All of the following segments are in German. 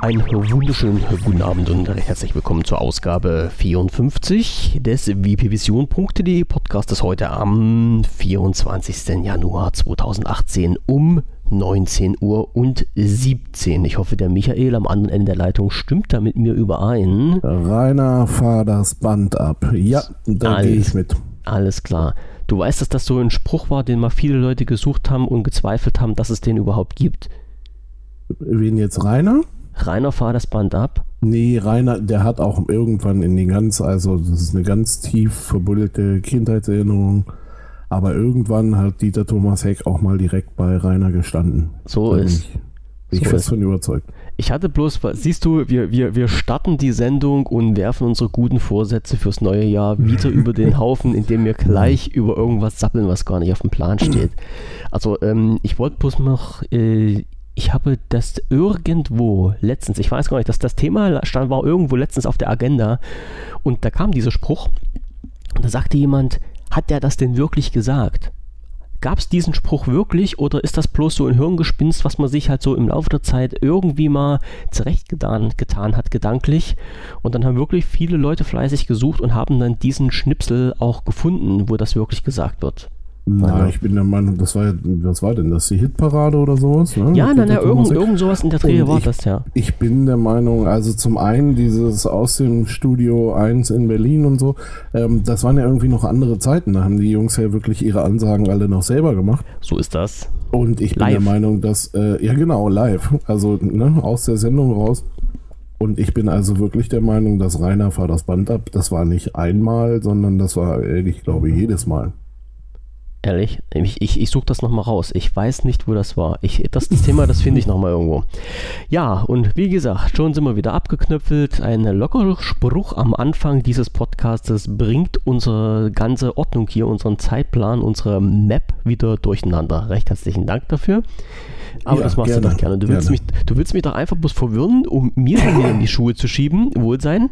Einen wunderschönen guten Abend und herzlich willkommen zur Ausgabe 54 des wpvision.de Podcastes heute am 24. Januar 2018 um 19 Uhr und 17. Ich hoffe, der Michael am anderen Ende der Leitung stimmt da mit mir überein. Rainer, fahr das Band ab. Ja, da gehe ich mit. Alles klar. Du weißt, dass das so ein Spruch war, den mal viele Leute gesucht haben und gezweifelt haben, dass es den überhaupt gibt. Wen jetzt Rainer? Rainer, fahr das Band ab. Nee, Rainer, der hat auch irgendwann in den ganz, also das ist eine ganz tief verbuddelte Kindheitserinnerung. Aber irgendwann hat Dieter Thomas Heck auch mal direkt bei Rainer gestanden. So ist. Bin ich so fest von überzeugt. Ich hatte bloß, siehst du, wir, wir, wir starten die Sendung und werfen unsere guten Vorsätze fürs neue Jahr wieder über den Haufen, indem wir gleich über irgendwas sappeln, was gar nicht auf dem Plan steht. Also ähm, ich wollte bloß noch, äh, ich habe das irgendwo letztens, ich weiß gar nicht, dass das Thema stand, war irgendwo letztens auf der Agenda und da kam dieser Spruch und da sagte jemand, hat der das denn wirklich gesagt? Gab es diesen Spruch wirklich oder ist das bloß so ein Hirngespinst, was man sich halt so im Laufe der Zeit irgendwie mal zurechtgetan getan hat, gedanklich? Und dann haben wirklich viele Leute fleißig gesucht und haben dann diesen Schnipsel auch gefunden, wo das wirklich gesagt wird. Na, also. ich bin der Meinung, das war ja, was war denn das? Die Hitparade oder sowas? Ne? Ja, nein, nein, irgend, irgend sowas in der Dreh war das, ja. Ich bin der Meinung, also zum einen dieses aus dem Studio 1 in Berlin und so, ähm, das waren ja irgendwie noch andere Zeiten. Da haben die Jungs ja wirklich ihre Ansagen alle noch selber gemacht. So ist das. Und ich live. bin der Meinung, dass, äh, ja genau, live. Also ne, aus der Sendung raus. Und ich bin also wirklich der Meinung, dass Rainer fahr das Band ab. Das war nicht einmal, sondern das war, ich glaube, jedes Mal. Ehrlich, ich, ich, ich suche das nochmal raus. Ich weiß nicht, wo das war. Ich, das, das Thema, das finde ich nochmal irgendwo. Ja, und wie gesagt, schon sind wir wieder abgeknöpfelt. Ein lockerer Spruch am Anfang dieses Podcastes bringt unsere ganze Ordnung hier, unseren Zeitplan, unsere Map wieder durcheinander. Recht herzlichen Dank dafür. Aber ja, das machst gerne, du doch gerne. Du willst, gerne. Mich, du willst mich doch einfach bloß verwirren, um mir in die Schuhe zu schieben, Wohlsein.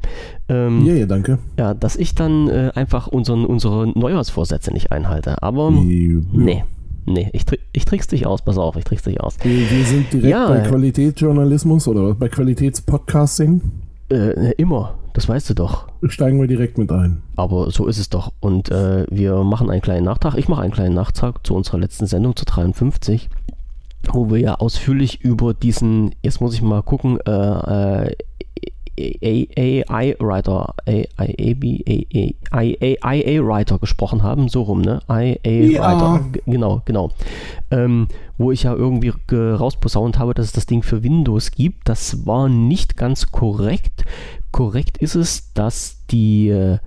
Ähm, ja, ja, danke. Ja, dass ich dann äh, einfach unseren, unsere Neujahrsvorsätze nicht einhalte. Aber ja. nee. Nee, ich, ich trick's dich aus, pass auf, ich trick's dich aus. Wir, sind direkt ja, bei Qualitätsjournalismus oder bei Qualitätspodcasting. Äh, immer, das weißt du doch. Steigen wir direkt mit ein. Aber so ist es doch. Und äh, wir machen einen kleinen Nachtrag. Ich mache einen kleinen Nachtrag zu unserer letzten Sendung, zu 53 wo wir ja ausführlich über diesen, jetzt muss ich mal gucken, äh, äh, AI-Writer, IA-Writer gesprochen haben, so rum, ne? IA-Writer, genau, genau. Ähm, wo ich ja irgendwie rausposaunt habe, dass es das Ding für Windows gibt. Das war nicht ganz korrekt. Korrekt ist es, dass die äh,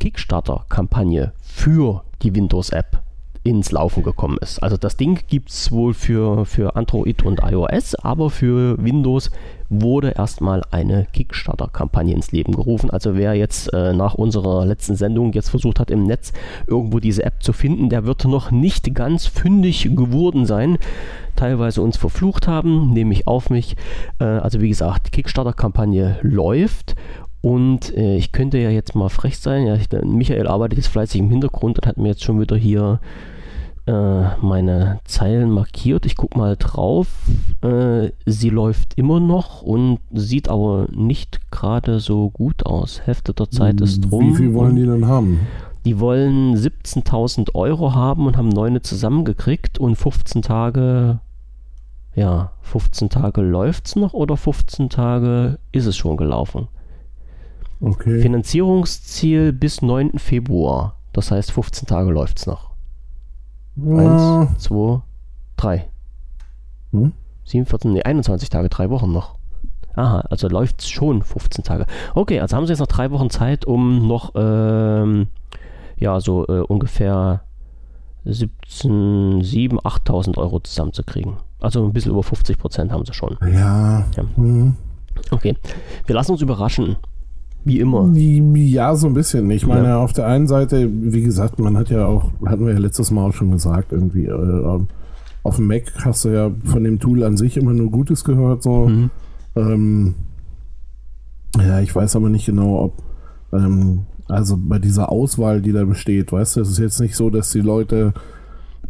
Kickstarter-Kampagne für die Windows-App ins Laufen gekommen ist. Also das Ding gibt es wohl für, für Android und iOS, aber für Windows wurde erstmal eine Kickstarter-Kampagne ins Leben gerufen. Also wer jetzt äh, nach unserer letzten Sendung jetzt versucht hat, im Netz irgendwo diese App zu finden, der wird noch nicht ganz fündig geworden sein. Teilweise uns verflucht haben, nehme ich auf mich. Äh, also wie gesagt, Kickstarter-Kampagne läuft und äh, ich könnte ja jetzt mal frech sein. Ja, ich, Michael arbeitet jetzt fleißig im Hintergrund und hat mir jetzt schon wieder hier meine Zeilen markiert. Ich gucke mal drauf. Äh, sie läuft immer noch und sieht aber nicht gerade so gut aus. Hälfte der Zeit ist rum. Wie viel wollen die denn haben? Die wollen 17.000 Euro haben und haben neune zusammengekriegt und 15 Tage, ja, 15 Tage läuft es noch oder 15 Tage ist es schon gelaufen. Okay. Finanzierungsziel bis 9. Februar. Das heißt, 15 Tage läuft es noch. Ja. Eins, zwei, drei. Hm? 7, 14, nee, 21 Tage, drei Wochen noch. Aha, also läuft es schon 15 Tage. Okay, also haben sie jetzt noch drei Wochen Zeit, um noch, ähm, ja, so äh, ungefähr 17, 7, 8.000 Euro zusammenzukriegen. Also ein bisschen über 50 Prozent haben sie schon. Ja. ja. Mhm. Okay, wir lassen uns überraschen. Wie immer. Ja, so ein bisschen. Ich meine, ja. auf der einen Seite, wie gesagt, man hat ja auch, hatten wir ja letztes Mal auch schon gesagt, irgendwie, äh, auf dem Mac hast du ja von dem Tool an sich immer nur Gutes gehört. So. Mhm. Ähm, ja, ich weiß aber nicht genau, ob, ähm, also bei dieser Auswahl, die da besteht, weißt du, es ist jetzt nicht so, dass die Leute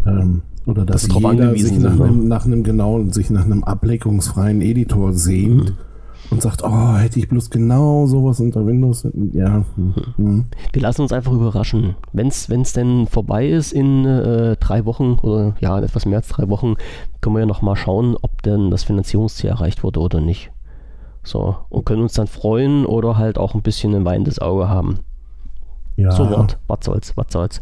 Ähm, oder dass das jeder sich nach, ne? einem, nach einem genauen, sich nach einem ableckungsfreien Editor sehnt. Mhm und sagt, oh, hätte ich bloß genau sowas unter Windows. Ja. Mhm. Wir lassen uns einfach überraschen. Wenn es denn vorbei ist in äh, drei Wochen oder ja, etwas mehr als drei Wochen, können wir ja nochmal schauen, ob denn das Finanzierungsziel erreicht wurde oder nicht. So, und können uns dann freuen oder halt auch ein bisschen ein weinendes Auge haben. Ja. So Wort, was soll's, was soll's.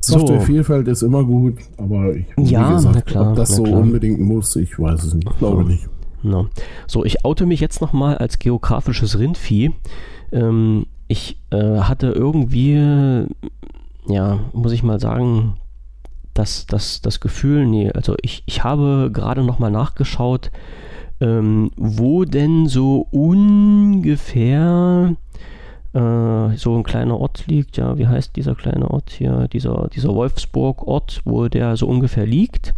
Softwarevielfalt so. ist immer gut, aber ich, ja, gesagt, klar, ob das so klar. unbedingt muss, ich weiß es nicht. Ich glaube nicht. No. So, ich oute mich jetzt nochmal als geografisches Rindvieh. Ähm, ich äh, hatte irgendwie, ja, muss ich mal sagen, das, das, das Gefühl, nee, also ich, ich habe gerade nochmal nachgeschaut, ähm, wo denn so ungefähr äh, so ein kleiner Ort liegt. Ja, wie heißt dieser kleine Ort hier? Dieser, dieser Wolfsburg-Ort, wo der so ungefähr liegt.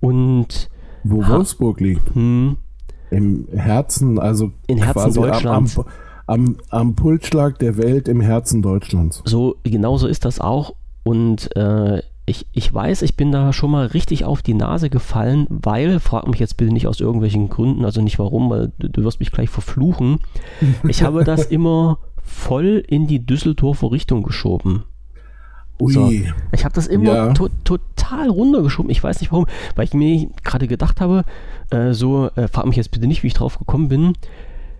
Und wo Wolfsburg liegt? Hm, Im Herzen, also in Herzen Deutschlands. Am, am, am, Pulsschlag der Welt im Herzen Deutschlands. So, genauso ist das auch. Und äh, ich, ich weiß, ich bin da schon mal richtig auf die Nase gefallen, weil, frag mich jetzt bitte nicht aus irgendwelchen Gründen, also nicht warum, weil du, du wirst mich gleich verfluchen. Ich habe das immer voll in die Düsseldorfer Richtung geschoben. Ui. So. Ich habe das immer ja. to total runtergeschoben. Ich weiß nicht warum, weil ich mir gerade gedacht habe, äh, so, äh, frag mich jetzt bitte nicht, wie ich drauf gekommen bin,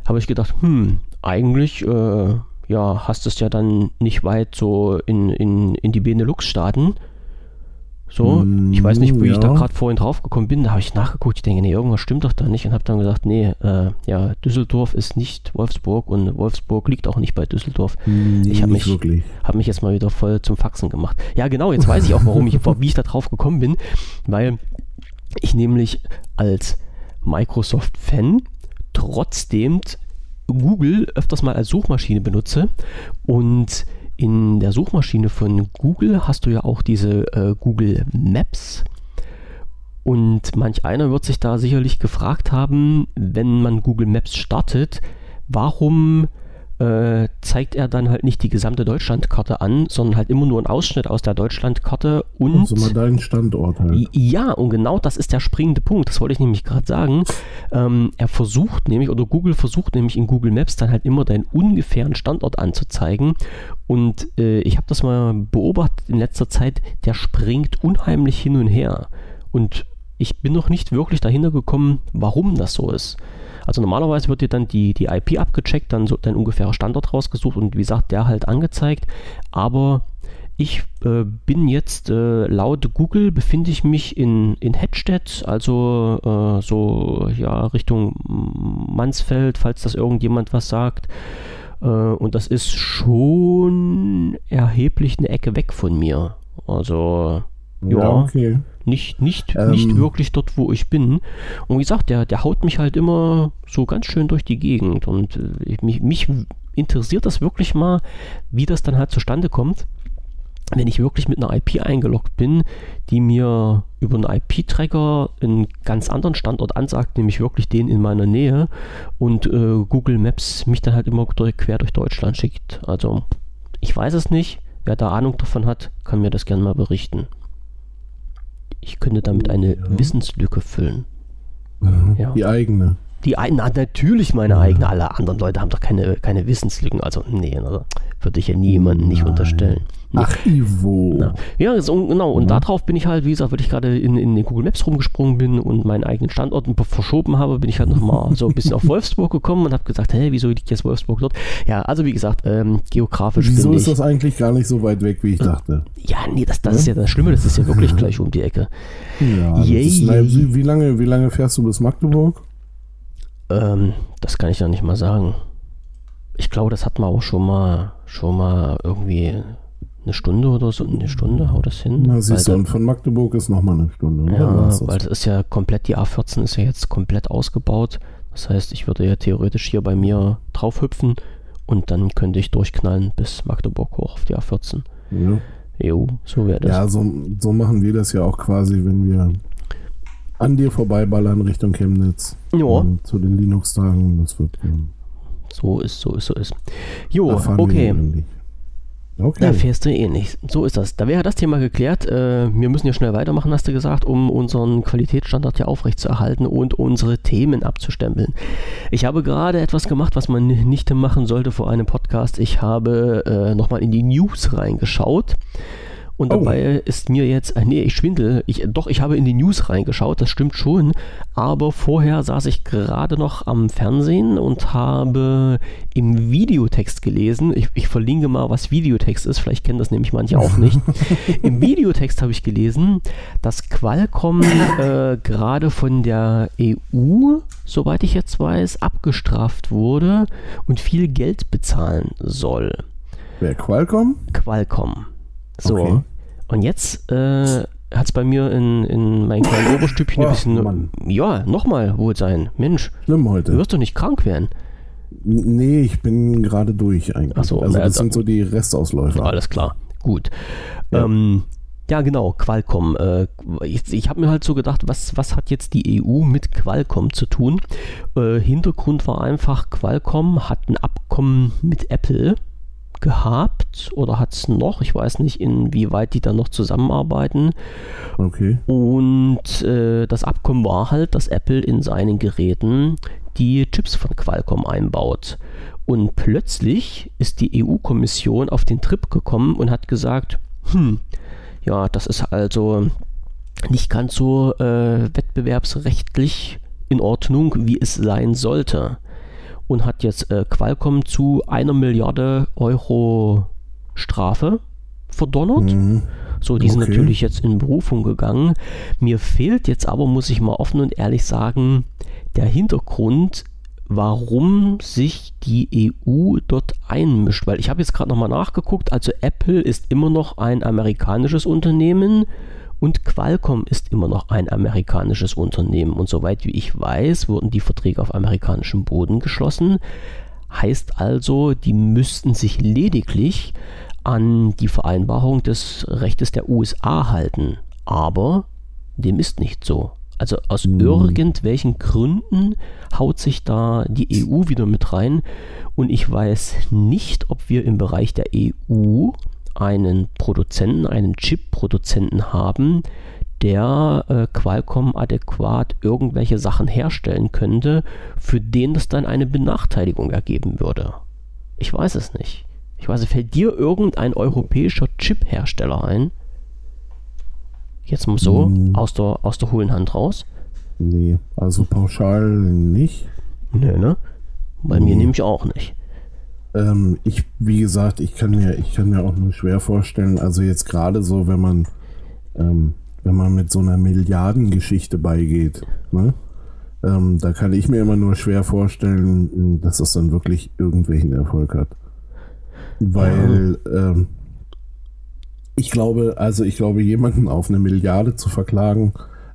habe ich gedacht, hm, eigentlich, äh, ja, hast du es ja dann nicht weit so in, in, in die Benelux-Staaten. So, ich weiß nicht, wie ja. ich da gerade vorhin drauf gekommen bin. Da habe ich nachgeguckt. Ich denke, nee, irgendwas stimmt doch da nicht. Und habe dann gesagt, nee, äh, ja, Düsseldorf ist nicht Wolfsburg und Wolfsburg liegt auch nicht bei Düsseldorf. Nee, ich habe mich, hab mich jetzt mal wieder voll zum Faxen gemacht. Ja, genau, jetzt weiß ich auch, warum ich, wie ich da drauf gekommen bin. Weil ich nämlich als Microsoft-Fan trotzdem Google öfters mal als Suchmaschine benutze und in der Suchmaschine von Google hast du ja auch diese äh, Google Maps. Und manch einer wird sich da sicherlich gefragt haben, wenn man Google Maps startet, warum äh, zeigt er dann halt nicht die gesamte Deutschlandkarte an, sondern halt immer nur einen Ausschnitt aus der Deutschlandkarte und. Also mal deinen Standort halt. Ja, und genau das ist der springende Punkt. Das wollte ich nämlich gerade sagen. Ähm, er versucht nämlich, oder Google versucht nämlich in Google Maps dann halt immer deinen ungefähren Standort anzuzeigen. Und äh, ich habe das mal beobachtet in letzter Zeit, der springt unheimlich hin und her. Und ich bin noch nicht wirklich dahinter gekommen, warum das so ist. Also normalerweise wird dir dann die, die IP abgecheckt, dann so dein ungefährer Standort rausgesucht und wie gesagt, der halt angezeigt. Aber ich äh, bin jetzt äh, laut Google befinde ich mich in, in Hedstedt, also äh, so ja Richtung Mansfeld, falls das irgendjemand was sagt. Äh, und das ist schon erheblich eine Ecke weg von mir. Also ja, ja okay nicht, nicht, ähm, nicht wirklich dort, wo ich bin. Und wie gesagt, der, der haut mich halt immer so ganz schön durch die Gegend. Und äh, mich, mich interessiert das wirklich mal, wie das dann halt zustande kommt, wenn ich wirklich mit einer IP eingeloggt bin, die mir über einen IP-Tracker einen ganz anderen Standort ansagt, nämlich wirklich den in meiner Nähe und äh, Google Maps mich dann halt immer durch, quer durch Deutschland schickt. Also ich weiß es nicht. Wer da Ahnung davon hat, kann mir das gerne mal berichten. Ich könnte damit eine ja. Wissenslücke füllen. Mhm. Ja. Die eigene. Die na, natürlich meine eigene. Alle anderen Leute haben doch keine, keine Wissenslücken. Also, nee, also, würde ich ja niemandem nicht unterstellen. Nee. Ach, Ivo. Na, ja, so, genau. Und ja. darauf bin ich halt, wie gesagt, weil ich gerade in, in den Google Maps rumgesprungen bin und meinen eigenen Standort verschoben habe, bin ich halt nochmal so ein bisschen auf Wolfsburg gekommen und habe gesagt, hey, wieso liegt jetzt Wolfsburg dort? Ja, also wie gesagt, ähm, geografisch. Wieso ist das eigentlich gar nicht so weit weg, wie ich dachte? Ja, nee, das, das ja? ist ja das Schlimme, das ist ja wirklich gleich um die Ecke. Ja, yeah, ist, na, wie, wie, lange, wie lange fährst du bis Magdeburg? Ähm, das kann ich ja nicht mal sagen. Ich glaube, das hat man auch schon mal, schon mal irgendwie eine Stunde oder so, eine Stunde haut das hin. Na, siehst du, und von Magdeburg ist nochmal eine Stunde. Ja, weil das ist ja komplett, die A14 ist ja jetzt komplett ausgebaut. Das heißt, ich würde ja theoretisch hier bei mir drauf hüpfen und dann könnte ich durchknallen bis Magdeburg hoch auf die A14. Ja. Jo, so wäre das. Ja, so, so machen wir das ja auch quasi, wenn wir an dir vorbeiballern Richtung Chemnitz. Ja. Zu den Linux-Tagen. Das wird. So ist, so ist, so ist. Jo, okay. Okay. Da fährst du eh nicht. So ist das. Da wäre das Thema geklärt. Äh, wir müssen ja schnell weitermachen, hast du gesagt, um unseren Qualitätsstandard hier aufrechtzuerhalten und unsere Themen abzustempeln. Ich habe gerade etwas gemacht, was man nicht machen sollte vor einem Podcast. Ich habe äh, nochmal in die News reingeschaut. Und oh. dabei ist mir jetzt, äh, nee, ich schwindel. Ich, doch, ich habe in die News reingeschaut, das stimmt schon. Aber vorher saß ich gerade noch am Fernsehen und habe im Videotext gelesen. Ich, ich verlinke mal, was Videotext ist. Vielleicht kennen das nämlich manche auch nicht. Im Videotext habe ich gelesen, dass Qualcomm äh, gerade von der EU, soweit ich jetzt weiß, abgestraft wurde und viel Geld bezahlen soll. Wer Qualcomm? Qualcomm. So. Okay. Und jetzt äh, hat es bei mir in, in meinem kleinen Oberstübchen ein bisschen. Mann. Ja, nochmal wohl sein. Mensch. Schlimm heute. Du wirst doch nicht krank werden. Nee, ich bin gerade durch eigentlich. Ach so, also das sind so die Restausläufer. Alles klar. Gut. Ja. Ähm, ja, genau, Qualcomm. Äh, ich, ich habe mir halt so gedacht, was, was hat jetzt die EU mit Qualcomm zu tun? Äh, Hintergrund war einfach, Qualcomm hat ein Abkommen mit Apple gehabt oder hat es noch. Ich weiß nicht, inwieweit die dann noch zusammenarbeiten. Okay. Und äh, das Abkommen war halt, dass Apple in seinen Geräten die Chips von Qualcomm einbaut. Und plötzlich ist die EU-Kommission auf den Trip gekommen und hat gesagt, hm, ja, das ist also nicht ganz so äh, wettbewerbsrechtlich in Ordnung, wie es sein sollte und hat jetzt äh, Qualcomm zu einer Milliarde Euro Strafe verdonnert. Mhm. So, die sind natürlich jetzt in Berufung gegangen. Mir fehlt jetzt aber, muss ich mal offen und ehrlich sagen, der Hintergrund, warum sich die EU dort einmischt. Weil ich habe jetzt gerade nochmal nachgeguckt, also Apple ist immer noch ein amerikanisches Unternehmen und Qualcomm ist immer noch ein amerikanisches Unternehmen. Und soweit wie ich weiß, wurden die Verträge auf amerikanischem Boden geschlossen. Heißt also, die müssten sich lediglich an die Vereinbarung des Rechtes der USA halten. Aber dem ist nicht so. Also aus mhm. irgendwelchen Gründen haut sich da die EU wieder mit rein. Und ich weiß nicht, ob wir im Bereich der EU einen Produzenten, einen Chip-Produzenten haben, der äh, Qualcomm adäquat irgendwelche Sachen herstellen könnte, für den das dann eine Benachteiligung ergeben würde. Ich weiß es nicht. Ich weiß, fällt dir irgendein europäischer Chip-Hersteller ein? Jetzt mal so, hm. aus, der, aus der hohlen Hand raus? Nee, also pauschal nicht. Nö, ne? Bei nee. mir nämlich auch nicht. Ähm, ich, wie gesagt, ich kann mir, ich kann mir auch nur schwer vorstellen, also jetzt gerade so, wenn man, ähm, wenn man mit so einer Milliardengeschichte beigeht, ne? Ähm, da kann ich mir immer nur schwer vorstellen, dass es dann wirklich irgendwelchen Erfolg hat. Weil ja. ähm, ich glaube, also ich glaube, jemanden auf eine Milliarde zu verklagen,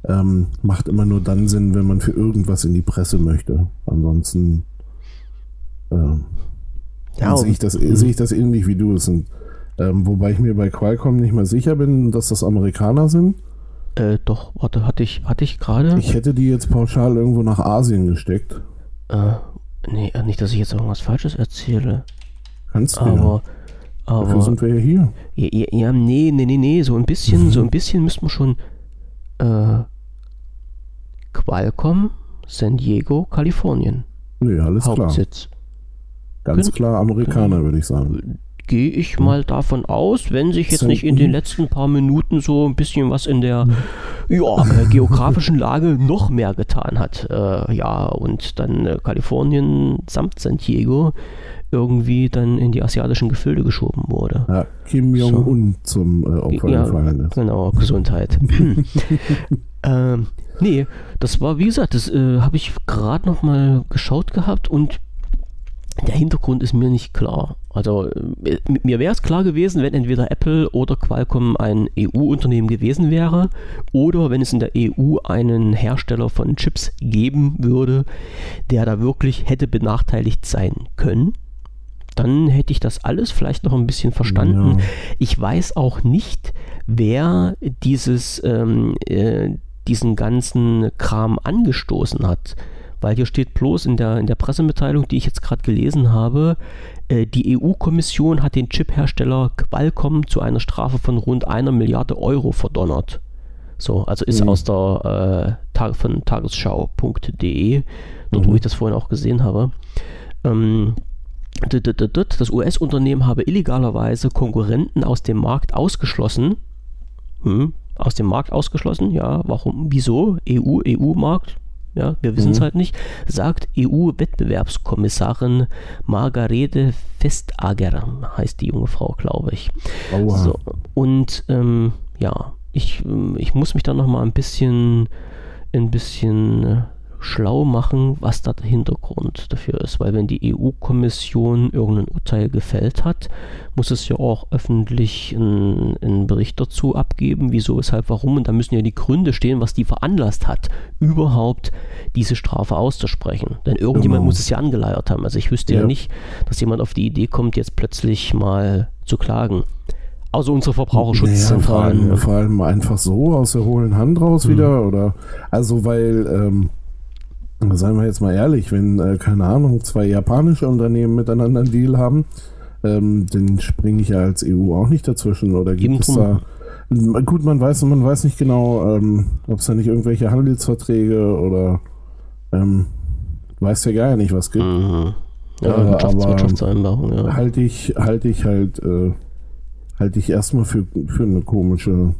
ähm, macht immer nur dann Sinn, wenn man für irgendwas in die Presse möchte. Ansonsten ähm, ja, sehe ich, das, sehe ich das ähnlich wie du. Es sind, ähm, wobei ich mir bei Qualcomm nicht mehr sicher bin, dass das Amerikaner sind. Äh, doch, warte, hatte ich, hatte ich gerade. Ich hätte die jetzt pauschal irgendwo nach Asien gesteckt. Äh, nee, äh, nicht, dass ich jetzt irgendwas Falsches erzähle. Kannst du aber, ja. Aber, Dafür sind wir ja hier. Ja, ja, ja, nee, nee, nee, nee, so ein bisschen, mhm. so ein bisschen müssten wir schon äh, Qualcomm, San Diego, Kalifornien. Nee, alles Hauptsitz. klar. Ganz klar Amerikaner, würde ich sagen. Gehe ich mal davon aus, wenn sich jetzt nicht in den letzten paar Minuten so ein bisschen was in der ja, äh, geografischen Lage noch mehr getan hat. Äh, ja, und dann äh, Kalifornien samt San Diego irgendwie dann in die asiatischen Gefilde geschoben wurde. Ja, Kim Jong-un so. zum äh, Opfer ja, gefallen ist. Genau, Gesundheit. ähm, nee, das war, wie gesagt, das äh, habe ich gerade noch mal geschaut gehabt und der Hintergrund ist mir nicht klar. Also äh, mir wäre es klar gewesen, wenn entweder Apple oder Qualcomm ein EU-Unternehmen gewesen wäre oder wenn es in der EU einen Hersteller von Chips geben würde, der da wirklich hätte benachteiligt sein können. Dann hätte ich das alles vielleicht noch ein bisschen verstanden. Ja. Ich weiß auch nicht, wer dieses, ähm, äh, diesen ganzen Kram angestoßen hat weil hier steht bloß in der, in der Pressemitteilung, die ich jetzt gerade gelesen habe, äh, die EU-Kommission hat den Chip-Hersteller Qualcomm zu einer Strafe von rund einer Milliarde Euro verdonnert. So, also ist mhm. aus der äh, Tag von tagesschau.de, dort mhm. wo ich das vorhin auch gesehen habe. Ähm, das US-Unternehmen habe illegalerweise Konkurrenten aus dem Markt ausgeschlossen. Hm, aus dem Markt ausgeschlossen, ja, warum, wieso? EU, EU-Markt, ja, wir wissen es mhm. halt nicht, sagt EU-Wettbewerbskommissarin Margarete Vestager, heißt die junge Frau, glaube ich. So, und ähm, ja, ich, ich muss mich da nochmal ein bisschen, ein bisschen schlau machen, was da der Hintergrund dafür ist. Weil wenn die EU-Kommission irgendein Urteil gefällt hat, muss es ja auch öffentlich einen, einen, Bericht dazu abgeben, wieso, weshalb, warum. Und da müssen ja die Gründe stehen, was die veranlasst hat, überhaupt diese Strafe auszusprechen. Denn irgendjemand genau. muss es ja angeleiert haben. Also ich wüsste ja. ja nicht, dass jemand auf die Idee kommt, jetzt plötzlich mal zu klagen. Also unsere Verbraucherschutzzentralen. Naja, vor, allem, vor allem einfach so aus der hohlen Hand raus mhm. wieder. Oder also weil ähm, Seien wir jetzt mal ehrlich, wenn, äh, keine Ahnung, zwei japanische Unternehmen miteinander einen Deal haben, ähm, dann springe ich ja als EU auch nicht dazwischen. Oder gibt es da. Gut, man weiß, man weiß nicht genau, ähm, ob es da nicht irgendwelche Handelsverträge oder ähm, weiß ja gar nicht, was gibt. Mhm. Ja, äh, Wirtschafts ja. Halte ich, halte ich halt, äh, halte ich erstmal für, für eine komische.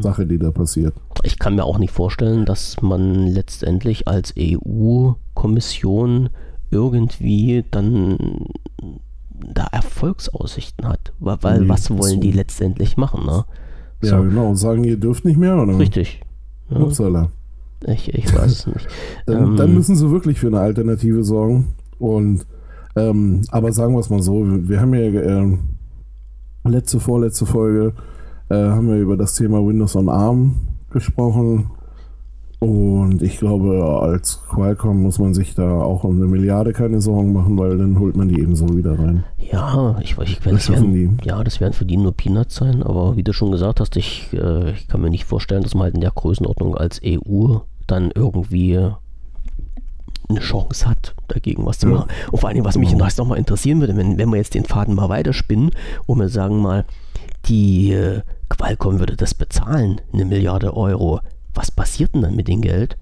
Sache, die da passiert. Ich kann mir auch nicht vorstellen, dass man letztendlich als EU-Kommission irgendwie dann da Erfolgsaussichten hat. Weil nee, was wollen so. die letztendlich machen? Ne? So. Ja, genau. Sagen, ihr dürft nicht mehr, oder? Richtig. Ja. Upsala. Ich, ich weiß es nicht. dann, ähm, dann, müssen sie wirklich für eine Alternative sorgen. Und ähm, aber sagen wir es mal so, wir haben ja äh, letzte, vorletzte Folge äh, haben wir über das Thema Windows on ARM gesprochen. Und ich glaube, als Qualcomm muss man sich da auch um eine Milliarde keine Sorgen machen, weil dann holt man die eben so wieder rein. Ja, ich, ich, das, das werden, die. ja, das werden für die nur Peanuts sein, aber wie du schon gesagt hast, ich, äh, ich kann mir nicht vorstellen, dass man halt in der Größenordnung als EU dann irgendwie eine Chance hat, dagegen was zu machen. Ja. Und vor allem, was mich genau. nochmal interessieren würde, wenn, wenn wir jetzt den Faden mal weiterspinnen und wir sagen mal, die äh, Qualcomm würde das bezahlen, eine Milliarde Euro. Was passiert denn dann mit dem Geld?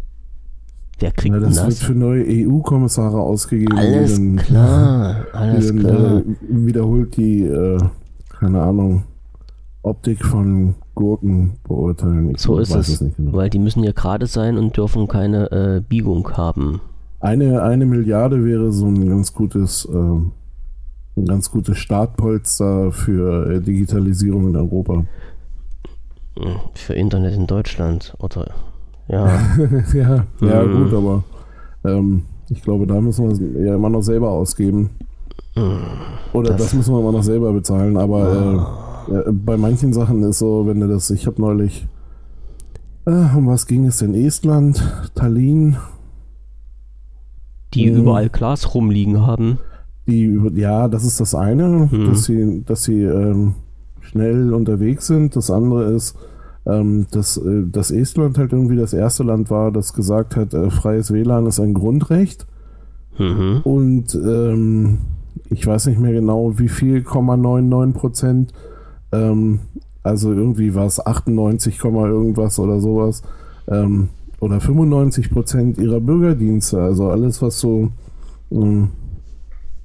Wer kriegt ja, das? Das wird für neue EU-Kommissare ausgegeben. Alles dann, klar, alles dann, klar. Äh, wiederholt die, äh, keine Ahnung, Optik von Gurken beurteilen. Ich so ist es, genau. weil die müssen ja gerade sein und dürfen keine äh, Biegung haben. Eine, eine Milliarde wäre so ein ganz gutes, äh, ein ganz gutes Startpolster für äh, Digitalisierung in Europa. Für Internet in Deutschland, oder? Ja. ja, ja hm. gut, aber ähm, ich glaube, da müssen wir ja immer noch selber ausgeben. Hm. Oder das, das, müssen wir immer noch selber bezahlen, aber äh, äh, bei manchen Sachen ist so, wenn du das, ich habe neulich, äh, um was ging es denn? Estland, Tallinn. Die hm. überall Glas rumliegen haben. Die, ja, das ist das eine, hm. dass sie, dass sie ähm, schnell unterwegs sind. Das andere ist, ähm, dass, äh, dass Estland halt irgendwie das erste Land war, das gesagt hat, äh, freies WLAN ist ein Grundrecht. Mhm. Und ähm, ich weiß nicht mehr genau, wie viel, 0,99 Prozent. Ähm, also irgendwie war es 98, irgendwas oder sowas. Ähm, oder 95 Prozent ihrer Bürgerdienste. Also alles, was so, ähm,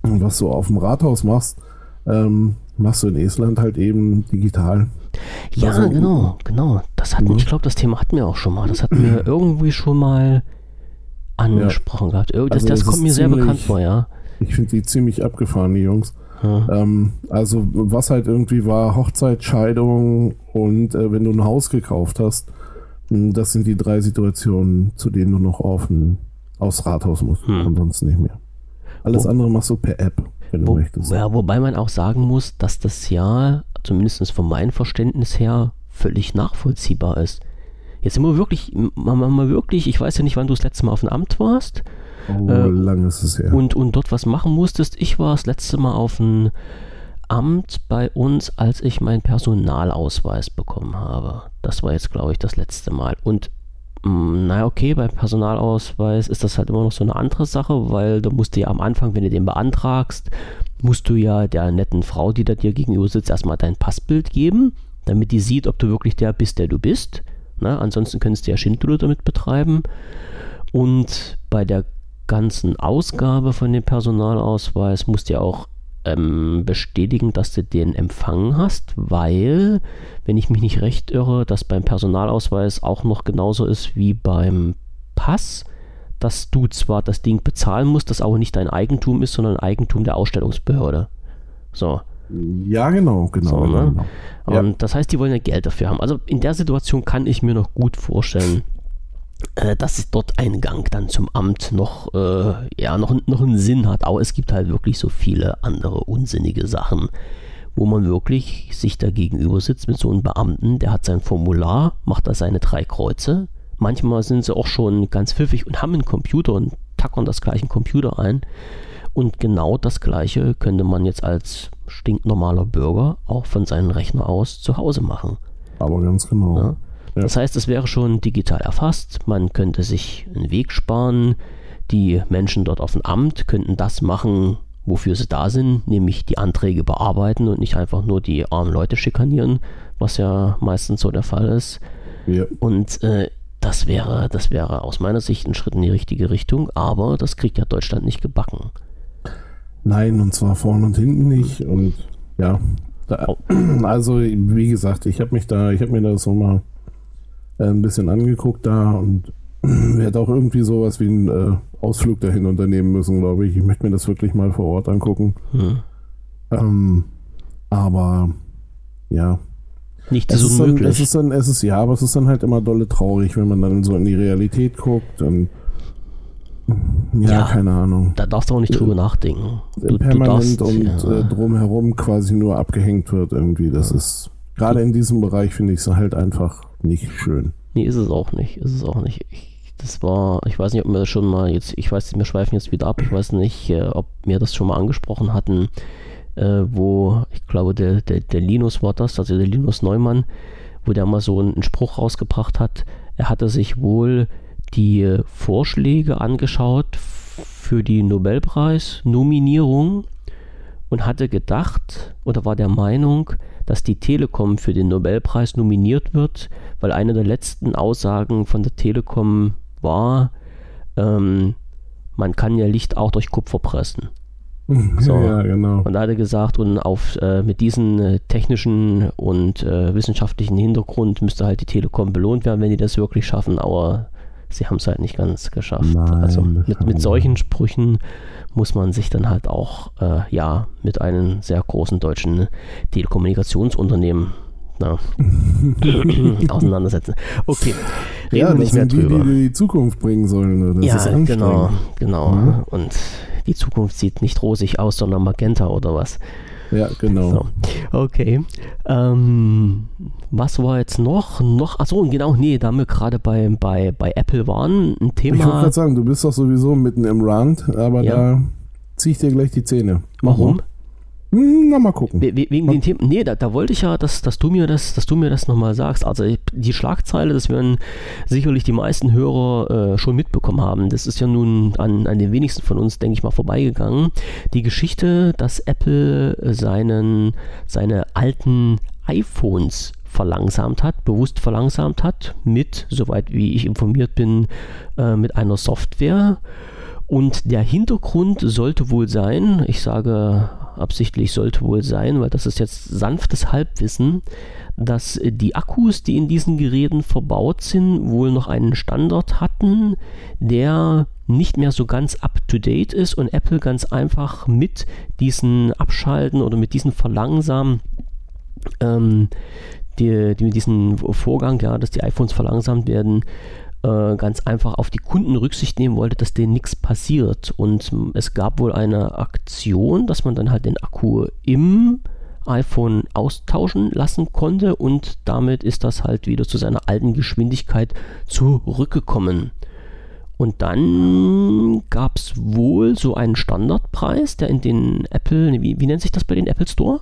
was du auf dem Rathaus machst, ähm, machst du in Estland halt eben digital. Ja, also, genau, genau. Das hatten, ja. ich glaube, das Thema hatten wir auch schon mal. Das hatten wir irgendwie schon mal angesprochen ja. gehabt. Das, also das, kommt mir ziemlich, sehr bekannt vor, ja. Ich finde die ziemlich abgefahren, die Jungs. Ähm, also was halt irgendwie war, Hochzeit, Scheidung und äh, wenn du ein Haus gekauft hast, hm, das sind die drei Situationen, zu denen du noch offen aufs Rathaus musst. Hm. Ansonsten nicht mehr. Alles oh. andere machst du per App wenn du Wo, möchtest. Ja, wobei man auch sagen muss, dass das ja, zumindest von meinem Verständnis her, völlig nachvollziehbar ist. Jetzt sind wir wirklich, mal wirklich, ich weiß ja nicht, wann du das letzte Mal auf dem Amt warst. Oh, äh, lange ist es her. Und, und dort was machen musstest. Ich war das letzte Mal auf dem Amt bei uns, als ich meinen Personalausweis bekommen habe. Das war jetzt, glaube ich, das letzte Mal. Und hm, naja, okay, beim Personalausweis ist das halt immer noch so eine andere Sache, weil da musst du ja am Anfang, wenn du den beantragst, musst du ja der netten Frau, die da dir gegenüber sitzt, erstmal dein Passbild geben, damit die sieht, ob du wirklich der bist, der du bist. Na, ansonsten könntest du ja Schindluder damit betreiben. Und bei der ganzen Ausgabe von dem Personalausweis musst du ja auch ähm, bestätigen, dass du den empfangen hast, weil, wenn ich mich nicht recht irre, das beim Personalausweis auch noch genauso ist wie beim Pass, dass du zwar das Ding bezahlen musst, das aber nicht dein Eigentum ist, sondern Eigentum der Ausstellungsbehörde. So. Ja, genau, genau. So, ne? genau. Und ja. das heißt, die wollen ja Geld dafür haben. Also in der Situation kann ich mir noch gut vorstellen, dass dort ein Gang dann zum Amt noch, äh, ja, noch, noch einen Sinn hat. Aber es gibt halt wirklich so viele andere unsinnige Sachen, wo man wirklich sich da gegenüber sitzt mit so einem Beamten, der hat sein Formular, macht da seine drei Kreuze. Manchmal sind sie auch schon ganz pfiffig und haben einen Computer und tackern das gleiche Computer ein. Und genau das gleiche könnte man jetzt als stinknormaler Bürger auch von seinem Rechner aus zu Hause machen. Aber ganz genau. Ja? Ja. Das heißt, es wäre schon digital erfasst, man könnte sich einen Weg sparen, die Menschen dort auf dem Amt könnten das machen, wofür sie da sind, nämlich die Anträge bearbeiten und nicht einfach nur die armen Leute schikanieren, was ja meistens so der Fall ist. Ja. Und äh, das wäre, das wäre aus meiner Sicht ein Schritt in die richtige Richtung, aber das kriegt ja Deutschland nicht gebacken. Nein, und zwar vorne und hinten nicht. Und ja, da, also wie gesagt, ich habe mich da, ich habe mir das so mal äh, ein bisschen angeguckt da und werde auch irgendwie sowas wie einen äh, Ausflug dahin unternehmen müssen, glaube ich. Ich möchte mir das wirklich mal vor Ort angucken. Hm. Ähm, aber ja. Nicht so unmöglich. es ist dann, es ist ja, aber es ist dann halt immer dolle traurig, wenn man dann so in die Realität guckt und ja, ja, keine Ahnung. Da darfst du auch nicht drüber nachdenken. Du, permanent du darfst, und ja. äh, drumherum quasi nur abgehängt wird irgendwie. Das ja. ist gerade in diesem Bereich finde ich es halt einfach nicht schön. Nee, ist es auch nicht. Ist es auch nicht. Ich, das war, ich weiß nicht, ob wir das schon mal jetzt, ich weiß, wir schweifen jetzt wieder ab, ich weiß nicht, äh, ob wir das schon mal angesprochen hatten, äh, wo, ich glaube, der, der, der Linus war das, also der Linus Neumann, wo der mal so einen Spruch rausgebracht hat. Er hatte sich wohl die Vorschläge angeschaut für die Nobelpreis-Nominierung und hatte gedacht oder war der Meinung, dass die Telekom für den Nobelpreis nominiert wird, weil eine der letzten Aussagen von der Telekom war, ähm, man kann ja Licht auch durch Kupfer pressen. So. Ja, genau. Und da hat er gesagt, und auf, äh, mit diesem äh, technischen und äh, wissenschaftlichen Hintergrund müsste halt die Telekom belohnt werden, wenn die das wirklich schaffen, aber sie haben es halt nicht ganz geschafft. Nein, also mit, mit solchen Sprüchen muss man sich dann halt auch äh, ja mit einem sehr großen deutschen Telekommunikationsunternehmen na, auseinandersetzen. Okay, reden ja, wir nicht mehr drüber. Die, die die Zukunft bringen sollen. Das ja, genau, genau. Mhm. Und die Zukunft sieht nicht rosig aus, sondern magenta oder was. Ja, genau. So. Okay. Ähm, was war jetzt noch? Noch, achso, genau, nee, da wir gerade bei, bei, bei Apple waren, ein Thema. Ich wollte gerade sagen, du bist doch sowieso mitten im Rand, aber ja. da ziehe ich dir gleich die Zähne. Warum? Hm, na, mal gucken. We wegen den Themen. Nee, da, da, wollte ich ja, dass, dass du mir das, dass du mir das nochmal sagst. Also die Schlagzeile, das werden sicherlich die meisten Hörer äh, schon mitbekommen haben. Das ist ja nun an, an den wenigsten von uns, denke ich mal, vorbeigegangen. Die Geschichte, dass Apple seinen, seine alten iPhones verlangsamt hat, bewusst verlangsamt hat, mit, soweit wie ich informiert bin, äh, mit einer Software. Und der Hintergrund sollte wohl sein, ich sage absichtlich sollte wohl sein, weil das ist jetzt sanftes Halbwissen, dass die Akkus, die in diesen Geräten verbaut sind, wohl noch einen Standard hatten, der nicht mehr so ganz up-to-date ist und Apple ganz einfach mit diesen Abschalten oder mit diesen Verlangsamen ähm, die, die mit diesem Vorgang, ja, dass die iPhones verlangsamt werden, äh, ganz einfach auf die Kunden Rücksicht nehmen wollte, dass denen nichts passiert. Und es gab wohl eine Aktion, dass man dann halt den Akku im iPhone austauschen lassen konnte und damit ist das halt wieder zu seiner alten Geschwindigkeit zurückgekommen. Und dann gab es wohl so einen Standardpreis, der in den Apple, wie, wie nennt sich das bei den Apple Store?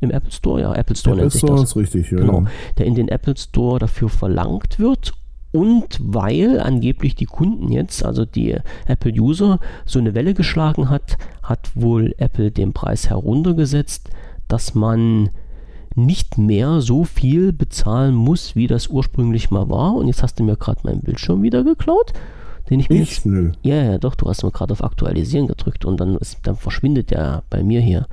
Im Apple Store, ja, Apple Store Apple nennt sich Store das. ist richtig, ja. Genau, der in den Apple Store dafür verlangt wird und weil angeblich die Kunden jetzt, also die Apple-User, so eine Welle geschlagen hat, hat wohl Apple den Preis heruntergesetzt, dass man nicht mehr so viel bezahlen muss, wie das ursprünglich mal war. Und jetzt hast du mir gerade meinen Bildschirm wieder geklaut. Den ich mir jetzt, Nö. ja, ja, doch, du hast mir gerade auf Aktualisieren gedrückt und dann, ist, dann verschwindet der bei mir hier.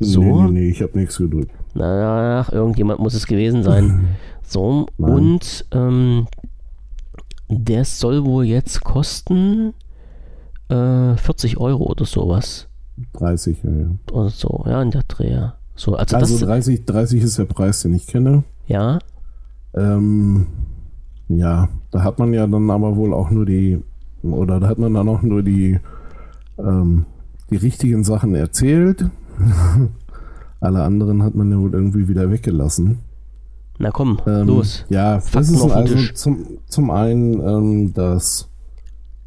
So, Nee, nee, nee, ich habe nichts gedrückt. na, irgendjemand muss es gewesen sein. So, Nein. und ähm, der soll wohl jetzt kosten äh, 40 Euro oder sowas. 30, ja, ja. Oder so, ja, in der Dreh. So, also, Also das, 30, 30 ist der Preis, den ich kenne. ja, Ähm, ja, da hat man ja dann aber wohl auch nur die, oder da hat man dann auch nur die, ähm, die richtigen Sachen erzählt. Alle anderen hat man ja wohl irgendwie wieder weggelassen. Na komm, Ähm, los. Ja, Fakten das ist also zum, zum einen, ähm, dass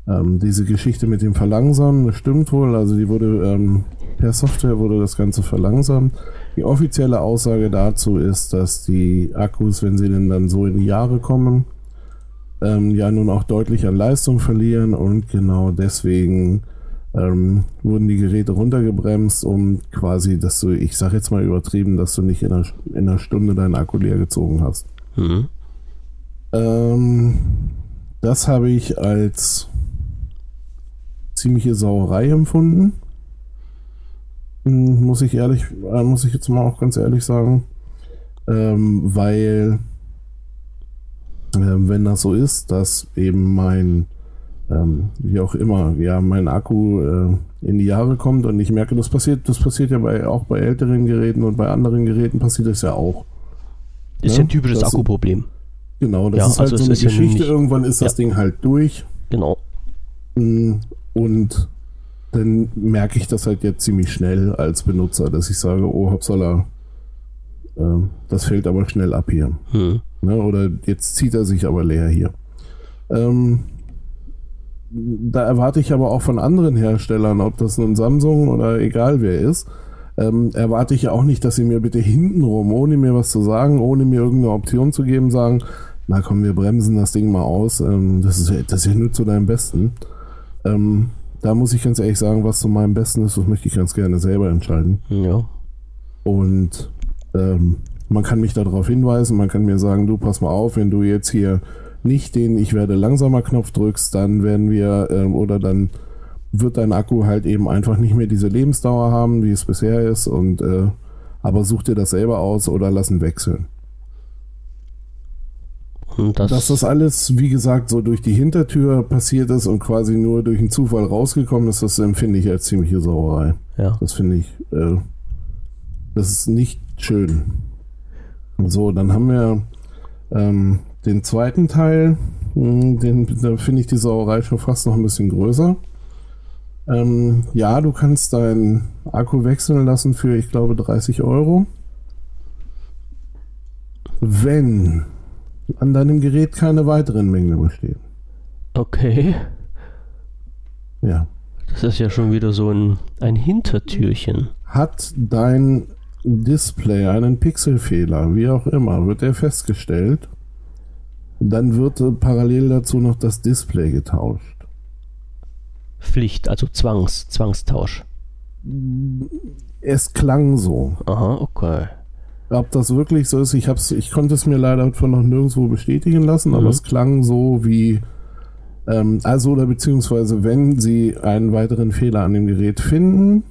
ähm, diese Geschichte mit dem Verlangsamen, das stimmt wohl. Also die wurde ähm, per Software wurde das Ganze verlangsamt. Die offizielle Aussage dazu ist, dass die Akkus, wenn sie denn dann so in die Jahre kommen, ähm, ja nun auch deutlich an Leistung verlieren und genau deswegen ähm, wurden die Geräte runtergebremst, um quasi, dass du, ich sag jetzt mal übertrieben, dass du nicht in einer, in einer Stunde deinen Akku leer gezogen hast. Hm. Ähm, das habe ich als ziemliche Sauerei empfunden. Hm, Muss ich ehrlich, äh, muss ich jetzt mal auch ganz ehrlich sagen. Ähm, weil, äh, wenn das so ist, dass eben mein, ähm, wie auch immer, ja, mein Akku äh, in die Jahre kommt und ich merke, das passiert, das passiert ja bei, auch bei älteren Geräten und bei anderen Geräten passiert das ja auch. Ist Ja, ja ein typisches das- Akkuproblem. Genau, das Ja, ist halt also so eine ist ja Geschichte. nicht- Irgendwann ist das Ja. Ding halt durch. Genau. Mm, Und dann merke ich das halt jetzt ziemlich schnell als Benutzer, dass ich sage, oh, hoppsala, ähm, das fällt aber schnell ab hier. Hm. Ne? Oder jetzt zieht er sich aber leer hier. Ähm, da erwarte ich aber auch von anderen Herstellern, ob das nun Samsung oder egal wer ist, ähm, erwarte ich ja auch nicht, dass sie mir bitte hintenrum, ohne mir was zu sagen, ohne mir irgendeine Option zu geben, sagen, na komm, wir bremsen das Ding mal aus, ähm, das, ist, ja- das ist ja nur zu deinem Besten. Ähm, da muss ich ganz ehrlich sagen, was zu meinem Besten ist, das möchte ich ganz gerne selber entscheiden. Ja. Und ähm, man kann mich darauf hinweisen, man kann mir sagen, du pass mal auf, wenn du jetzt hier nicht den Ich werde langsamer Knopf drückst, dann werden wir ähm, oder dann wird dein Akku halt eben einfach nicht mehr diese Lebensdauer haben, wie es bisher ist. Und äh, aber such dir das selber aus oder lass ihn wechseln. Und das, Dass das alles, wie gesagt, so durch die Hintertür passiert ist und quasi nur durch einen Zufall rausgekommen ist, das empfinde ich als ziemliche Sauerei. ja. Das finde ich, äh, das ist nicht schön. So, dann haben wir ähm, den zweiten Teil. Hm, Den, da finde ich die Sauerei schon fast noch ein bisschen größer. Ähm, ja, du kannst deinen Akku wechseln lassen für, ich glaube, 30 Euro. Wenn an deinem Gerät keine weiteren Mängel bestehen. Okay. Ja. Das ist ja schon wieder so ein, ein Hintertürchen. Hat dein Display einen Pixelfehler, wie auch immer, wird er festgestellt, dann wird äh, parallel dazu noch das Display getauscht. Pflicht, also Zwangs, Zwangstausch. Es klang so. Aha, okay. Ob das wirklich so ist, ich, hab's, ich konnte es mir leider von noch nirgendwo bestätigen lassen, aber Mhm. es klang so wie, ähm, also oder beziehungsweise wenn sie einen weiteren Fehler an dem Gerät finden,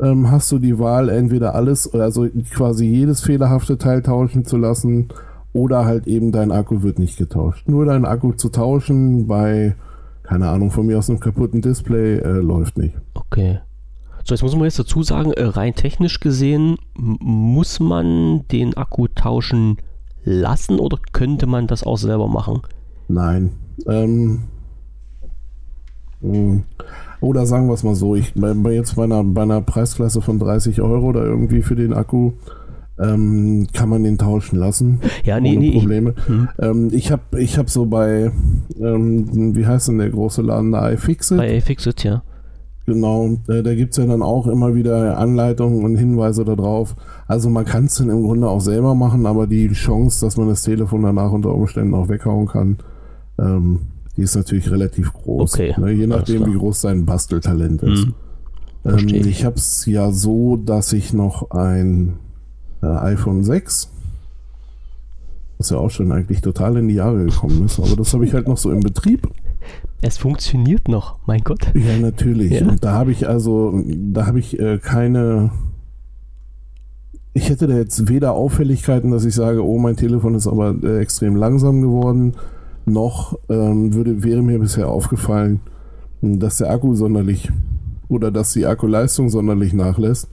ähm, hast du die Wahl, entweder alles, also quasi jedes fehlerhafte Teil tauschen zu lassen oder halt eben dein Akku wird nicht getauscht. Nur dein Akku zu tauschen bei, keine Ahnung, von mir aus einem kaputten Display äh, läuft nicht. Okay. So, jetzt muss man jetzt dazu sagen, äh, rein technisch gesehen, muss man den Akku tauschen lassen oder könnte man das auch selber machen? Nein. Ähm, mh. oder sagen wir es mal so, ich bei, bei jetzt bei einer, bei einer Preisklasse von 30 Euro oder irgendwie für den Akku ähm, kann man den tauschen lassen. Ja, nee, ohne nee. Ich, Probleme. hm, Ähm, ich habe ich hab so bei, ähm, wie heißt denn der große Laden da, iFixit? bei Fixit, ja. Genau, da, da gibt es ja dann auch immer wieder Anleitungen und Hinweise darauf. Also man kann es dann im Grunde auch selber machen, aber die Chance, dass man das Telefon danach unter Umständen auch weghauen kann, ähm, die ist natürlich relativ groß. Okay. Ne, je nachdem, wie groß sein Basteltalent ist. Hm. Ich habe es ja so, dass ich noch ein äh, iPhone 6, was ja auch schon eigentlich total in die Jahre gekommen ist, aber das habe ich halt noch so im Betrieb. Es funktioniert noch, mein Gott. Ja, natürlich. Ja. Und da habe ich also, da habe ich äh, keine. Ich hätte da jetzt weder Auffälligkeiten, dass ich sage, oh, mein Telefon ist aber äh, extrem langsam geworden, noch ähm, würde, wäre mir bisher aufgefallen, dass der Akku sonderlich oder dass die Akkuleistung sonderlich nachlässt.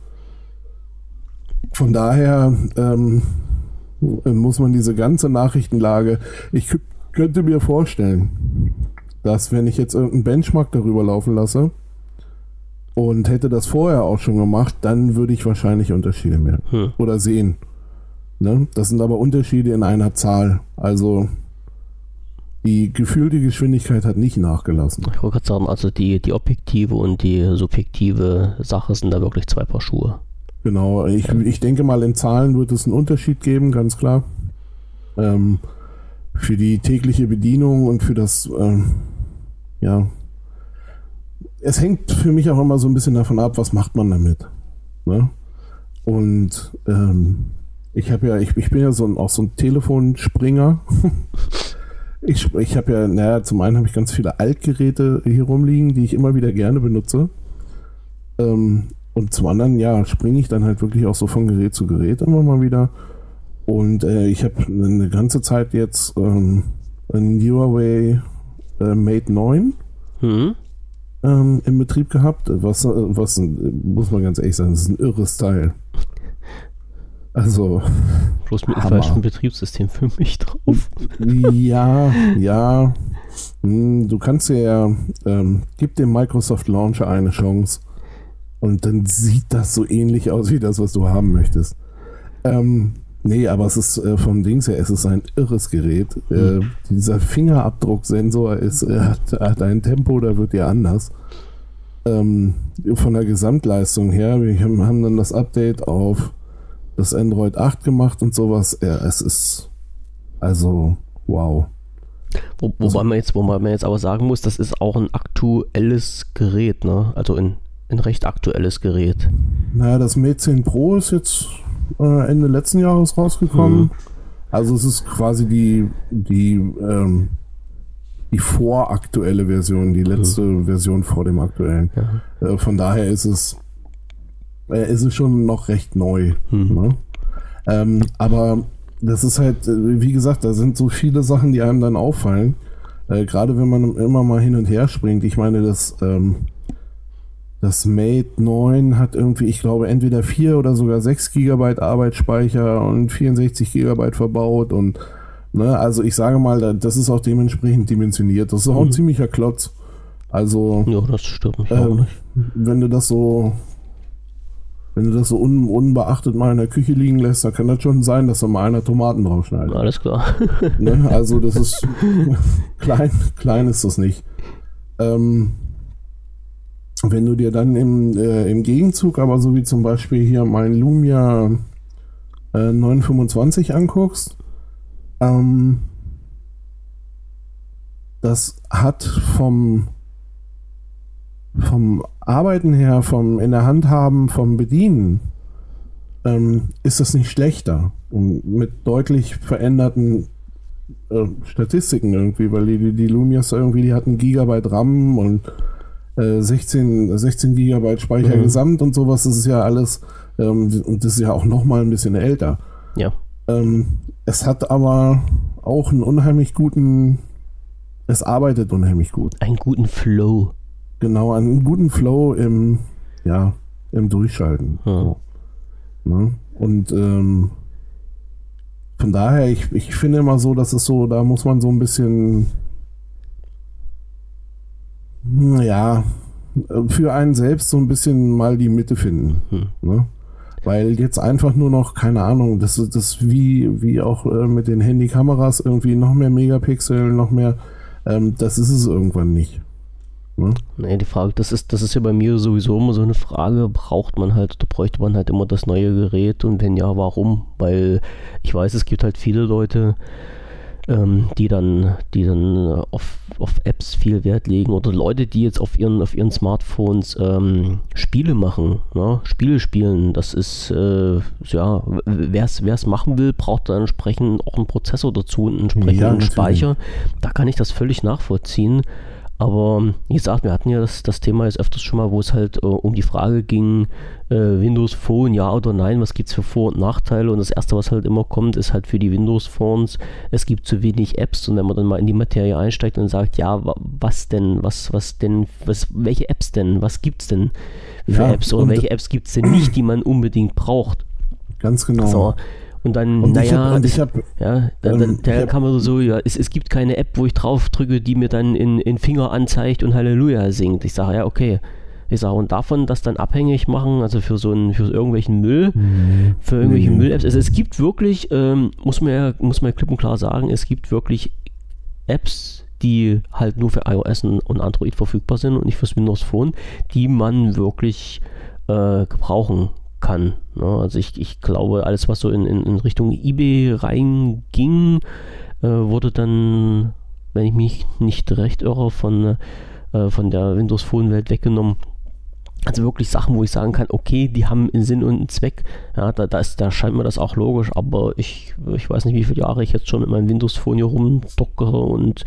Von daher ähm, muss man diese ganze Nachrichtenlage, ich könnte mir vorstellen, dass wenn ich jetzt irgendeinen Benchmark darüber laufen lasse und hätte das vorher auch schon gemacht, dann würde ich wahrscheinlich Unterschiede merken hm. oder sehen. Ne? Das sind aber Unterschiede in einer Zahl. Also die gefühlte Geschwindigkeit hat nicht nachgelassen. Ich wollte gerade sagen, also die, die objektive und die subjektive Sache sind da wirklich zwei Paar Schuhe. Genau, ich, ich denke mal, in Zahlen wird es einen Unterschied geben, ganz klar. Ähm, für die tägliche Bedienung und für das, ähm, ja, es hängt für mich auch immer so ein bisschen davon ab, was macht man damit. Ne? Und ähm, ich habe ja, ich, ich bin ja so ein, auch so ein Telefonspringer. Ich, ich habe ja, naja, zum einen habe ich ganz viele Altgeräte hier rumliegen, die ich immer wieder gerne benutze. Ähm, und zum anderen, ja, springe ich dann halt wirklich auch so von Gerät zu Gerät immer mal wieder. Und äh, ich habe eine ganze Zeit jetzt ähm, ein Huawei äh, Mate 9 mhm. ähm, im Betrieb gehabt. Was, was muss man ganz ehrlich sagen, das ist ein irres Teil. Also. Bloß mit einem falschen Betriebssystem für mich drauf. Ja, ja. Hm, du kannst ja, ähm, gib dem Microsoft Launcher eine Chance. Und dann sieht das so ähnlich aus wie das, was du haben möchtest. Ähm, nee, aber es ist äh, vom Dings her, es ist ein irres Gerät. Äh, hm. dieser Fingerabdrucksensor ist, äh, hat, hat, ein Tempo, da wird ja anders. Ähm, von der Gesamtleistung her, wir haben, dann das Update auf das Android 8 gemacht und sowas. Ja, es ist also wow. Wo, wobei, also, man jetzt, wobei man jetzt aber sagen muss, das ist auch ein aktuelles Gerät, ne? Also ein, ein recht aktuelles Gerät. Naja, das Mate 10 Pro ist jetzt äh, Ende letzten Jahres rausgekommen. Mhm. Also es ist quasi die, die, ähm, die voraktuelle Version, die letzte mhm. Version vor dem aktuellen. Ja. Äh, von daher ist es äh, ist es schon noch recht neu. Mhm. Ne? Ähm, aber das ist halt, äh, wie gesagt, da sind so viele Sachen, die einem dann auffallen. Äh, Gerade wenn man immer mal hin und her springt. Ich meine, das, ähm, das Mate 9 hat irgendwie, ich glaube, entweder 4 oder sogar 6 GB Arbeitsspeicher und 64 GB verbaut und ne, also ich sage mal, das ist auch dementsprechend dimensioniert. Das ist auch ein mhm. ziemlicher Klotz. Also, ja, das stimmt mich äh, nicht. Wenn du das so wenn du das so un, unbeachtet mal in der Küche liegen lässt, dann kann das schon sein, dass da mal einer Tomaten draufschneidet. Alles klar. Ne? Also das ist klein, klein ist das nicht. Ähm, wenn du dir dann im, äh, im Gegenzug, aber so wie zum Beispiel hier mein Lumia äh, 925 anguckst, ähm, das hat vom vom Arbeiten her, vom in der Hand haben, vom Bedienen, ähm, ist das nicht schlechter. Und mit deutlich veränderten äh, Statistiken irgendwie, weil die, die Lumias irgendwie, die hatten Gigabyte RAM und äh, 16, 16 Gigabyte Speicher mhm. gesamt und sowas. Das ist ja alles, ähm, und das ist ja auch nochmal ein bisschen älter. Ja. Ähm, es hat aber auch einen unheimlich guten, es arbeitet unheimlich gut. Einen guten Flow. Genau, einen guten Flow im, ja, im Durchschalten. Hm. So. Ne? Und ähm, von daher, ich, ich finde immer so, dass es so, da muss man so ein bisschen, ja, für einen selbst so ein bisschen mal die Mitte finden. Hm. Ne? Weil jetzt einfach nur noch, keine Ahnung, das ist das wie, wie auch äh, mit den Handykameras irgendwie noch mehr Megapixel, noch mehr, ähm, das ist es irgendwann nicht. Ne? Nee, die Frage, das ist, das ist ja bei mir sowieso immer so eine Frage, braucht man halt, oder bräuchte man halt immer das neue Gerät und wenn ja, warum? Weil ich weiß, es gibt halt viele Leute, ähm, die dann, die dann auf, auf Apps viel Wert legen oder Leute, die jetzt auf ihren, auf ihren Smartphones ähm, Spiele machen, ne? Spiele spielen. Das ist, äh, ja, wer es machen will, braucht dann entsprechend auch einen Prozessor dazu, einen entsprechenden ja, Speicher. Da kann ich das völlig nachvollziehen. Aber wie gesagt, wir hatten ja das, das Thema jetzt öfters schon mal, wo es halt äh, um die Frage ging, äh, Windows Phone, ja oder nein, was gibt es für Vor- und Nachteile? Und das Erste, was halt immer kommt, ist halt für die Windows Phones, es gibt zu wenig Apps. Und wenn man dann mal in die Materie einsteigt und sagt, ja, was denn, was, was denn, was, welche Apps denn, was gibt es denn für ja, Apps oder welche Apps gibt es denn nicht, die man unbedingt braucht? Ganz genau. So, und dann, und naja, ich hab, ja, dann, ähm, dann kann man so, ja, es, es gibt keine App, wo ich drauf drücke, die mir dann in, in Finger anzeigt und Halleluja singt. Ich sage, ja, okay. Ich sage, und davon das dann abhängig machen, also für so einen, für irgendwelchen Müll, mhm. für irgendwelche mhm. Müll-Apps. Also es gibt wirklich, ähm, muss man ja, muss man ja klipp und klar sagen, es gibt wirklich Apps, die halt nur für iOS und Android verfügbar sind und nicht fürs Windows Phone, die man wirklich äh, gebrauchen kann. Ne? Also ich, ich glaube, alles, was so in, in, in Richtung eBay reinging, äh, wurde dann, wenn ich mich nicht recht irre, von, äh, von der Windows Phone Welt weggenommen. Also wirklich Sachen, wo ich sagen kann, okay, die haben einen Sinn und einen Zweck. Ja, da, da, ist, da scheint mir das auch logisch, aber ich, ich weiß nicht, wie viele Jahre ich jetzt schon mit meinem Windows Phone hier rumdockere und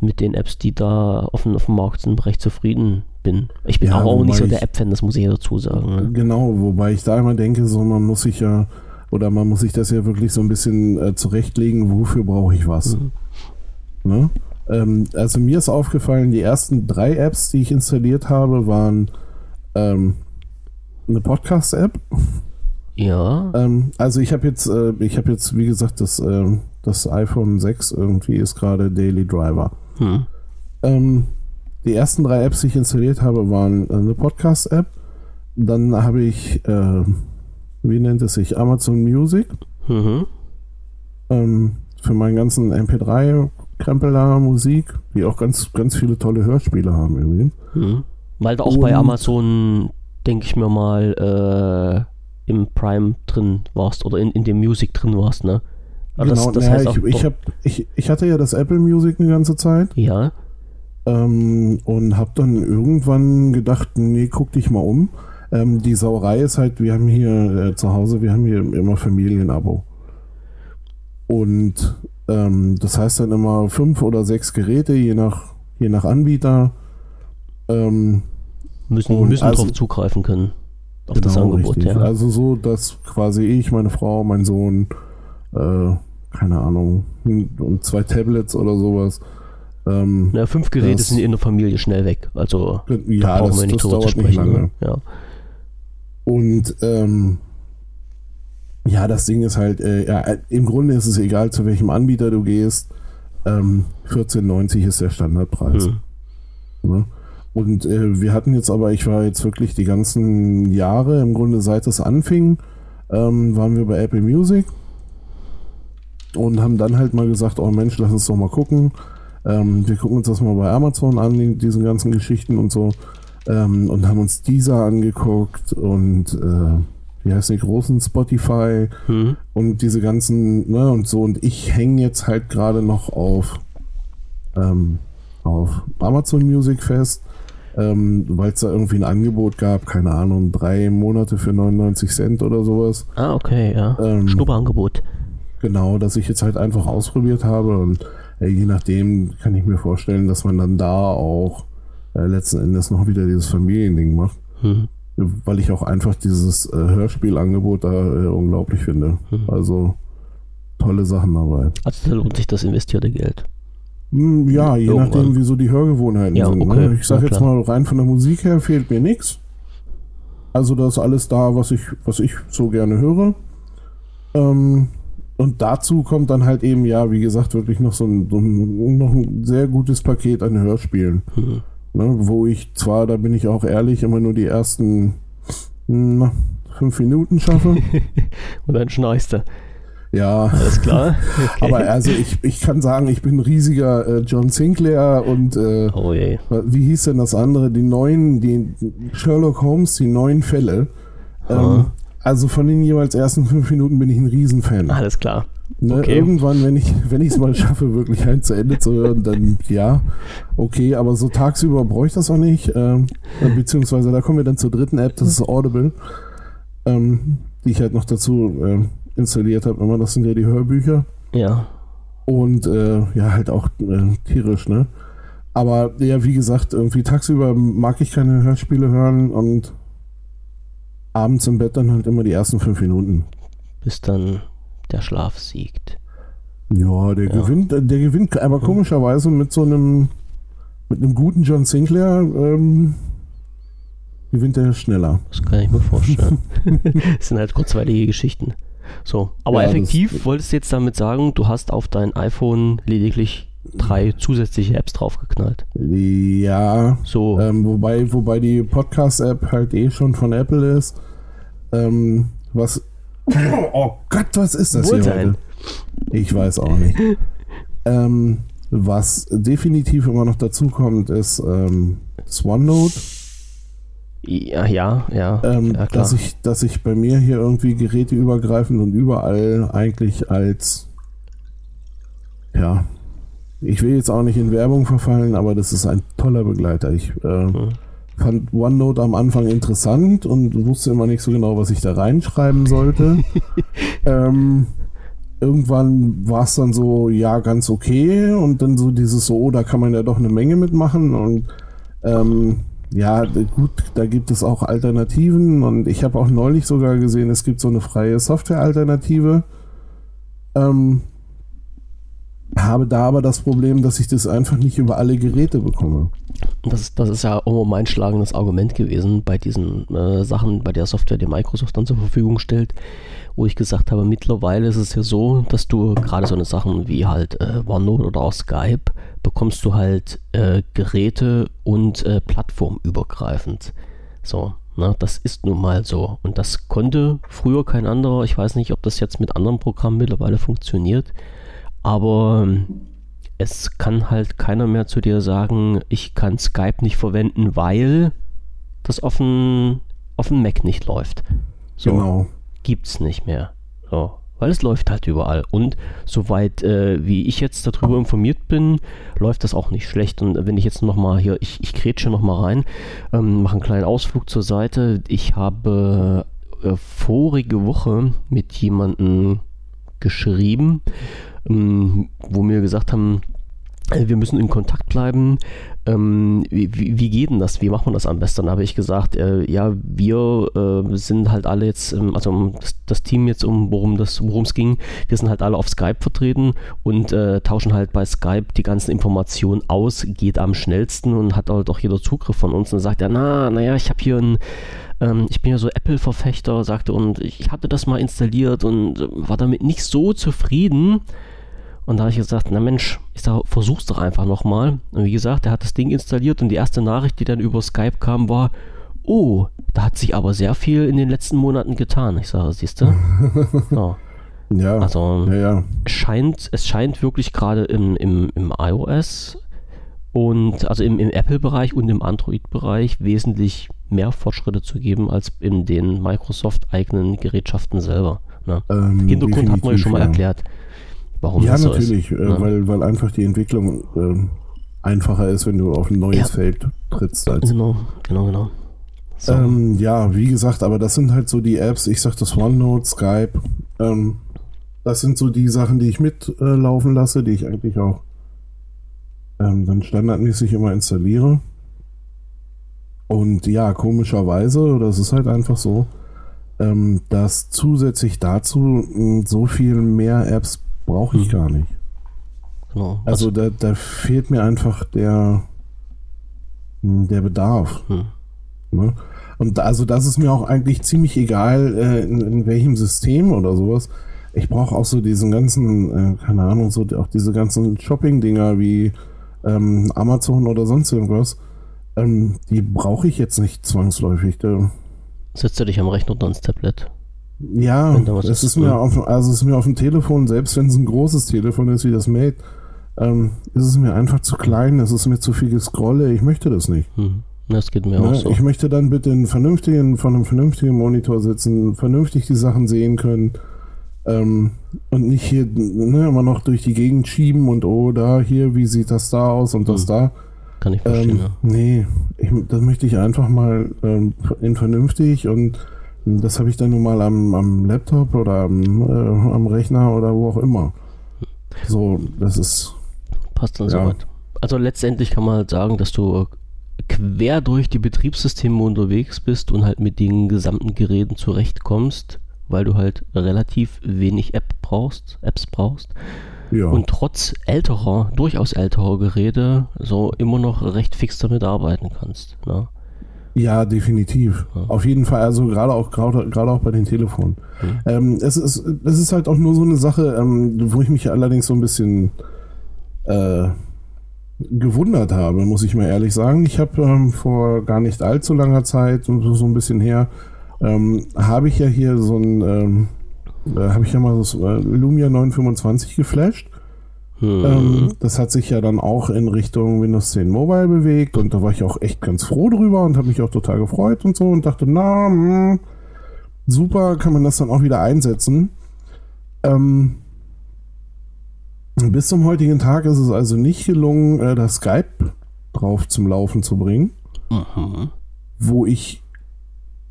mit den Apps, die da offen auf dem Markt sind, recht zufrieden bin. Ich bin ja, auch nicht so der App-Fan, das muss ich ja dazu sagen. Ne? Genau, wobei ich da immer denke, so man muss sich ja, oder man muss sich das ja wirklich so ein bisschen äh, zurechtlegen, wofür brauche ich was. Mhm. Ne? Ähm, also mir ist aufgefallen, die ersten drei Apps, die ich installiert habe, waren ähm, eine Podcast-App. Ja. Ähm, also ich habe jetzt, äh, ich habe jetzt, wie gesagt, das, äh, das iPhone 6 irgendwie ist gerade Daily Driver. Hm. Ähm, die ersten drei Apps, die ich installiert habe, waren äh, eine Podcast-App. Dann habe ich, äh, wie nennt es sich, Amazon Music. Mhm. Ähm, für meinen ganzen MP3-Krempel da Musik, die auch ganz, ganz viele tolle Hörspiele haben übrigens. Mhm. Weil du auch Und, bei Amazon, denke ich mir mal, äh, im Prime drin warst oder in, in dem Music drin warst, ne? Aber genau, das, das naja, heißt ich, ich, hab, ich, ich hatte ja das Apple Music eine ganze Zeit. Ja. Ähm, und habe dann irgendwann gedacht, nee, guck dich mal um. Ähm, die Sauerei ist halt, wir haben hier äh, zu Hause, wir haben hier immer Familienabo. Und ähm, das heißt dann immer fünf oder sechs Geräte, je nach, je nach Anbieter. Ähm, müssen müssen also, darauf zugreifen können. Auf genau, das Angebot, richtig. ja. Also so, dass quasi ich, meine Frau, mein Sohn, äh, keine Ahnung, und zwei Tablets oder sowas ähm, Na, fünf Geräte das, sind in der Familie schnell weg. Also ja, da brauchen das, wir nicht drüber zu sprechen. Ne? Ja. Und ähm, ja, das Ding ist halt, äh, ja, im Grunde ist es egal, zu welchem Anbieter du gehst. Ähm, 14,90 ist der Standardpreis. Mhm. Ne? Und äh, wir hatten jetzt aber, ich war jetzt wirklich die ganzen Jahre, im Grunde seit es anfing, ähm, waren wir bei Apple Music und haben dann halt mal gesagt, oh Mensch, lass uns doch mal gucken. Ähm, wir gucken uns das mal bei Amazon an, diesen ganzen Geschichten und so. Ähm, und haben uns dieser angeguckt und äh, wie heißt die großen Spotify mhm. und diese ganzen, ne, und so. Und ich hänge jetzt halt gerade noch auf, ähm, auf Amazon Music fest, ähm, weil es da irgendwie ein Angebot gab, keine Ahnung, drei Monate für 99 Cent oder sowas. Ah, okay, ja. Ähm, Schnupperangebot. Genau, dass ich jetzt halt einfach ausprobiert habe und je nachdem kann ich mir vorstellen, dass man dann da auch äh, letzten Endes noch wieder dieses Familiending macht. Mhm. Weil ich auch einfach dieses äh, Hörspielangebot da äh, unglaublich finde. Mhm. Also tolle Sachen dabei. Also da lohnt sich das investierte Geld. Hm, ja, je Irgendwann. nachdem, wie so die Hörgewohnheiten ja, sind. Ne? Okay. Ne? Ich sage ja, jetzt mal, rein von der Musik her fehlt mir nichts. Also da ist alles da, was ich, was ich so gerne höre. Ähm, und dazu kommt dann halt eben, ja, wie gesagt, wirklich noch so ein, so ein noch ein sehr gutes Paket an Hörspielen. Mhm. Ne, wo ich zwar, da bin ich auch ehrlich, immer nur die ersten na, fünf Minuten schaffe. Und dann schnarchst du. Ja. Alles klar. Okay. Aber also ich, ich kann sagen, ich bin ein riesiger äh, John Sinclair und äh, oh wie hieß denn das andere? Die neuen, die Sherlock Holmes, die neuen Fälle. Ähm, also von den jeweils ersten fünf Minuten bin ich ein Riesenfan. Alles klar. Ne, okay. Irgendwann, wenn ich wenn es mal schaffe, wirklich ein zu Ende zu hören, dann ja, okay, aber so tagsüber brauche ich das auch nicht. Ähm, beziehungsweise da kommen wir dann zur dritten App, das ist Audible, ähm, die ich halt noch dazu äh, installiert habe. Immer, das sind ja die Hörbücher. Ja. Und äh, ja, halt auch äh, tierisch, ne? Aber ja, wie gesagt, irgendwie tagsüber mag ich keine Hörspiele hören und abends im Bett dann halt immer die ersten fünf Minuten. Bis dann der Schlaf siegt. Ja, der ja. gewinnt, der gewinnt, aber komischerweise mit so einem, mit einem guten John Sinclair ähm, gewinnt er schneller. Das kann ich mir vorstellen. das sind halt kurzweilige Geschichten. So, aber ja, effektiv wolltest du jetzt damit sagen, du hast auf dein iPhone lediglich drei zusätzliche Apps draufgeknallt. Ja. So. Ähm, wobei, wobei die Podcast-App halt eh schon von Apple ist. Ähm, was. Oh Gott, was ist das Wohlsein. hier heute? Ich weiß auch nicht. ähm, was definitiv immer noch dazu kommt, ist ähm, OneNote. Ja, ja, ja. Ähm, ja dass, ich, dass ich bei mir hier irgendwie geräteübergreifend und überall eigentlich als ja, ich will jetzt auch nicht in Werbung verfallen, aber das ist ein toller Begleiter. Ich äh, mhm. fand OneNote am Anfang interessant und wusste immer nicht so genau, was ich da reinschreiben sollte. ähm, irgendwann war es dann so, ja, ganz okay. Und dann so dieses so, oh, da kann man ja doch eine Menge mitmachen. Und ähm, ja, gut, da gibt es auch Alternativen. Und ich habe auch neulich sogar gesehen, es gibt so eine freie Software-Alternative. Ähm, habe da aber das Problem, dass ich das einfach nicht über alle Geräte bekomme. Das, das ist ja immer mein schlagendes Argument gewesen bei diesen äh, Sachen, bei der Software, die Microsoft dann zur Verfügung stellt, wo ich gesagt habe, mittlerweile ist es ja so, dass du gerade so eine Sachen wie halt äh, OneNote oder auch Skype bekommst du halt äh, Geräte und äh, plattformübergreifend. So, na, ne, das ist nun mal so. Und das konnte früher kein anderer. Ich weiß nicht, ob das jetzt mit anderen Programmen mittlerweile funktioniert. Aber ähm, es kann halt keiner mehr zu dir sagen, ich kann Skype nicht verwenden, weil das auf dem, auf dem Mac nicht läuft. So, genau. Gibt's nicht mehr. So, weil es läuft halt überall. Und soweit äh, wie ich jetzt darüber informiert bin, läuft das auch nicht schlecht. Und wenn ich jetzt nochmal hier, ich, ich grätsche nochmal rein, ähm, mache einen kleinen Ausflug zur Seite. Ich habe äh, vorige Woche mit jemandem geschrieben, wo wir gesagt haben, äh, wir müssen in Kontakt bleiben. Ähm, wie, wie, geht denn das? Wie macht man das am besten? Dann habe ich gesagt, äh, ja, wir äh, sind halt alle jetzt, ähm, also das, das, Team jetzt, um worum es ging, wir sind halt alle auf Skype vertreten und äh, tauschen halt bei Skype die ganzen Informationen aus, geht am schnellsten und hat halt auch jeder Zugriff von uns. Und dann sagt er, na, naja, ich habe hier ein ähm, ich bin ja so Apple-Verfechter, sagte, und ich hatte das mal installiert und war damit nicht so zufrieden. Und da habe ich gesagt, na Mensch, ich sag, versuch's doch einfach nochmal. Und wie gesagt, er hat das Ding installiert und die erste Nachricht, die dann über Skype kam, war, oh, da hat sich aber sehr viel in den letzten Monaten getan. Ich sage, siehst du? So. Ja. Also ja, ja. Scheint, es scheint wirklich gerade im, im, im iOS und also im, im Apple-Bereich und im Android-Bereich wesentlich mehr Fortschritte zu geben als in den Microsoft-eigenen Gerätschaften selber. Ne? Ähm, Hintergrund hat man ja schon mal erklärt warum ja, das so natürlich, ist. Ja, natürlich, äh, weil, weil einfach die Entwicklung äh, einfacher ist, wenn du auf ein neues ja. Feld trittst. Als genau, genau, genau. So. Ähm, ja, wie gesagt, aber das sind halt so die Apps, ich sag das OneNote, Skype, ähm, das sind so die Sachen, die ich mitlaufen äh, lasse, die ich eigentlich auch ähm, dann standardmäßig immer installiere. Und ja, komischerweise, das ist halt einfach so, ähm, dass zusätzlich dazu so viel mehr Apps brauche ich hm. gar nicht. Genau. Also, also da, da, fehlt mir einfach der, hm, der Bedarf. Hm. Ne? Und also das ist mir auch eigentlich ziemlich egal, äh, in, in, welchem System oder sowas. Ich brauche auch so diesen ganzen, äh, keine Ahnung, so auch diese ganzen Shopping-Dinger wie ähm, Amazon oder sonst irgendwas. Ähm, die brauche ich jetzt nicht zwangsläufig. Da. Setzt du dich am Rechner und ans Tablet? Ja, es ist, mir auf, also es ist mir auf dem Telefon, selbst wenn es ein großes Telefon ist wie das Mate, ähm, ist es mir einfach zu klein, es ist mir zu viel Gescrolle, ich möchte das nicht. Hm. Das geht mir ne? auch so. Ich möchte dann bitte einen vernünftigen, von einem vernünftigen Monitor sitzen, vernünftig die Sachen sehen können ähm, und nicht hier ne, immer noch durch die Gegend schieben und oh, da, hier, wie sieht das da aus und das hm. da. Kann ich verstehen, ähm, ja. Nee, ich, das möchte ich einfach mal ähm, in vernünftig und das habe ich dann nun mal am, am Laptop oder am, äh, am Rechner oder wo auch immer. So, das ist. Passt dann ja. soweit. Also letztendlich kann man halt sagen, dass du quer durch die Betriebssysteme unterwegs bist und halt mit den gesamten Geräten zurechtkommst, weil du halt relativ wenig App brauchst, Apps brauchst. Ja. Und trotz älterer, durchaus älterer Geräte so immer noch recht fix damit arbeiten kannst. Ne? Ja, definitiv. Ja. Auf jeden Fall, also gerade auch, gerade, gerade auch bei den Telefonen. Mhm. Ähm, es, ist, es ist halt auch nur so eine Sache, ähm, wo ich mich allerdings so ein bisschen äh, gewundert habe, muss ich mal ehrlich sagen. Ich habe ähm, vor gar nicht allzu langer Zeit, so, so ein bisschen her, ähm, habe ich ja hier so ein, ähm, äh, habe ich ja mal das äh, Lumia 925 geflasht. Ähm, das hat sich ja dann auch in Richtung Windows 10 Mobile bewegt und da war ich auch echt ganz froh drüber und habe mich auch total gefreut und so und dachte, na, mh, hm, super, kann man das dann auch wieder einsetzen. Ähm, bis zum heutigen Tag ist es also nicht gelungen, äh, das Skype drauf zum Laufen zu bringen. Mhm. Wo ich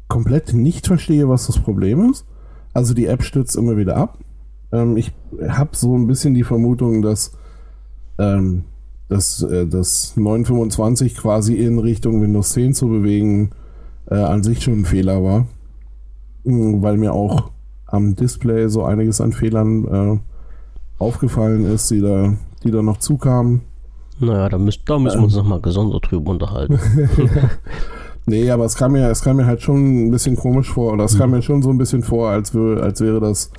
komplett nicht verstehe, was das Problem ist. Also die App stürzt immer wieder ab. Ähm, ich habe so ein bisschen die Vermutung, dass, ähm, dass äh, das 925 quasi in Richtung Windows 10 zu bewegen äh, an sich schon ein Fehler war. Mhm, weil mir auch am Display so einiges an Fehlern äh, aufgefallen ist, die da, die da noch zukamen. Naja, da, müsst, da müssen wir uns ähm. nochmal gesondert drüber unterhalten. nee, aber es kam, mir, es kam mir halt schon ein bisschen komisch vor, oder es mhm. kam mir schon so ein bisschen vor, als, wär, als wäre das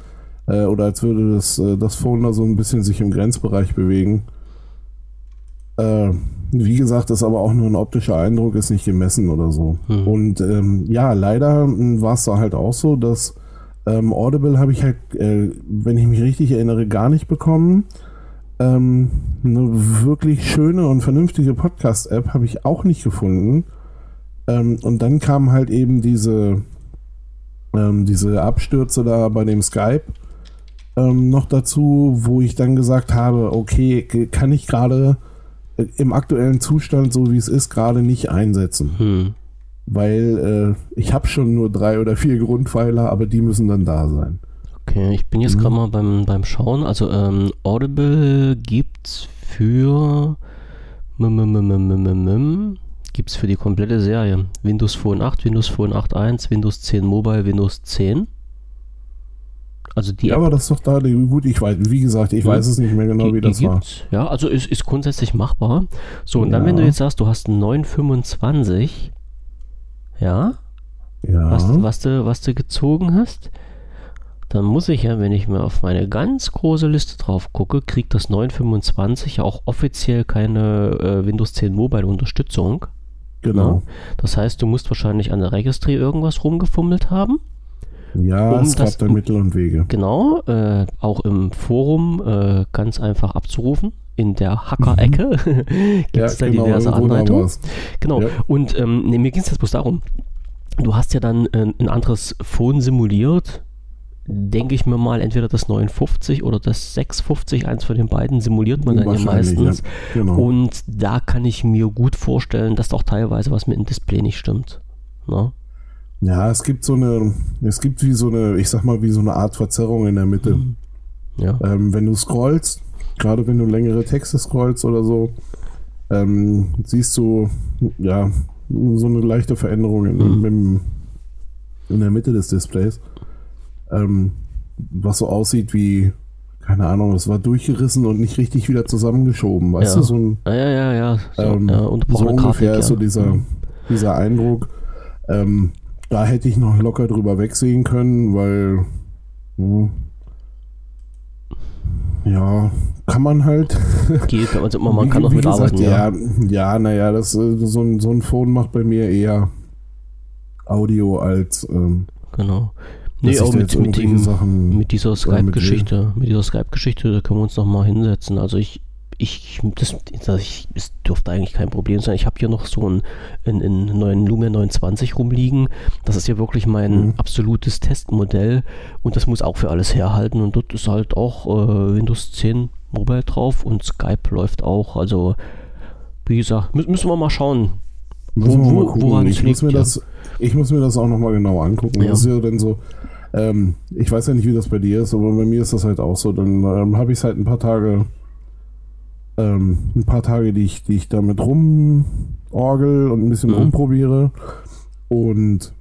äh, oder als würde das, äh, das Phone da so ein bisschen sich im Grenzbereich bewegen. Äh, wie gesagt, ist aber auch nur ein optischer Eindruck, ist nicht gemessen oder so. Hm. Und ähm, ja, leider hm, war es da halt auch so, dass ähm, Audible habe ich halt, äh, wenn ich mich richtig erinnere, gar nicht bekommen. Ähm, eine wirklich schöne und vernünftige Podcast-App habe ich auch nicht gefunden. Ähm, und dann kamen halt eben diese, ähm, diese Abstürze da bei dem Skype ähm, noch dazu, wo ich dann gesagt habe, okay, kann ich gerade äh, im aktuellen Zustand, so wie es ist, gerade nicht einsetzen. Hm. Weil äh, ich habe schon nur drei oder vier Grundpfeiler, aber die müssen dann da sein. Okay, ich bin jetzt mhm. gerade mal beim, beim Schauen. Also ähm, Audible gibt's für gibt's für die komplette Serie. Windows Phone 8, Windows Phone 8.1, Windows 10 Mobile, Windows 10. Also die ja, aber das ist doch da, gut, ich weiß, wie gesagt, ich ja, weiß es nicht mehr genau, die, wie das war. Ja, also ist, ist grundsätzlich machbar. So, und ja. dann, wenn du jetzt sagst, du hast einen 925, ja, ja. Was, was, du, was du gezogen hast, dann muss ich ja, wenn ich mir auf meine ganz große Liste drauf gucke, kriegt das 925 ja auch offiziell keine äh, Windows 10 Mobile Unterstützung. Genau. Ja? Das heißt, du musst wahrscheinlich an der Registry irgendwas rumgefummelt haben. Ja, um es gab da Mittel und Wege. Genau, äh, auch im Forum äh, ganz einfach abzurufen. In der Hacker-Ecke mhm. gibt es ja, da genau, diverse Anleitungen. Genau, ja. und ähm, nee, mir ging es jetzt bloß darum, du hast ja dann äh, ein anderes Phone simuliert, denke ich mir mal, entweder das 59 oder das 650, eins von den beiden simuliert man dann ja meistens. Ja, genau. Und da kann ich mir gut vorstellen, dass auch teilweise was mit dem Display nicht stimmt. Na? Ja, es gibt so eine, es gibt wie so eine, ich sag mal, wie so eine Art Verzerrung in der Mitte. Mhm. Ja. Ähm, wenn du scrollst, gerade wenn du längere Texte scrollst oder so, ähm, siehst du, ja, so eine leichte Veränderung in, mhm. in, in der Mitte des Displays. Ähm, was so aussieht wie, keine Ahnung, es war durchgerissen und nicht richtig wieder zusammengeschoben, weißt ja. du, so ein, ja, ja, ja, so, ähm, ja, so ungefähr Grafik, ist so dieser, mhm. dieser Eindruck. Ähm, da hätte ich noch locker drüber wegsehen können, weil hm, ja, kann man halt. Geht, also man, kann auch mit gesagt, arbeiten. Ja, ja, naja, das, äh, so, ein, so ein Phone macht bei mir eher Audio als. Ähm, genau. Nee, auch mit, mit, dem, Sachen mit dieser Skype-Geschichte, mit, mit, dieser Skype-Geschichte, da können wir uns nochmal hinsetzen. Also ich, ich, das, das, dürfte eigentlich kein Problem sein. Ich habe hier noch so einen, einen, einen neuen Lumia 29 rumliegen. Das ist ja wirklich mein mhm. absolutes Testmodell und das muss auch für alles herhalten. Und dort ist halt auch äh, Windows 10 Mobile drauf und Skype läuft auch. Also, wie gesagt, müssen wir mal schauen. Wo, wo, woran ich, muss mir ja. das, ich muss mir das auch nochmal genau angucken. Ja. Das ist ja dann so, ähm, ich weiß ja nicht, wie das bei dir ist, aber bei mir ist das halt auch so. Dann ähm, habe ich es halt ein paar Tage, ähm, ein paar Tage, die ich, die ich damit rumorgel und ein bisschen mhm. rumprobiere. Und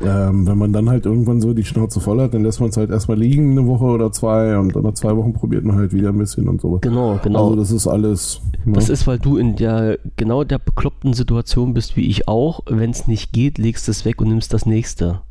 ähm, wenn man dann halt irgendwann so die Schnauze voll hat, dann lässt man es halt erstmal liegen, eine Woche oder zwei und nach zwei Wochen probiert man halt wieder ein bisschen und so. Genau, genau. Also das ist alles. Ne? Das ist, weil du in der genau der bekloppten Situation bist wie ich auch. Wenn es nicht geht, legst es weg und nimmst das nächste.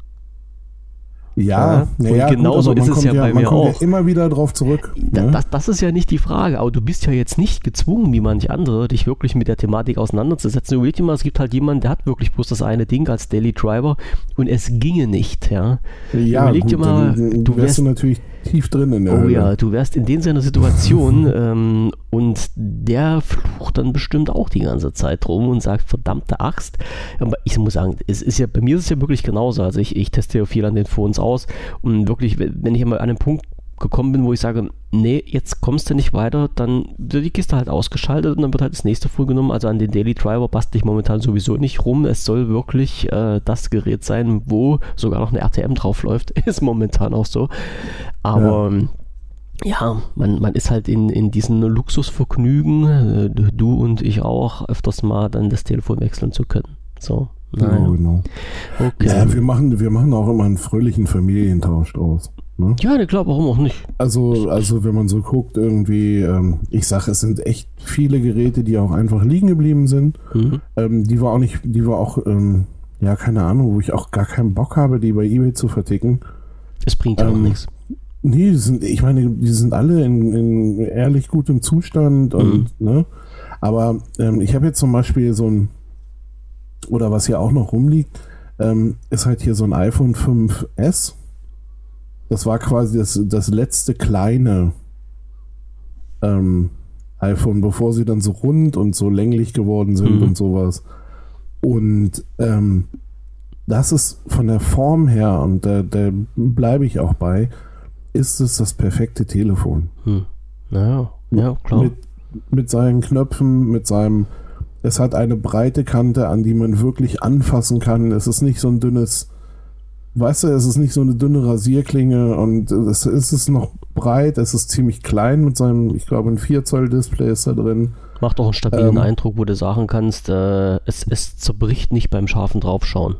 Ja, ja, ja genauso ist es ja, bei mir auch. Ja immer wieder drauf zurück. Ne? Das, das, ist ja nicht die Frage, aber du bist ja jetzt nicht gezwungen, wie manche andere, dich wirklich mit der Thematik auseinanderzusetzen. Überleg dir mal, es gibt halt jemanden, der hat wirklich bloß das eine Ding als Daily Driver und es ginge nicht, ja. Ja, Überleg gut, dir mal, du wärst du natürlich tief drin in der Oh Hölle. ja, du wärst in den seiner Situation ähm, und der flucht dann bestimmt auch die ganze Zeit rum und sagt, verdammte Axt. Aber ich muss sagen, es ist ja, bei mir ist es ja wirklich genauso. Also ich, ich teste ja viel an den Phones aus und wirklich, wenn ich mal an einem Punkt gekommen bin, wo ich sage, nee, jetzt kommst du nicht weiter, dann wird die Kiste halt ausgeschaltet und dann wird halt das nächste vorgenommen. Also an den Daily Driver bastel ich momentan sowieso nicht rum. Es soll wirklich äh, das Gerät sein, wo sogar noch eine RTM drauf läuft. Ist momentan auch so. Aber ja ja, man, man ist halt in, in diesen Luxusvergnügen, äh, du und ich auch, öfters mal dann das Telefon wechseln zu können. So. Genau, genau. Okay. Ja, wir machen, wir machen auch immer einen fröhlichen Familientausch draus. Ne? Ja, ich glaube, warum auch nicht. Also, also wenn man so guckt, irgendwie, ähm, ich sage, es sind echt viele Geräte, die auch einfach liegen geblieben sind. Mhm. Ähm, die war auch nicht, die war auch, ähm, ja, keine Ahnung, wo ich auch gar keinen Bock habe, die bei Ebay zu verticken. Es bringt ja auch ähm, nichts. Nee, die sind, ich meine, die sind alle in, in ehrlich gutem Zustand und, mhm. ne? Aber ähm, ich habe jetzt zum Beispiel so ein, oder was hier auch noch rumliegt, ähm, ist halt hier so ein iPhone 5S das war quasi das, das letzte kleine ähm, iPhone, bevor sie dann so rund und so länglich geworden sind mhm. und sowas. Und ähm, das ist von der Form her, und da, da bleibe ich auch bei, ist es das perfekte Telefon. Hm. Naja, ja, klar. Mit, mit seinen Knöpfen, mit seinem, es hat eine breite Kante, an die man wirklich anfassen kann. Es ist nicht so ein dünnes weißt du, es ist nicht so eine dünne Rasierklinge und es ist noch breit, es ist ziemlich klein mit seinem, ich glaube, ein 4 Zoll Display ist da drin. Macht auch einen stabilen ähm, Eindruck, wo du sagen kannst, äh, es, es zerbricht nicht beim scharfen Draufschauen.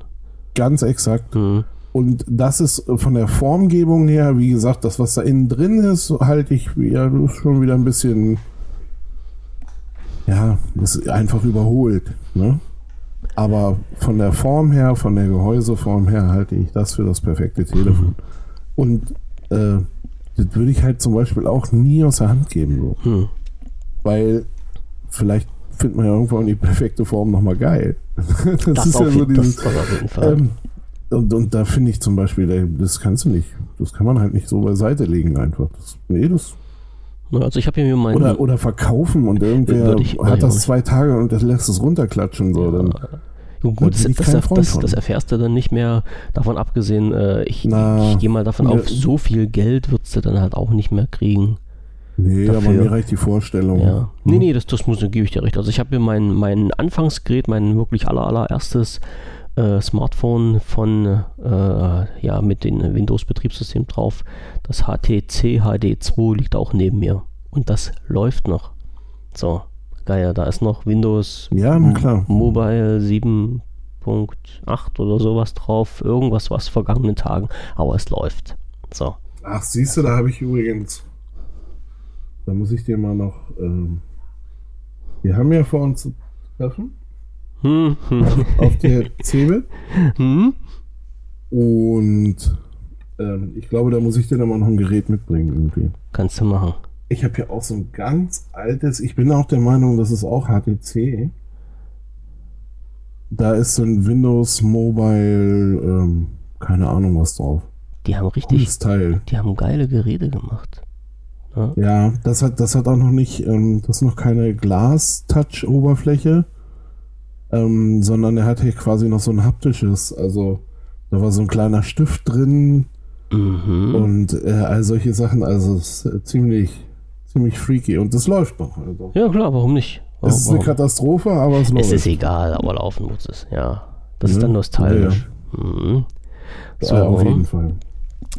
Ganz exakt. Mhm. Und das ist von der Formgebung her, wie gesagt, das, was da innen drin ist, halte ich ja, schon wieder ein bisschen, ja, ist einfach überholt. Ne? Aber von der Form her, von der Gehäuseform her, halte ich das für das perfekte Telefon. Und äh, das würde ich halt zum Beispiel auch nie aus der Hand geben. So. Mhm. Weil vielleicht findet man ja irgendwann die perfekte Form nochmal geil. das, das, ist ja so dieses. Ähm, und, und da finde ich zum Beispiel, das kannst du nicht, das kann man halt nicht so beiseite legen einfach. Das, nee, das also ich habe mir meinen oder, oder verkaufen und irgendwer ich, hat das zwei Tage und das lässt es runterklatschen. So, dann, gut, das, das, das, das, erfährst du dann nicht mehr. Davon abgesehen, äh, ich, ich gehe mal davon ja. auf, so viel Geld würdest du dann halt auch nicht mehr kriegen. Nee, dafür. aber mir reicht die Vorstellung. Ja. Nee, nee, das, das muss, gebe ich dir recht. Also ich habe mir mein, mein Anfangsgerät, mein wirklich aller, allererstes äh, Smartphone von, äh, ja, mit dem Windows-Betriebssystem drauf. Das HTC HD2 liegt auch neben mir. Und das läuft noch. So, geil, da ist noch Windows ja, Mobile 7.8 oder sowas drauf. Irgendwas was vergangenen Tagen, aber es läuft. So. Ach, siehst du, da habe ich übrigens. Da muss ich dir mal noch. Ähm, wir haben ja vor uns treffen. Hm, hm. Auf der Zebe. Hm? Und ähm, ich glaube, da muss ich dir dann mal noch ein Gerät mitbringen irgendwie. Kannst du machen. Ich habe ja auch so ein ganz altes, ich bin auch der Meinung, das ist auch HTC. Da ist so ein Windows Mobile, ähm, keine Ahnung was drauf. Die haben richtig, die haben geile Geräte gemacht. Ja, ja das, hat, das hat auch noch nicht, ähm, das ist noch keine Glas-Touch-Oberfläche, ähm, sondern er hat hier quasi noch so ein haptisches, also da war so ein kleiner Stift drin mhm. und äh, all solche Sachen, also es ist ziemlich, ziemlich freaky und das läuft noch. Also. Ja klar, warum nicht? Warum, es ist eine Katastrophe, aber es läuft. Es ist egal, aber laufen muss es, ja. Das ja, ist dann nostalgisch. Ja, ja. Mhm. So, ja, auf jeden Fall.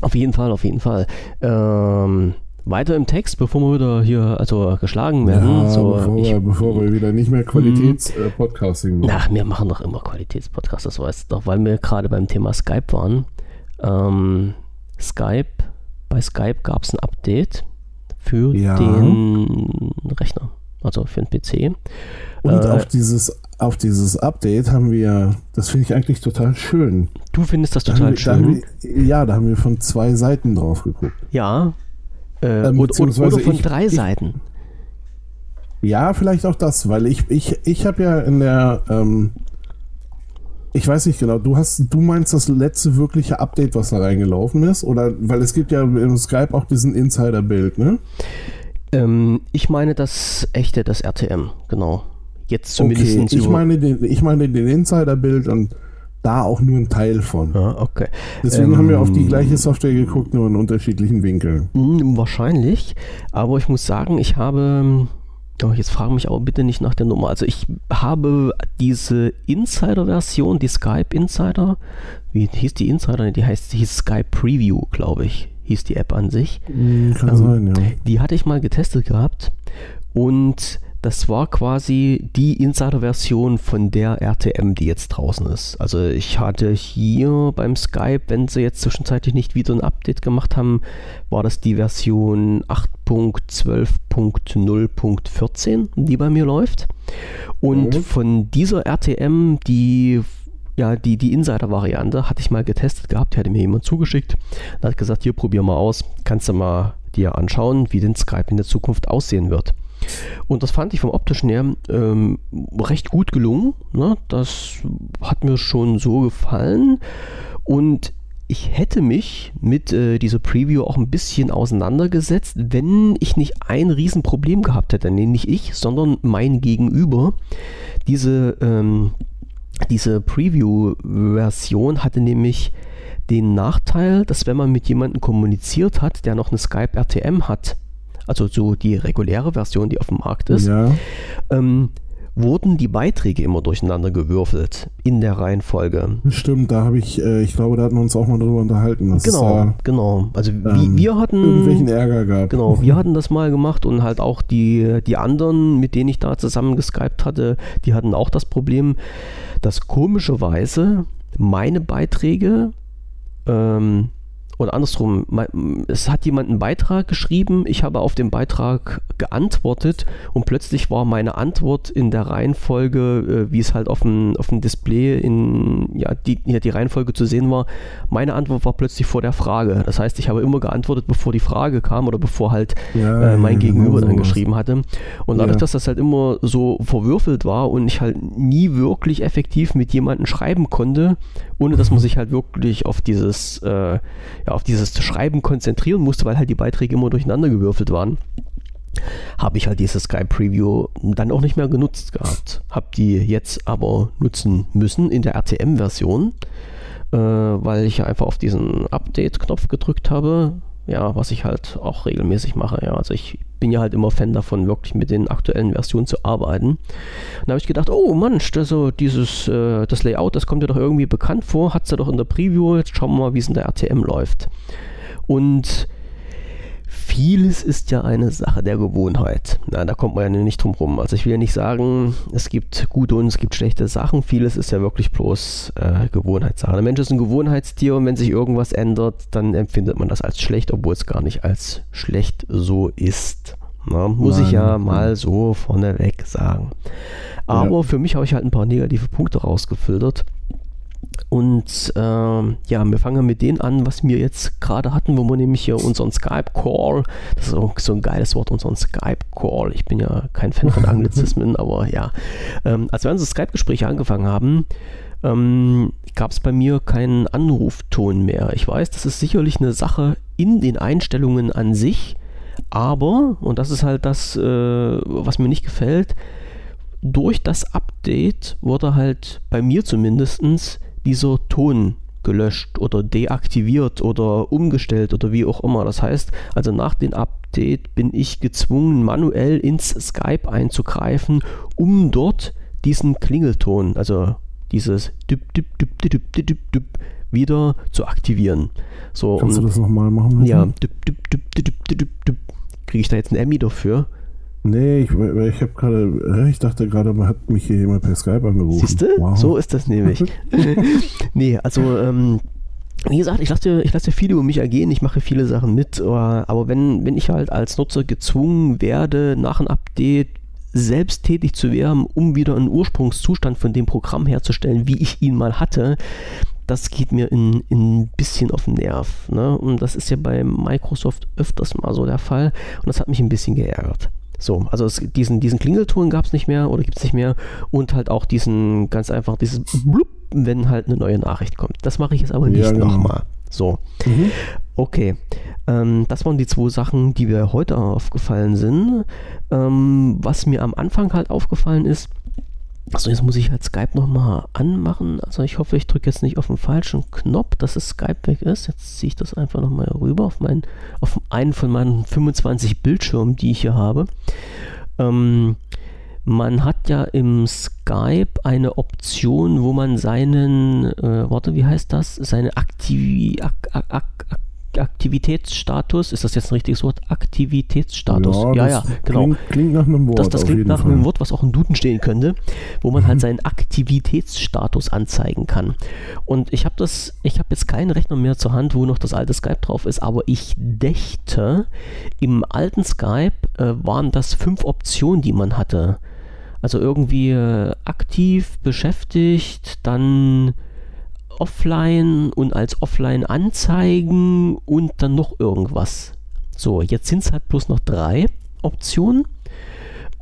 Auf jeden Fall, auf jeden Fall. Ähm, weiter im Text, bevor wir wieder hier also geschlagen werden. Ja, so, bevor, ich, wir, bevor wir wieder nicht mehr Qualitätspodcasting mhm. äh, machen. Ach, wir machen doch immer Qualitätspodcasts, das weißt du doch, weil wir gerade beim Thema Skype waren. Ähm, Skype, bei Skype gab es ein Update für ja. den Rechner, also für den PC. Und äh, auf, dieses, auf dieses Update haben wir, das finde ich eigentlich total schön. Du findest das total da schön? Da wir, ja, da haben wir von zwei Seiten drauf geguckt. Ja, äh, ähm, oder, oder, von ich, drei ich, Seiten. Ja, vielleicht auch das, weil ich, ich, ich habe ja in der, ähm, ich weiß nicht genau, du hast, du meinst das letzte wirkliche Update, was da reingelaufen ist? Oder, weil es gibt ja im Skype auch diesen Insider-Bild, ne? Ähm, ich meine das echte, das RTM, genau. Jetzt zumindest. Okay, ich meine den, ich meine den Insider-Bild und da auch nur ein Teil von. Ah, okay. Deswegen ähm, haben wir auf die gleiche Software geguckt, nur in unterschiedlichen Winkeln. Hm, wahrscheinlich, aber ich muss sagen, ich habe, oh, jetzt frage mich aber bitte nicht nach der Nummer. Also ich habe diese Insider-Version, die Skype Insider, wie hieß die Insider? Die heißt, die hieß Skype Preview, glaube ich, hieß die App an sich. Hm, kann ähm, sein, ja. Die hatte ich mal getestet gehabt und das war quasi die Insider-Version von der RTM, die jetzt draußen ist. Also ich hatte hier beim Skype, wenn sie jetzt zwischenzeitlich nicht wieder ein Update gemacht haben, war das die Version 8.12.0.14, die bei mir läuft. Und mhm. von dieser RTM, die ja, die, die Insider-Variante hatte ich mal getestet gehabt, die hatte mir jemand zugeschickt. Da hat gesagt, hier probier mal aus, kannst du mal dir anschauen, wie den Skype in der Zukunft aussehen wird. Und das fand ich vom optischen her ähm, recht gut gelungen. Ne? Das hat mir schon so gefallen. Und ich hätte mich mit äh, dieser Preview auch ein bisschen auseinandergesetzt, wenn ich nicht ein Riesenproblem gehabt hätte. Nee, nicht ich, sondern mein Gegenüber. Diese, ähm, diese Preview-Version hatte nämlich den Nachteil, dass wenn man mit jemandem kommuniziert hat, der noch eine Skype RTM hat, also so die reguläre Version, die auf dem Markt ist, ja. ähm, wurden die Beiträge immer durcheinander gewürfelt in der Reihenfolge. Stimmt, da habe ich, äh, ich glaube, da hatten wir uns auch mal drüber unterhalten. Dass genau, äh, genau. Also ähm, wir hatten irgendwelchen Ärger gehabt. Genau, wir hatten das mal gemacht und halt auch die, die anderen, mit denen ich da zusammen geskypt hatte, die hatten auch das Problem, dass komischerweise meine Beiträge ähm, oder andersrum, es hat jemand einen Beitrag geschrieben, ich habe auf den Beitrag geantwortet und plötzlich war meine Antwort in der Reihenfolge, äh, wie es halt auf dem, auf dem Display in, ja die, ja, die Reihenfolge zu sehen war, meine Antwort war plötzlich vor der Frage. Das heißt, ich habe immer geantwortet, bevor die Frage kam oder bevor halt ja, äh, mein ja, Gegenüber genau dann geschrieben hatte. Und dadurch, dass das halt immer so verwürfelt war und ich halt nie wirklich effektiv mit jemandem schreiben konnte, ohne dass man sich halt wirklich auf dieses, äh, ja, auf dieses Schreiben konzentrieren musste, weil halt die Beiträge immer durcheinander gewürfelt waren, habe ich halt diese Skype Preview dann auch nicht mehr genutzt gehabt. Habe die jetzt aber nutzen müssen in der RTM-Version, äh, weil ich einfach auf diesen Update-Knopf gedrückt habe ja, was ich halt auch regelmäßig mache. Ja, also ich bin ja halt immer Fan davon, wirklich mit den aktuellen Versionen zu arbeiten. Und da habe ich gedacht, oh Mann, also dieses, äh, das Layout, das kommt dir doch irgendwie bekannt vor, hat es ja doch in der Preview, jetzt schauen wir mal, wie es in der RTM läuft. Und vieles ist ja eine Sache der Gewohnheit. Na, da kommt man ja nicht drum rum. Also ich will ja nicht sagen, es gibt gute und es gibt schlechte Sachen. Vieles ist ja wirklich bloß äh, Gewohnheitssache. Der Mensch ist ein Gewohnheitstier und wenn sich irgendwas ändert, dann empfindet man das als schlecht, obwohl es gar nicht als schlecht so ist. Na, muss Nein. ich ja mal so vorneweg sagen. Aber ja. für mich habe ich halt ein paar negative Punkte rausgefiltert. Und ähm, ja, wir fangen mit denen an, was wir jetzt gerade hatten, wo wir nämlich hier unseren Skype-Call, das ist auch so ein geiles Wort, unseren Skype-Call. Ich bin ja kein Fan von Anglizismen, aber ja. Ähm, als wir unsere Skype-Gespräche angefangen haben, ähm, gab es bei mir keinen Anrufton mehr. Ich weiß, das ist sicherlich eine Sache in den Einstellungen an sich, aber, und das ist halt das, äh, was mir nicht gefällt, durch das Update wurde halt bei mir zumindest dieser Ton gelöscht oder deaktiviert oder umgestellt oder wie auch immer. Das heißt, also nach dem Update bin ich gezwungen, manuell ins Skype einzugreifen, um dort diesen Klingelton, also dieses düpp, düpp, düpp, düpp, düpp, düpp, düpp, wieder zu aktivieren. So, Kannst du das nochmal machen? Ja, düpp, düpp, düpp, düpp, düpp, düpp. Kriege ich da jetzt ein Emmy dafür? Nee, ich, ich habe gerade, ich dachte gerade, man hat mich hier jemand per Skype angerufen. Siehst du? Wow. So ist das nämlich. nee, also, ähm, wie gesagt, ich lasse, ich lasse viel über mich ergehen, ich mache viele Sachen mit, aber wenn, wenn ich halt als Nutzer gezwungen werde, nach einem Update selbst tätig zu werden, um wieder einen Ursprungszustand von dem Programm herzustellen, wie ich ihn mal hatte, das geht mir ein, ein bisschen auf den Nerv. Ne? Und das ist ja bei Microsoft öfters mal so der Fall und das hat mich ein bisschen geärgert. So, also es, diesen, diesen Klingelton gab es nicht mehr oder gibt es nicht mehr und halt auch diesen ganz einfach dieses Blub, wenn halt eine neue Nachricht kommt. Das mache ich jetzt aber nicht ja, genau. nochmal. So. Mhm. Okay. Ähm, das waren die zwei Sachen, die mir heute aufgefallen sind. Ähm, was mir am Anfang halt aufgefallen ist, also jetzt muss ich halt Skype nochmal anmachen. Also ich hoffe, ich drücke jetzt nicht auf den falschen Knopf, dass es Skype weg ist. Jetzt ziehe ich das einfach nochmal rüber auf, mein, auf einen von meinen 25 Bildschirmen, die ich hier habe. Ähm, man hat ja im Skype eine Option, wo man seinen, äh, warte, wie heißt das? Seine Aktivi Ak Ak Ak Aktivitätsstatus, ist das jetzt ein richtiges Wort? Aktivitätsstatus. Ja, ja, ja genau. Klingt, klingt, nach einem Wort. Das, das klingt nach Fall. einem Wort, was auch im Duden stehen könnte, wo man halt mhm. seinen Aktivitätsstatus anzeigen kann. Und ich habe das, ich habe jetzt keinen Rechner mehr zur Hand, wo noch das alte Skype drauf ist, aber ich dächte, im alten Skype äh, waren das fünf Optionen, die man hatte. Also irgendwie äh, aktiv, beschäftigt, dann offline und als offline anzeigen und dann noch irgendwas. So, jetzt sind es halt bloß noch drei Optionen.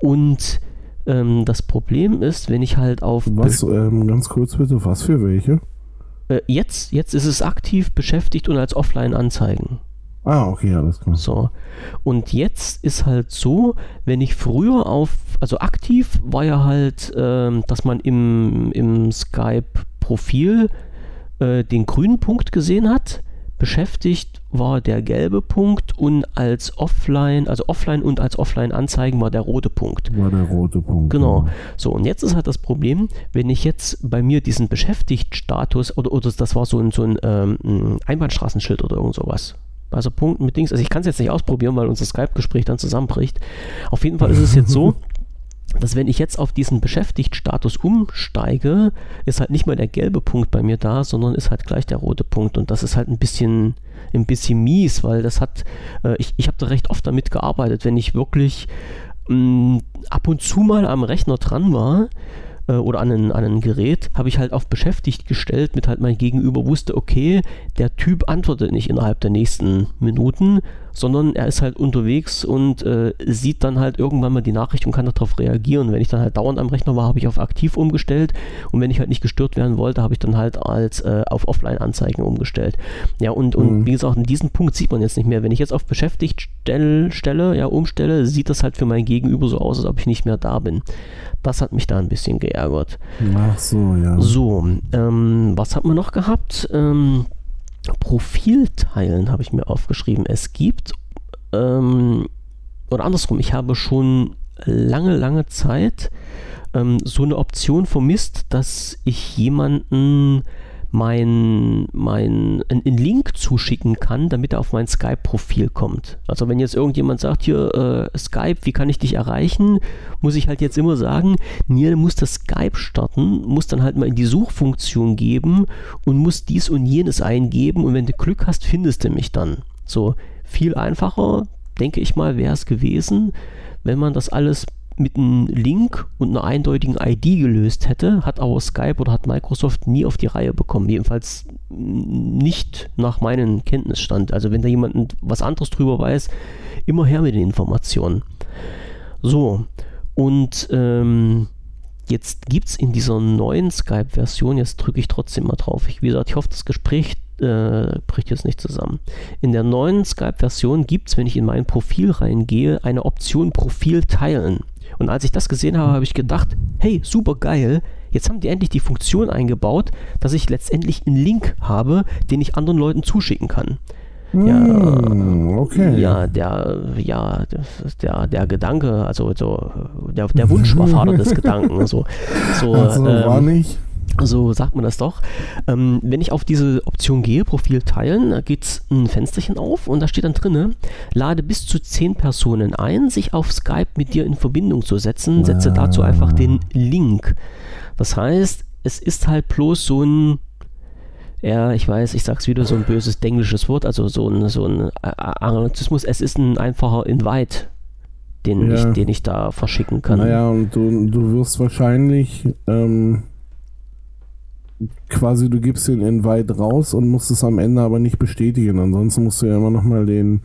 Und ähm, das Problem ist, wenn ich halt auf. Was, ähm, ganz kurz bitte, was für welche? Äh, jetzt, jetzt ist es aktiv beschäftigt und als offline anzeigen. Ah, okay, alles klar. So. Und jetzt ist halt so, wenn ich früher auf, also aktiv war ja halt, ähm, dass man im, im Skype-Profil äh, den grünen Punkt gesehen hat. Beschäftigt war der gelbe Punkt und als Offline, also Offline und als Offline anzeigen war der rote Punkt. War der rote Punkt. Genau. So, und jetzt ist halt das Problem, wenn ich jetzt bei mir diesen Beschäftigt-Status oder, oder das war so ein, so ein ähm, Einbahnstraßenschild oder irgend sowas. Also Punkt mit Dings. Also ich kann es jetzt nicht ausprobieren, weil unser Skype-Gespräch dann zusammenbricht. Auf jeden Fall ist es jetzt so, dass wenn ich jetzt auf diesen Beschäftigt-Status umsteige, ist halt nicht mehr der gelbe Punkt bei mir da, sondern ist halt gleich der rote Punkt. Und das ist halt ein bisschen, ein bisschen mies, weil das hat, äh, ich, ich habe da recht oft damit gearbeitet, wenn ich wirklich mh, mm, ab und zu mal am Rechner dran war, äh, oder an ein, an ein Gerät, habe ich halt auf beschäftigt gestellt, mit halt mein Gegenüber wusste, okay, der Typ antwortet nicht innerhalb der nächsten Minuten, sondern er ist halt unterwegs und äh, sieht dann halt irgendwann mal die Nachricht und kann darauf reagieren. Wenn ich dann halt dauernd am Rechner war, habe ich auf aktiv umgestellt und wenn ich halt nicht gestört werden wollte, habe ich dann halt als äh, auf Offline-Anzeigen umgestellt. Ja, und, und mhm. wie gesagt, in diesem Punkt sieht man jetzt nicht mehr. Wenn ich jetzt auf beschäftigt stell, stelle, ja, umstelle, sieht das halt für mein Gegenüber so aus, als ob ich nicht mehr da bin. Das hat mich da ein bisschen geärgert. Ach so, ja. So, ähm, was hat man noch gehabt? Ähm, Profil teilen habe ich mir aufgeschrieben. Es gibt, ähm, oder andersrum, ich habe schon lange, lange Zeit ähm, so eine Option vermisst, dass ich jemanden mein, mein, einen Link zuschicken kann, damit er auf mein Skype-Profil kommt. Also wenn jetzt irgendjemand sagt, hier, äh, Skype, wie kann ich dich erreichen, muss ich halt jetzt immer sagen, Nier muss das Skype starten, muss dann halt mal in die Suchfunktion geben und muss dies und jenes eingeben und wenn du Glück hast, findest du mich dann. So viel einfacher, denke ich mal, wäre es gewesen, wenn man das alles mit einem Link und einer eindeutigen ID gelöst hätte, hat aber Skype oder hat Microsoft nie auf die Reihe bekommen. Jedenfalls nicht nach meinem Kenntnisstand. Also wenn da jemand was anderes drüber weiß, immer her mit den Informationen. So, und ähm, jetzt gibt es in dieser neuen Skype-Version, jetzt drücke ich trotzdem mal drauf. Ich, wie gesagt, ich hoffe, das Gespräch äh, bricht jetzt nicht zusammen. In der neuen Skype-Version gibt es, wenn ich in mein Profil reingehe, eine Option Profil teilen. Und als ich das gesehen habe, habe ich gedacht, hey, super geil, jetzt haben die endlich die Funktion eingebaut, dass ich letztendlich einen Link habe, den ich anderen Leuten zuschicken kann. Ja, hm, okay. Ja, der, ja, der, der Gedanke, also so, der, der Wunsch war Vater des Gedanken. So, so, also, ähm, war nicht. So sagt man das doch. Ähm, wenn ich auf diese Option gehe, Profil teilen, da geht ein Fensterchen auf und da steht dann drin, lade bis zu 10 Personen ein, sich auf Skype mit dir in Verbindung zu setzen, setze dazu einfach den Link. Das heißt, es ist halt bloß so ein ja, ich weiß, ich sag's wieder, so ein böses englisches Wort, also so ein, so ein Anglizismus. Es ist ein einfacher Invite, den, ja. ich, den ich da verschicken kann. Naja, und du, du wirst wahrscheinlich ähm, quasi, du gibst den Invite raus und musst es am Ende aber nicht bestätigen. Ansonsten musst du ja immer nochmal den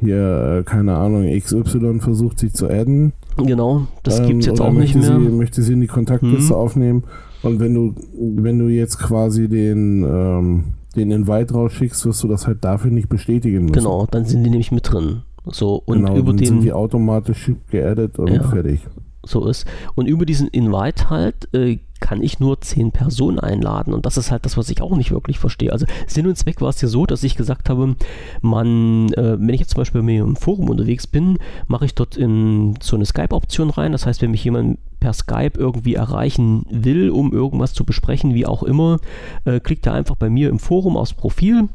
hier, äh, keine Ahnung, XY versucht sich zu adden. Genau, das ähm, gibt's jetzt auch nicht mehr. Sie, möchte sie in die Kontaktliste hm. aufnehmen und wenn du, wenn du jetzt quasi den, ähm, den Invite rausschickst, wirst du das halt dafür nicht bestätigen müssen. Genau, dann sind die nämlich mit drin. So, und genau, über dann den. sind die automatisch geaddet und ja, fertig. So ist. Und über diesen Invite halt äh, kann ich nur zehn Personen einladen. Und das ist halt das, was ich auch nicht wirklich verstehe. Also Sinn und Zweck war es ja so, dass ich gesagt habe, man, äh, wenn ich jetzt zum Beispiel bei mir im Forum unterwegs bin, mache ich dort in so eine Skype-Option rein. Das heißt, wenn mich jemand per Skype irgendwie erreichen will, um irgendwas zu besprechen, wie auch immer, äh, klickt er einfach bei mir im Forum aufs Profil,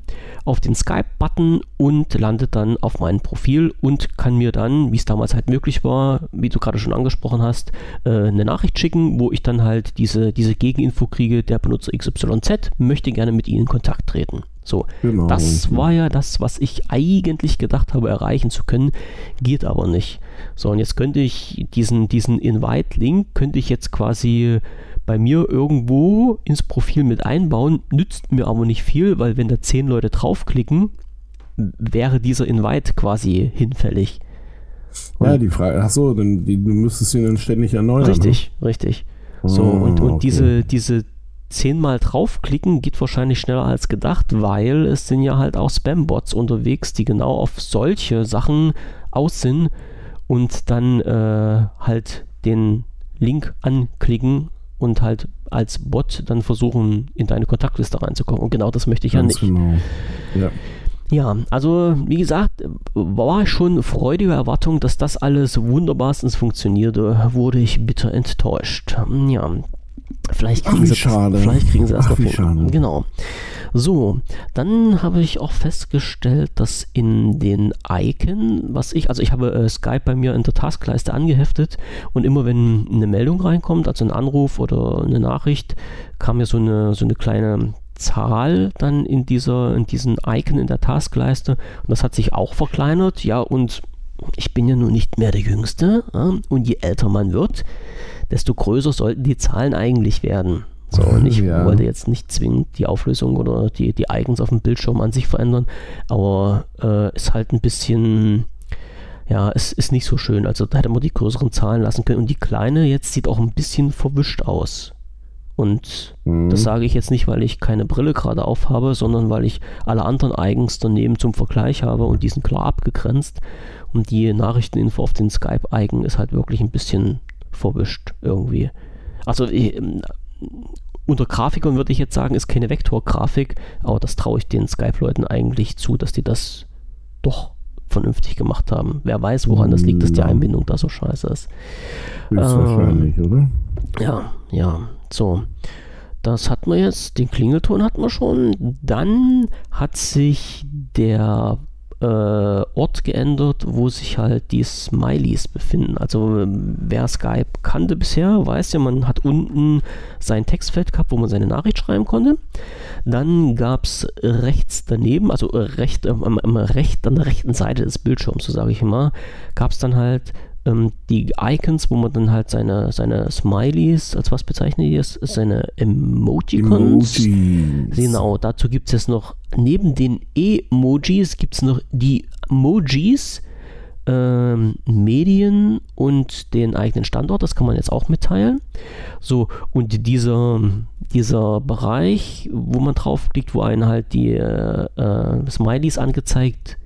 auf den Skype-Button und landet dann auf mein Profil und kann mir dann, wie es damals halt möglich war, wie du gerade schon angesprochen hast, äh, eine Nachricht schicken, wo ich dann halt diese, diese Gegeninfo kriege, der Benutzer XYZ möchte gerne mit Ihnen in Kontakt treten. So, genau, das war ja das, was ich eigentlich gedacht habe, erreichen zu können, geht aber nicht. So, und jetzt könnte ich diesen, diesen Invite-Link, könnte ich jetzt quasi bei mir irgendwo ins Profil mit einbauen, nützt mir aber nicht viel, weil wenn da zehn Leute draufklicken, wäre dieser Invite quasi hinfällig. Und ja, die Frage, ach so, dann, die, du müsstest ihn dann ständig erneuern. Richtig, ne? richtig. So, ah, und, und okay. diese, diese zehnmal draufklicken geht wahrscheinlich schneller als gedacht, weil es sind ja halt auch Spam-Bots unterwegs, die genau auf solche Sachen aus sind und dann äh, halt den Link anklicken und halt als Bot dann versuchen, in deine Kontaktliste reinzukommen. Und genau das möchte ich Ganz ja nicht. Genau. Ja. Ja, also wie gesagt, war schon freudige Erwartung, dass das alles wunderbarstens funktionierte, wurde ich bitter enttäuscht. Ja, vielleicht kriegen, Ach, sie, schade. vielleicht kriegen sie das Ach, noch hin. Genau. So, dann habe ich auch festgestellt, dass in den Icon, was ich, also ich habe äh, Skype bei mir in der Taskleiste angeheftet und immer wenn eine Meldung reinkommt, also ein Anruf oder eine Nachricht, kam mir so eine, so eine kleine Zahl dann in dieser, in diesen Icon in der Taskleiste und das hat sich auch verkleinert, ja, und ich bin ja nun nicht mehr der Jüngste ja, und je älter man wird, desto größer sollten die Zahlen eigentlich werden. So, und ich ja. wollte jetzt nicht zwingend die Auflösung oder die, die Icons auf dem Bildschirm an sich verändern, aber äh, ist halt ein bisschen, ja, es ist nicht so schön. Also da hätte man die größeren Zahlen lassen können und die kleine jetzt sieht auch ein bisschen verwischt aus. Und mhm. das sage ich jetzt nicht, weil ich keine Brille gerade aufhabe, sondern weil ich alle anderen Eigens daneben zum Vergleich habe und die sind klar abgegrenzt. Und die Nachrichteninfo auf den Skype-Eigen ist halt wirklich ein bisschen verwischt irgendwie. Also ich, ähm, unter Grafikern würde ich jetzt sagen, ist keine Vektorgrafik, aber das traue ich den Skype-Leuten eigentlich zu, dass die das doch vernünftig gemacht haben. Wer weiß, woran das liegt, dass die Einbindung da so scheiße ist. Höchstwahrscheinlich, ähm, oder? Ja, ja. So, das hat man jetzt, den Klingelton hat man schon. Dann hat sich der äh, Ort geändert, wo sich halt die Smileys befinden. Also wer Skype kannte bisher, weiß ja, man hat unten sein Textfeld gehabt, wo man seine Nachricht schreiben konnte. Dann gab es rechts daneben, also recht, ähm, recht, an der rechten Seite des Bildschirms, so sage ich immer, gab es dann halt ähm, die Icons, wo man dann halt seine, seine Smileys, als was bezeichnet ihr es, seine Emojicons. Emojis. Genau, dazu gibt es jetzt noch, neben den Emojis gibt es noch die Emojis, ähm, Medien und den eigenen Standort. Das kann man jetzt auch mitteilen. So, und dieser, dieser Bereich, wo man draufklickt, wo einen halt die äh, äh, Smileys angezeigt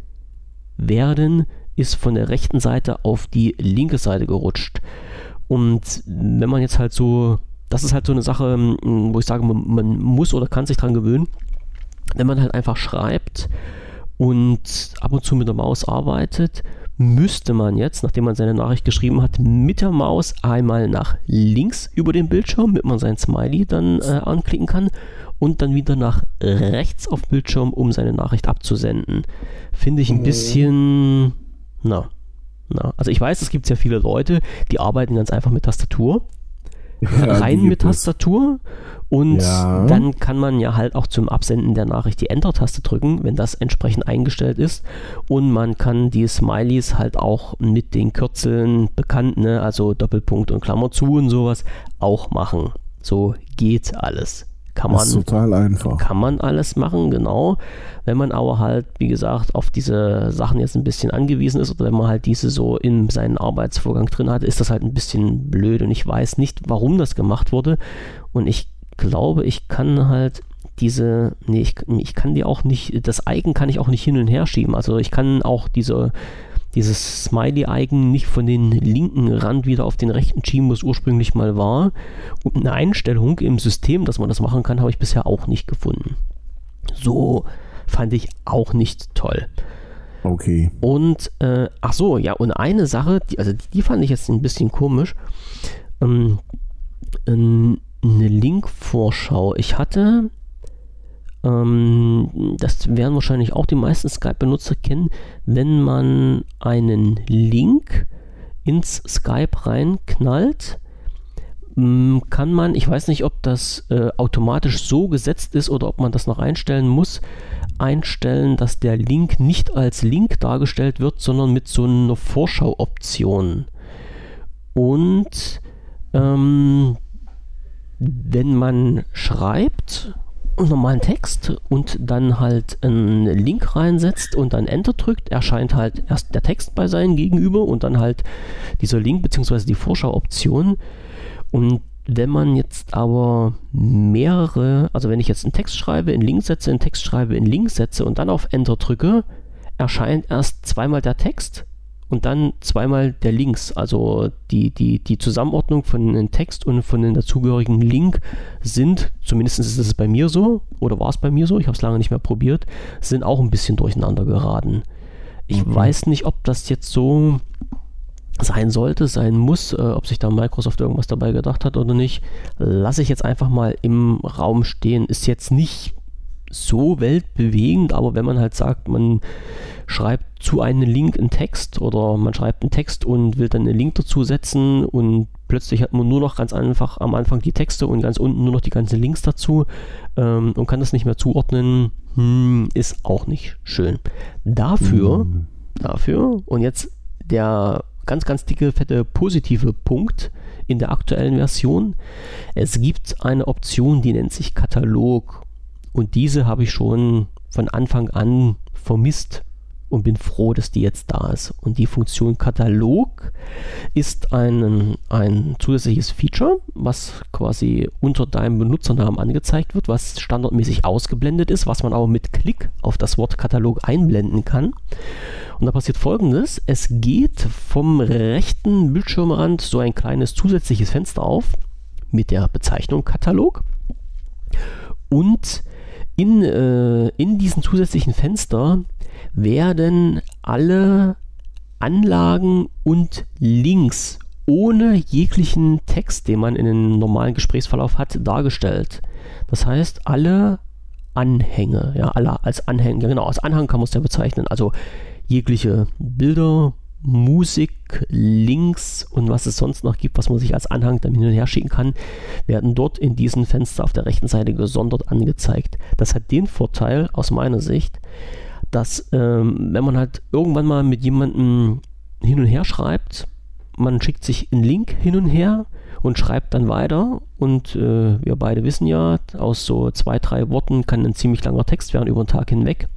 werden, ist von der rechten Seite auf die linke Seite gerutscht. Und wenn man jetzt halt so, das ist halt so eine Sache, wo ich sage, man, man muss oder kann sich dran gewöhnen, wenn man halt einfach schreibt und ab und zu mit der Maus arbeitet, müsste man jetzt, nachdem man seine Nachricht geschrieben hat, mit der Maus einmal nach links über den Bildschirm, damit man sein Smiley dann äh, anklicken kann und dann wieder nach rechts auf Bildschirm, um seine Nachricht abzusenden. Finde ich ein bisschen, na, na, also ich weiß, es gibt sehr viele Leute, die arbeiten ganz einfach mit Tastatur. Ja, rein mit Tastatur und ja. dann kann man ja halt auch zum Absenden der Nachricht die Enter-Taste drücken, wenn das entsprechend eingestellt ist. Und man kann die Smileys halt auch mit den Kürzeln bekannt, ne, also Doppelpunkt und Klammer zu und sowas, auch machen. So geht alles. Kann man, das ist total einfach. Kann man alles machen, genau. Wenn man aber halt, wie gesagt, auf diese Sachen jetzt ein bisschen angewiesen ist oder wenn man halt diese so in seinen Arbeitsvorgang drin hat, ist das halt ein bisschen blöd und ich weiß nicht, warum das gemacht wurde. Und ich glaube, ich kann halt diese, nee, ich, ich kann die auch nicht, das Icon kann ich auch nicht hin und her schieben. Also ich kann auch diese, dieses Smiley-Icon nicht von den linken Rand wieder auf den rechten schieben, was ursprünglich mal war. Und eine Einstellung im System, dass man das machen kann, habe ich bisher auch nicht gefunden. So fand ich auch nicht toll. Okay. Und, äh, ach so, ja, und eine Sache, die, also die fand ich jetzt ein bisschen komisch. Ähm, ähm, eine Link-Vorschau. Ich hatte, ähm, das werden wahrscheinlich auch die meisten Skype-Benutzer kennen, wenn man einen Link ins Skype reinknallt, kann man, ich weiß nicht, ob das äh, automatisch so gesetzt ist oder ob man das noch einstellen muss, einstellen, dass der Link nicht als Link dargestellt wird, sondern mit so einer Vorschau-Option. Und ähm, wenn man schreibt normalen Text und dann halt einen Link reinsetzt und dann Enter drückt, erscheint halt erst der Text bei seinem Gegenüber und dann halt dieser Link bzw. die Vorschau-Option. Und wenn man jetzt aber mehrere, also wenn ich jetzt einen Text schreibe, einen Link setze, einen Text schreibe, einen Link setze und dann auf Enter drücke, erscheint erst zweimal der Text und dann zweimal der Links, also die, die, die Zusammenordnung von dem Text und von dem dazugehörigen Link sind, zumindest ist es bei mir so, oder war es bei mir so, ich habe es lange nicht mehr probiert, sind auch ein bisschen durcheinander geraten. Ich okay. weiß nicht, ob das jetzt so sein sollte, sein muss, äh, ob sich da Microsoft irgendwas dabei gedacht hat oder nicht, lasse ich jetzt einfach mal im Raum stehen. Ist jetzt nicht so weltbewegend, aber wenn man halt sagt, man schreibt zu einem Link einen Text oder man schreibt einen Text und will dann einen Link dazu setzen und plötzlich hat man nur noch ganz einfach am Anfang die Texte und ganz unten nur noch die ganzen Links dazu ähm, und kann das nicht mehr zuordnen, hm, ist auch nicht schön. Dafür, mhm. dafür und jetzt der ganz, ganz dicke, fette positive Punkt in der aktuellen Version. Es gibt eine Option, die nennt sich Katalog und diese habe ich schon von Anfang an vermisst und bin froh, dass die jetzt da ist. Und die Funktion Katalog ist ein, ein zusätzliches Feature, was quasi unter deinem Benutzernamen angezeigt wird, was standardmäßig ausgeblendet ist, was man aber mit Klick auf das Wort Katalog einblenden kann. Und da passiert folgendes: Es geht vom rechten Bildschirmrand so ein kleines zusätzliches Fenster auf mit der Bezeichnung Katalog. Und in, äh, in diesem zusätzlichen Fenster werden alle Anlagen und Links ohne jeglichen Text, den man in einem normalen Gesprächsverlauf hat, dargestellt. Das heißt, alle Anhänge, ja, alle als Anhänge, genau, als Anhang kann man es ja bezeichnen. Also jegliche Bilder, Musik, Links und was es sonst noch gibt, was man sich als Anhang dann hin und her schicken kann, werden dort in diesem Fenster auf der rechten Seite gesondert angezeigt. Das hat den Vorteil aus meiner Sicht, dass ähm, wenn man halt irgendwann mal mit jemandem hin und her schreibt, man schickt sich einen Link hin und her und schreibt dann weiter. Und äh, wir beide wissen ja, aus so zwei, drei Worten kann ein ziemlich langer Text werden über den Tag hinweg.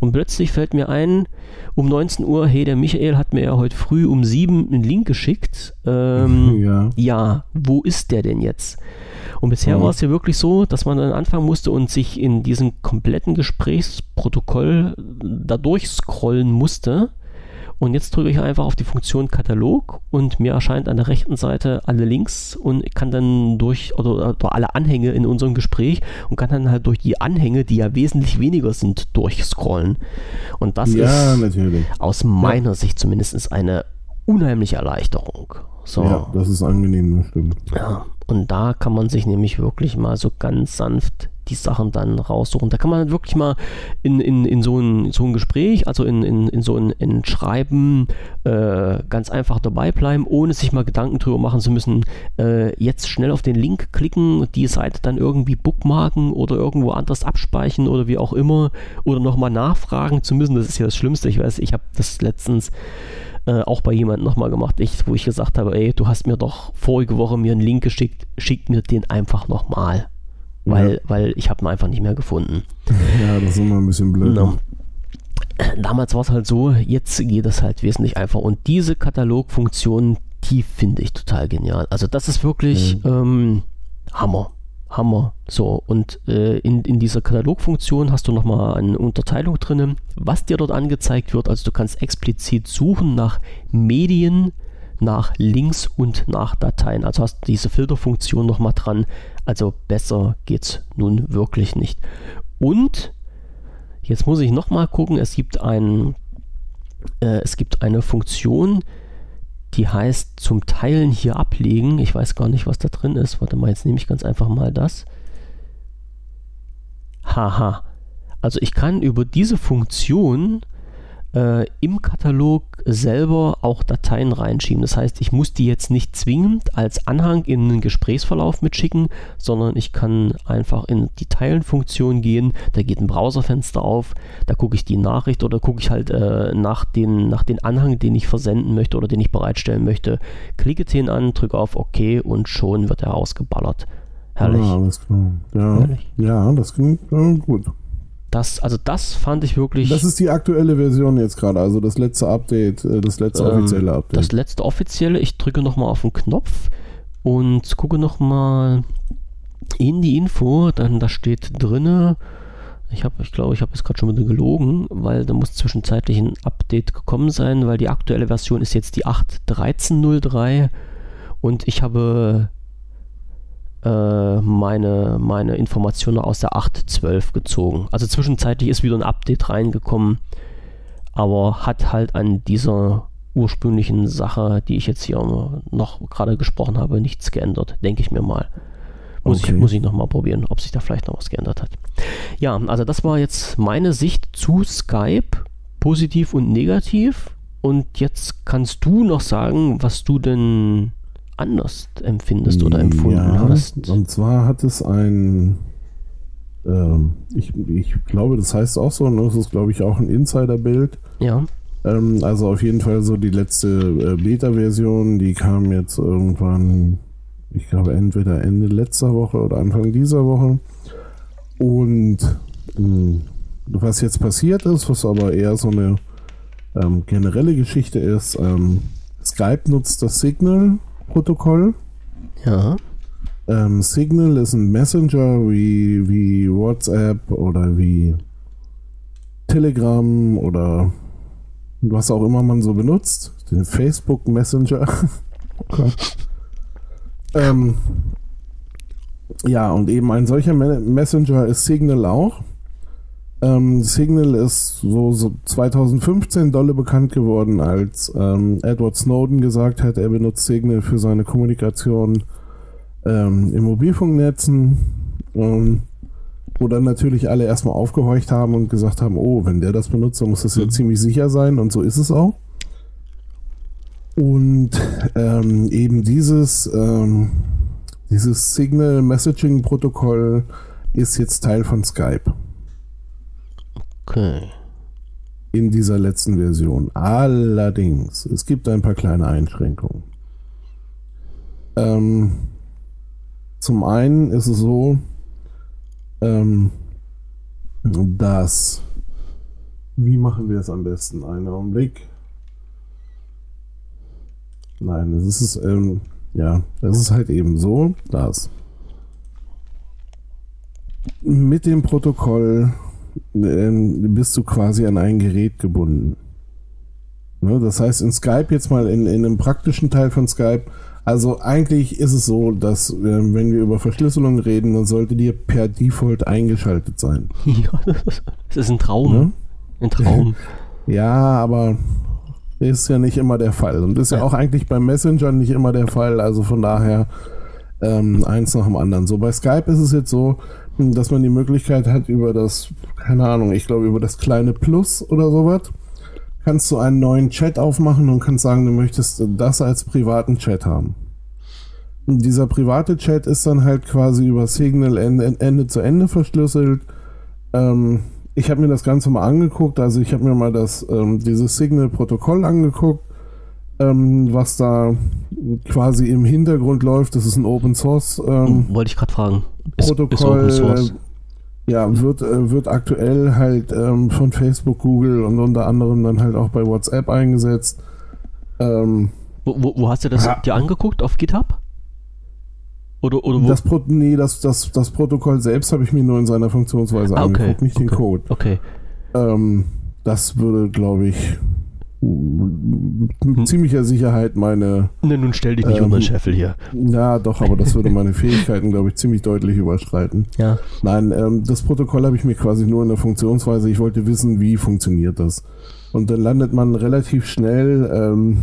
Und plötzlich fällt mir ein, um 19 Uhr, hey, der Michael hat mir ja heute früh um 7 einen Link geschickt. Ähm, ja. ja, wo ist der denn jetzt? Und bisher mhm. war es ja wirklich so, dass man dann anfangen musste und sich in diesem kompletten Gesprächsprotokoll da durchscrollen musste und jetzt drücke ich einfach auf die Funktion Katalog und mir erscheint an der rechten Seite alle Links und kann dann durch oder, oder, alle Anhänge in unserem Gespräch und kann dann halt durch die Anhänge, die ja wesentlich weniger sind, durchscrollen. Und das ja, ist natürlich. aus meiner ja. Sicht zumindest eine unheimliche Erleichterung. So. Ja, das ist angenehm, das stimmt. Ja, und da kann man sich nämlich wirklich mal so ganz sanft die Sachen dann raussuchen. Da kann man wirklich mal in, in, in so, ein, so ein Gespräch, also in, in, in so ein in Schreiben, äh, ganz einfach dabei bleiben, ohne sich mal Gedanken drüber machen zu müssen, äh, jetzt schnell auf den Link klicken, die Seite dann irgendwie bookmarken oder irgendwo anders abspeichern oder wie auch immer oder nochmal nachfragen zu müssen. Das ist ja das Schlimmste. Ich weiß, ich habe das letztens äh, auch bei jemandem nochmal gemacht, ich, wo ich gesagt habe, ey, du hast mir doch vorige Woche mir einen Link geschickt, schick mir den einfach nochmal weil, ja. weil ich habe ihn einfach nicht mehr gefunden. Ja, das ist immer ein bisschen blöd. No. Damals war es halt so, jetzt geht es halt wesentlich einfach. Und diese Katalogfunktion, die finde ich total genial. Also das ist wirklich mhm. ähm, Hammer. Hammer. So, und äh, in, in dieser Katalogfunktion hast du nochmal eine Unterteilung drin, was dir dort angezeigt wird. Also du kannst explizit suchen nach Medien, nach Links und nach Dateien. Also hast du diese Filterfunktion nochmal dran. Also besser geht's nun wirklich nicht. Und jetzt muss ich nochmal gucken, es gibt ein, äh, es gibt eine Funktion, die heißt zum Teilen hier ablegen. Ich weiß gar nicht, was da drin ist. Warte mal, jetzt nehme ich ganz einfach mal das. Haha. Also ich kann über diese Funktion äh, im Katalog selber auch Dateien reinschieben. Das heißt, ich muss die jetzt nicht zwingend als Anhang in einen Gesprächsverlauf mitschicken, sondern ich kann einfach in die Teilen-Funktion gehen. Da geht ein Browserfenster auf, da gucke ich die Nachricht oder gucke ich halt äh, nach, den, nach den Anhang, den ich versenden möchte oder den ich bereitstellen möchte. Klicke den an, drücke auf OK und schon wird er ausgeballert. Herrlich. Ja, alles klar. Ja, Herrlich. ja das klingt äh, gut. Das, also das fand ich wirklich. Das ist die aktuelle Version jetzt gerade, also das letzte Update, äh, das letzte ähm, offizielle Update. Das letzte offizielle, ich drücke nochmal auf den Knopf und gucke nochmal in die Info, dann da steht drinne, ich habe, ich glaube, ich habe es gerade schon wieder gelogen, weil da muss zwischenzeitlich ein Update gekommen sein, weil die aktuelle Version ist jetzt die 8.13.03 und ich habe meine, meine Informationen aus der 8.12 gezogen. Also zwischenzeitlich ist wieder ein Update reingekommen, aber hat halt an dieser ursprünglichen Sache, die ich jetzt hier noch gerade gesprochen habe, nichts geändert, denke ich mir mal. Muss okay. ich, muss ich nochmal probieren, ob sich da vielleicht noch was geändert hat. Ja, also das war jetzt meine Sicht zu Skype, positiv und negativ. Und jetzt kannst du noch sagen, was du denn anders empfindest oder empfunden ja, hast. Und zwar hat es ein, ähm, ich, ich glaube, das heißt auch so, und das ist, glaube ich, auch ein Insider-Bild. Ja. Ähm, also auf jeden Fall so die letzte äh, Beta-Version, die kam jetzt irgendwann, ich glaube, entweder Ende letzter Woche oder Anfang dieser Woche. Und mh, hm, was jetzt passiert ist, was aber eher so eine ähm, generelle Geschichte ist, ähm, Skype nutzt das Signal Protokoll. Ja. Ähm, Signal ist ein Messenger wie, wie WhatsApp oder wie Telegram oder was auch immer man so benutzt. Den Facebook Messenger. ähm, ja, und eben ein solcher Messenger ist Signal auch. Ähm, Signal ist so, so 2015 dolle bekannt geworden, als ähm, Edward Snowden gesagt hat, er benutzt Signal für seine Kommunikation ähm, in Mobilfunknetzen. Ähm, wo dann natürlich alle erstmal aufgehorcht haben und gesagt haben, oh, wenn der das benutzt, dann muss das ja mhm. ziemlich sicher sein und so ist es auch. Und ähm, eben dieses, ähm, dieses Signal Messaging Protokoll ist jetzt Teil von Skype. Okay. In dieser letzten Version. Allerdings, es gibt ein paar kleine Einschränkungen. Ähm, zum einen ist es so, ähm, dass. Wie machen wir es am besten? Einen Augenblick. Nein, es ist, ähm, ja, es ist halt eben so, dass mit dem Protokoll ähm, bist du quasi an ein Gerät gebunden. Ne, das heißt, in Skype jetzt mal in, in einem praktischen Teil von Skype, also eigentlich ist es so, dass äh, wenn wir über Verschlüsselung reden, dann sollte die per Default eingeschaltet sein. Ja, das ist ein Traum. Ne? Ein Traum. ja, aber ist ja nicht immer der Fall. Und ist ja, ja auch eigentlich beim Messenger nicht immer der Fall. Also von daher ähm, eins nach dem anderen. So bei Skype ist es jetzt so, dass man die Möglichkeit hat, über das, keine Ahnung, ich glaube, über das kleine Plus oder sowas, kannst du einen neuen Chat aufmachen und kannst sagen, du möchtest das als privaten Chat haben. Und dieser private Chat ist dann halt quasi über Signal Ende, Ende zu Ende verschlüsselt. Ähm, ich habe mir das Ganze mal angeguckt, also ich habe mir mal das, ähm, dieses Signal-Protokoll angeguckt, ähm, was da quasi im Hintergrund läuft. Das ist ein Open Source. Ähm, Wollte ich gerade fragen. Protokoll. Ist Source. Ja, wird, äh, wird aktuell halt ähm, von Facebook, Google und unter anderem dann halt auch bei WhatsApp eingesetzt. Ähm, wo, wo, wo, hast du das ja. dir angeguckt? Auf GitHub? Oder, oder wo? Das, Pro nee, das, das, das Protokoll selbst habe ich mir nur in seiner Funktionsweise ah, okay. angeguckt, nicht okay. den Code. Okay. Ähm, das würde, glaube ich, mit hm. ziemlicher Sicherheit meine. Ne, nun stell dich nicht ähm, unter Scheffel hier. Ja, doch, aber das würde meine Fähigkeiten, glaube ich, ziemlich deutlich überschreiten. Ja. Nein, ähm, das Protokoll habe ich mir quasi nur in der Funktionsweise. Ich wollte wissen, wie funktioniert das. Und dann landet man relativ schnell ähm,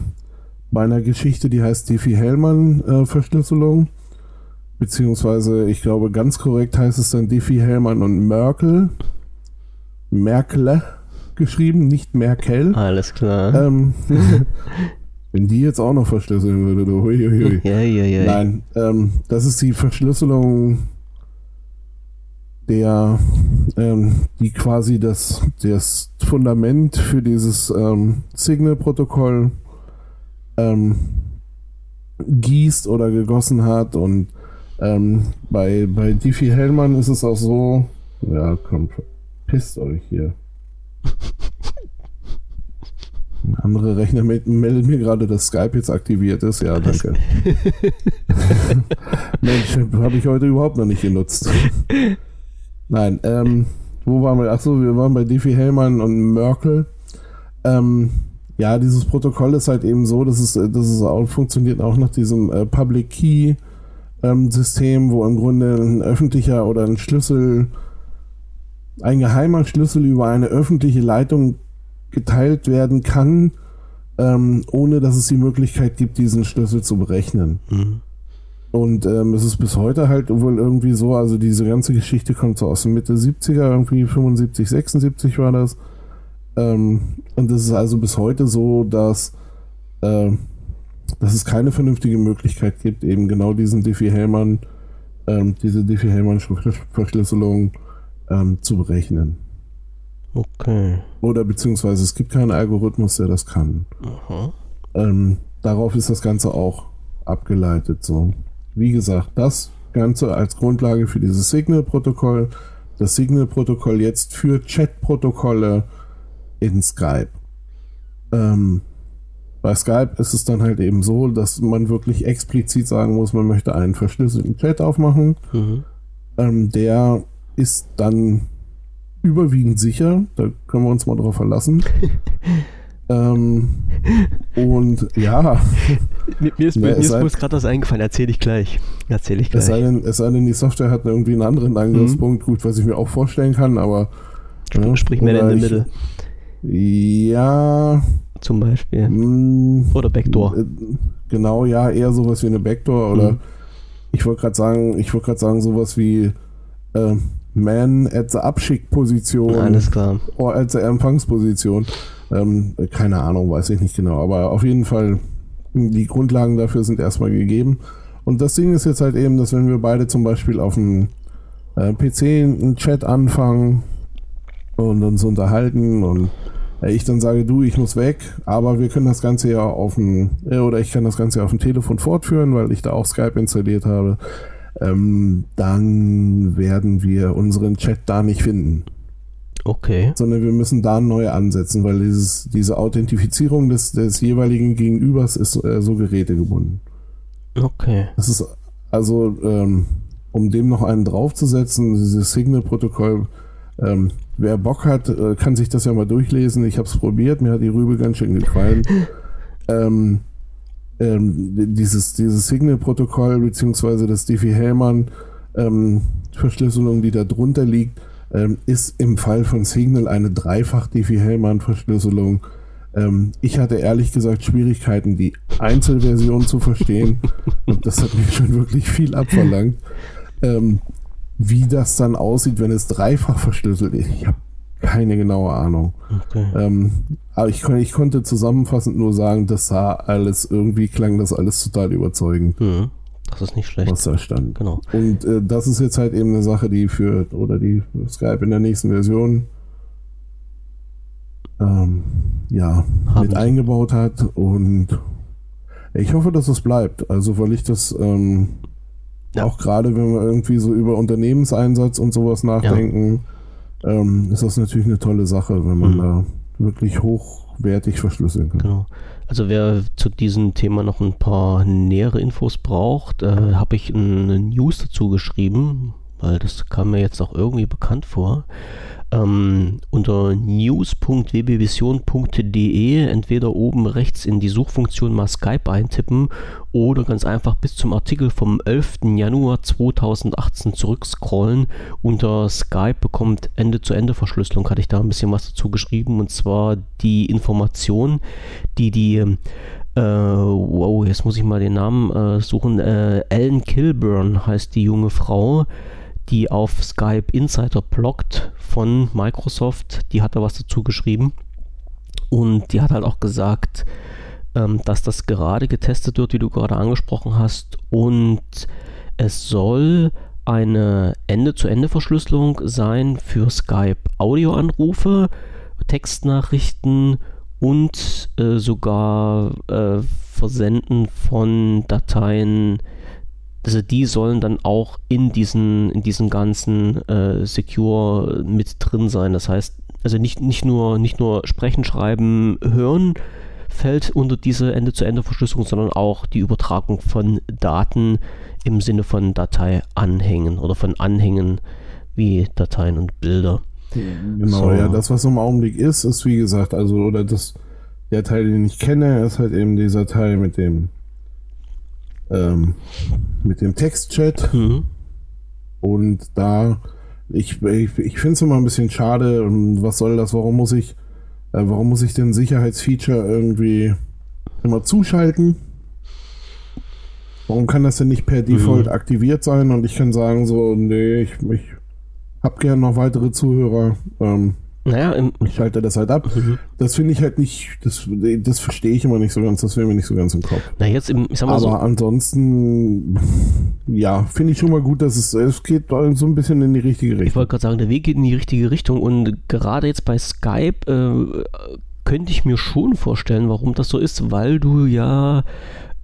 bei einer Geschichte, die heißt Diffie-Hellman-Verschlüsselung. Äh, Beziehungsweise, ich glaube, ganz korrekt heißt es dann Diffie-Hellman und Merkel. Merkle geschrieben, nicht Merkel. Alles klar. Ähm, wenn die jetzt auch noch verschlüsseln würde, du, hui, hui, hui. Ja, ja, ja. Nein, ähm, das ist die Verschlüsselung der, ähm, die quasi das, das Fundament für dieses ähm, Signal-Protokoll ähm, gießt oder gegossen hat und ähm, bei, bei Diffie Hellmann ist es auch so, ja, komm, pisst euch hier. Ein anderer Rechner meldet mir gerade, dass Skype jetzt aktiviert ist. Ja, danke. Mensch, habe ich heute überhaupt noch nicht genutzt. Nein, ähm, wo waren wir? Achso, wir waren bei Diffie Hellmann und Merkel. Ähm, ja, dieses Protokoll ist halt eben so, dass es, dass es auch funktioniert auch nach diesem äh, Public Key ähm, System, wo im Grunde ein öffentlicher oder ein Schlüssel ein geheimer Schlüssel über eine öffentliche Leitung geteilt werden kann, ähm, ohne dass es die Möglichkeit gibt, diesen Schlüssel zu berechnen. Mhm. Und ähm, es ist bis heute halt wohl irgendwie so, also diese ganze Geschichte kommt so aus den Mitte 70er, irgendwie 75, 76 war das. Ähm, und es ist also bis heute so, dass, äh, dass es keine vernünftige Möglichkeit gibt, eben genau diesen Diffie-Hellman, ähm, diese Diffie-Hellman-Verschlüsselung ähm, zu berechnen. Okay. Oder beziehungsweise es gibt keinen Algorithmus, der das kann. Ähm, darauf ist das Ganze auch abgeleitet. So, wie gesagt, das Ganze als Grundlage für dieses Signal-Protokoll. Das Signal-Protokoll jetzt für Chat-Protokolle in Skype. Ähm, bei Skype ist es dann halt eben so, dass man wirklich explizit sagen muss, man möchte einen verschlüsselten Chat aufmachen. Mhm. Ähm, der ist dann überwiegend sicher. Da können wir uns mal drauf verlassen. ähm, und ja. Mir, mir ist, mir ist gerade das eingefallen, erzähle ich gleich. Erzähle ich gleich. Es sei, denn, es sei denn, die Software hat irgendwie einen anderen Angriffspunkt, mhm. gut, was ich mir auch vorstellen kann, aber. Ja, Sprich mehr in der Mitte. Ja. Zum Beispiel. Mh, mm, oder Backdoor. Äh, genau, ja, eher sowas wie eine Backdoor oder mhm. ich wollte gerade sagen, ich wollte gerade sagen, sowas wie äh, man at the Abschickposition. Alles klar. Oder at the Empfangsposition. Ähm, keine Ahnung, weiß ich nicht genau. Aber auf jeden Fall, die Grundlagen dafür sind erstmal gegeben. Und das Ding ist jetzt halt eben, dass wenn wir beide zum Beispiel auf dem äh, PC einen Chat anfangen und uns unterhalten und äh, ich dann sage, du, ich muss weg, aber wir können das Ganze ja auf dem, äh, oder ich kann das Ganze auf dem Telefon fortführen, weil ich da auch Skype installiert habe, ähm, dann werden wir unseren Chat da nicht finden. Okay. Sondern wir müssen da neu ansetzen, weil dieses, diese Authentifizierung des, des jeweiligen Gegenübers ist äh, so gerätegebunden. Okay. Das ist also, ähm, um dem noch einen draufzusetzen, dieses Signal-Protokoll, ähm, wer Bock hat, äh, kann sich das ja mal durchlesen. Ich habe es probiert, mir hat die Rübe ganz schön gefallen. ähm, ähm, dieses, dieses Signal-Protokoll beziehungsweise das Diffie-Hellman ähm, Verschlüsselung, die da drunter liegt, ähm, ist im Fall von Signal eine dreifach Diffie-Hellman-Verschlüsselung. Ähm, ich hatte ehrlich gesagt Schwierigkeiten, die Einzelversion zu verstehen. Und das hat mir schon wirklich viel abverlangt. Ähm, wie das dann aussieht, wenn es dreifach verschlüsselt ist, ich habe keine genaue Ahnung. Okay. Ähm, aber ich, ich, konnte zusammenfassend nur sagen, das sah alles, irgendwie klang das alles total überzeugend. Mhm. Das ist nicht schlecht. Was da stand. Genau. Und äh, das ist jetzt halt eben eine Sache, die für, oder die Skype in der nächsten Version ähm, ja, Haben mit eingebaut hat. Und ich hoffe, dass es bleibt. Also, weil ich das ähm, ja. auch gerade, wenn wir irgendwie so über Unternehmenseinsatz und sowas nachdenken, ja. Ähm, ist das natürlich eine tolle Sache, wenn man mhm. da wirklich hochwertig verschlüsseln kann. Genau. Also wer zu diesem Thema noch ein paar nähere Infos braucht, äh, habe ich eine News dazu geschrieben, weil das kam mir jetzt auch irgendwie bekannt vor ähm, unter news.wbvision.de entweder oben rechts in die Suchfunktion mal Skype eintippen oder ganz einfach bis zum Artikel vom 11. Januar 2018 zurückscrollen. Unter Skype bekommt Ende-zu-Ende-Verschlüsselung, hatte ich da ein bisschen was dazu geschrieben und zwar die Information, die die äh, wow, jetzt muss ich mal den Namen äh, suchen. Äh, Ellen Kilburn heißt die junge Frau die auf Skype Insider bloggt von Microsoft. Die hat da was dazu geschrieben. Und die hat halt auch gesagt, ähm, dass das gerade getestet wird, wie du gerade angesprochen hast. Und es soll eine Ende-zu-Ende-Verschlüsselung sein für Skype Audioanrufe, Textnachrichten und äh, sogar äh, Versenden von Dateien also die sollen dann auch in diesen, in diesen ganzen äh, Secure mit drin sein. Das heißt, also nicht, nicht, nur, nicht nur sprechen, schreiben, hören fällt unter diese Ende-zu-Ende-Verschlüsselung, sondern auch die Übertragung von Daten im Sinne von Dateianhängen oder von Anhängen wie Dateien und Bilder. Genau, so. ja, das, was im Augenblick ist, ist wie gesagt, also, oder das, der Teil, den ich kenne, ist halt eben dieser Teil mit dem ähm, mit dem Textchat. Mhm. Und da, ich, ich, ich finde es immer ein bisschen schade. Ähm, was soll das? Warum muss ich, äh, warum muss ich den Sicherheitsfeature irgendwie immer zuschalten? Warum kann das denn nicht per Default mhm. aktiviert sein und ich kann sagen so, nee, ich, ich habe gerne noch weitere Zuhörer. Ähm, naja, ich schalte das halt ab. Mhm. Das finde ich halt nicht, das, das verstehe ich immer nicht so ganz, das will mir nicht so ganz im Kopf. Na jetzt im, ich sag mal Aber so. ansonsten, ja, finde ich schon mal gut, dass es, es geht so ein bisschen in die richtige Richtung. Ich wollte gerade sagen, der Weg geht in die richtige Richtung und gerade jetzt bei Skype äh, könnte ich mir schon vorstellen, warum das so ist, weil du ja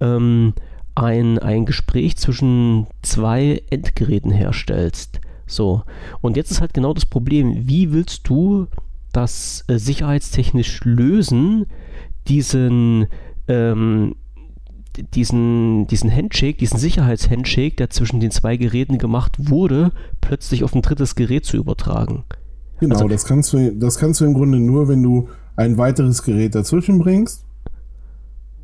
ähm, ein, ein Gespräch zwischen zwei Endgeräten herstellst. So, und jetzt ist halt genau das Problem, wie willst du das äh, sicherheitstechnisch lösen, diesen, ähm, diesen, diesen Handshake, diesen Sicherheitshandshake, der zwischen den zwei Geräten gemacht wurde, plötzlich auf ein drittes Gerät zu übertragen. Genau, also, das, kannst du, das kannst du im Grunde nur, wenn du ein weiteres Gerät dazwischen bringst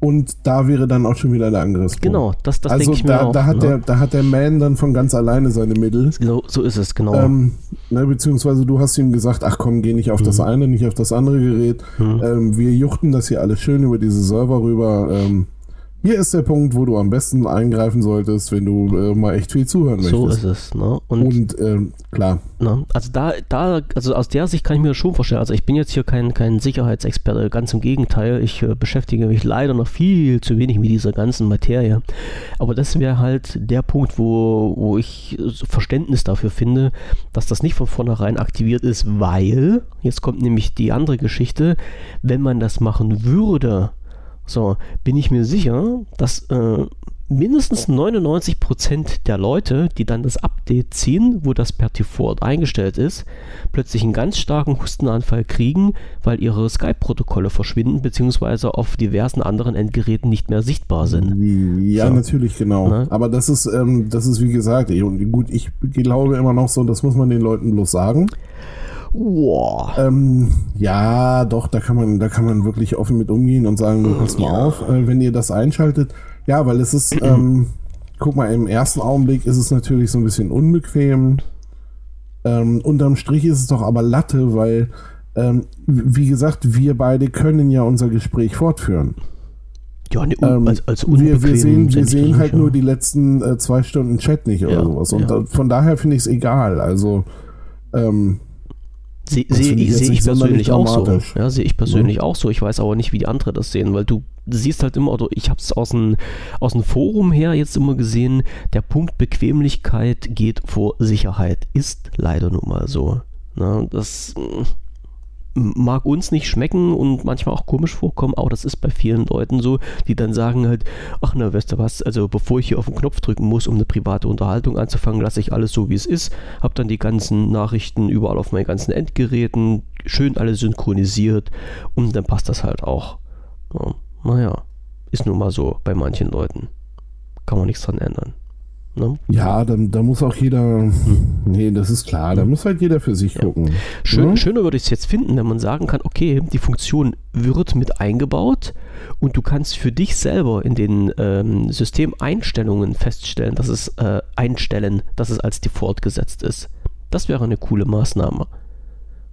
und da wäre dann auch schon wieder der Angriff. Genau, das, das also denke ich da, mir auch. Da hat, ne? der, da hat der Man dann von ganz alleine seine Mittel. Genau, so ist es, genau. Ähm, ne, beziehungsweise du hast ihm gesagt, ach komm, geh nicht auf mhm. das eine, nicht auf das andere Gerät. Mhm. Ähm, wir juchten das hier alles schön über diese Server rüber. Ähm, hier ist der Punkt, wo du am besten eingreifen solltest, wenn du äh, mal echt viel zuhören möchtest. So ist es, ne? Und, Und ähm, klar. Ne? Also da, da, also aus der Sicht kann ich mir das schon vorstellen. Also ich bin jetzt hier kein, kein Sicherheitsexperte, ganz im Gegenteil. Ich äh, beschäftige mich leider noch viel zu wenig mit dieser ganzen Materie. Aber das wäre halt der Punkt, wo, wo ich Verständnis dafür finde, dass das nicht von vornherein aktiviert ist, weil, jetzt kommt nämlich die andere Geschichte, wenn man das machen würde, so, bin ich mir sicher, dass äh, mindestens 99% der Leute, die dann das Update ziehen, wo das per Default eingestellt ist, plötzlich einen ganz starken Hustenanfall kriegen, weil ihre Skype-Protokolle verschwinden, beziehungsweise auf diversen anderen Endgeräten nicht mehr sichtbar sind. Ja, so. natürlich, genau. Ne? Aber das ist, ähm, das ist wie gesagt, gut, ich glaube immer noch so, das muss man den Leuten bloß sagen. Wow. Ähm, ja, doch, da kann man, da kann man wirklich offen mit umgehen und sagen, du pass mal ja. auf, äh, wenn ihr das einschaltet. Ja, weil es ist, ähm, guck mal, im ersten Augenblick ist es natürlich so ein bisschen unbequem. Ähm, unterm Strich ist es doch aber Latte, weil, ähm, wie gesagt, wir beide können ja unser Gespräch fortführen. Ja, ne, ähm, als, als wir, wir sehen, wir sehen halt ja. nur die letzten äh, zwei Stunden Chat nicht oder ja, sowas. Und ja. da, von daher finde ich es egal. Also, ähm, Sehe seh, ich, seh ich persönlich auch so. Ja, sehe ich persönlich ja. auch so. Ich weiß aber nicht, wie die anderen das sehen, weil du siehst halt immer, oder ich habe es aus dem aus dem Forum her jetzt immer gesehen, der Punkt Bequemlichkeit geht vor Sicherheit. Ist leider nun mal so. Na, das mag uns nicht schmecken und manchmal auch komisch vorkommen, aber das ist bei vielen Leuten so, die dann sagen halt, ach na, weißt du was, also bevor ich hier auf den Knopf drücken muss, um eine private Unterhaltung anzufangen, lasse ich alles so, wie es ist, habe dann die ganzen Nachrichten überall auf meinen ganzen Endgeräten, schön alles synchronisiert und dann passt das halt auch. Ja, naja, ist nun mal so bei manchen Leuten. Kann man nichts dran ändern. Ne? Ja, da, da muss auch jeder. Hm. Nee, das ist klar. Da muss halt jeder für sich ja. gucken. Schön, ja? Schöner würde ich es jetzt finden, wenn man sagen kann: Okay, die Funktion wird mit eingebaut und du kannst für dich selber in den ähm, Systemeinstellungen feststellen, dass es äh, einstellen, dass es als Default gesetzt ist. Das wäre eine coole Maßnahme.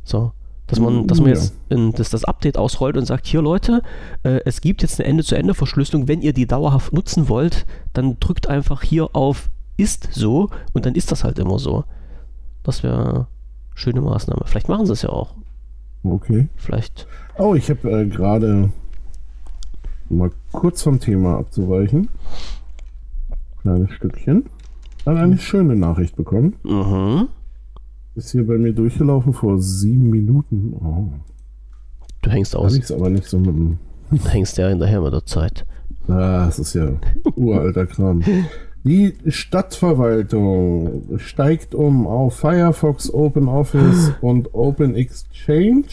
So. Dass man, dass man jetzt in, dass das Update ausrollt und sagt, hier Leute, äh, es gibt jetzt eine Ende-zu-Ende-Verschlüsselung, wenn ihr die dauerhaft nutzen wollt, dann drückt einfach hier auf ist so und dann ist das halt immer so. Das wäre eine schöne Maßnahme. Vielleicht machen sie es ja auch. Okay. Vielleicht. Oh, ich habe äh, gerade mal kurz vom Thema abzuweichen. Kleines Stückchen. Dann eine schöne Nachricht bekommen. Mhm. Ist hier bei mir durchgelaufen vor sieben Minuten. Oh. Du hängst aus. Ich aber nicht so mit dem. Du hängst ja hinterher mit der Zeit. Ah, das ist ja uralter Kram. Die Stadtverwaltung steigt um auf Firefox, OpenOffice und Open Exchange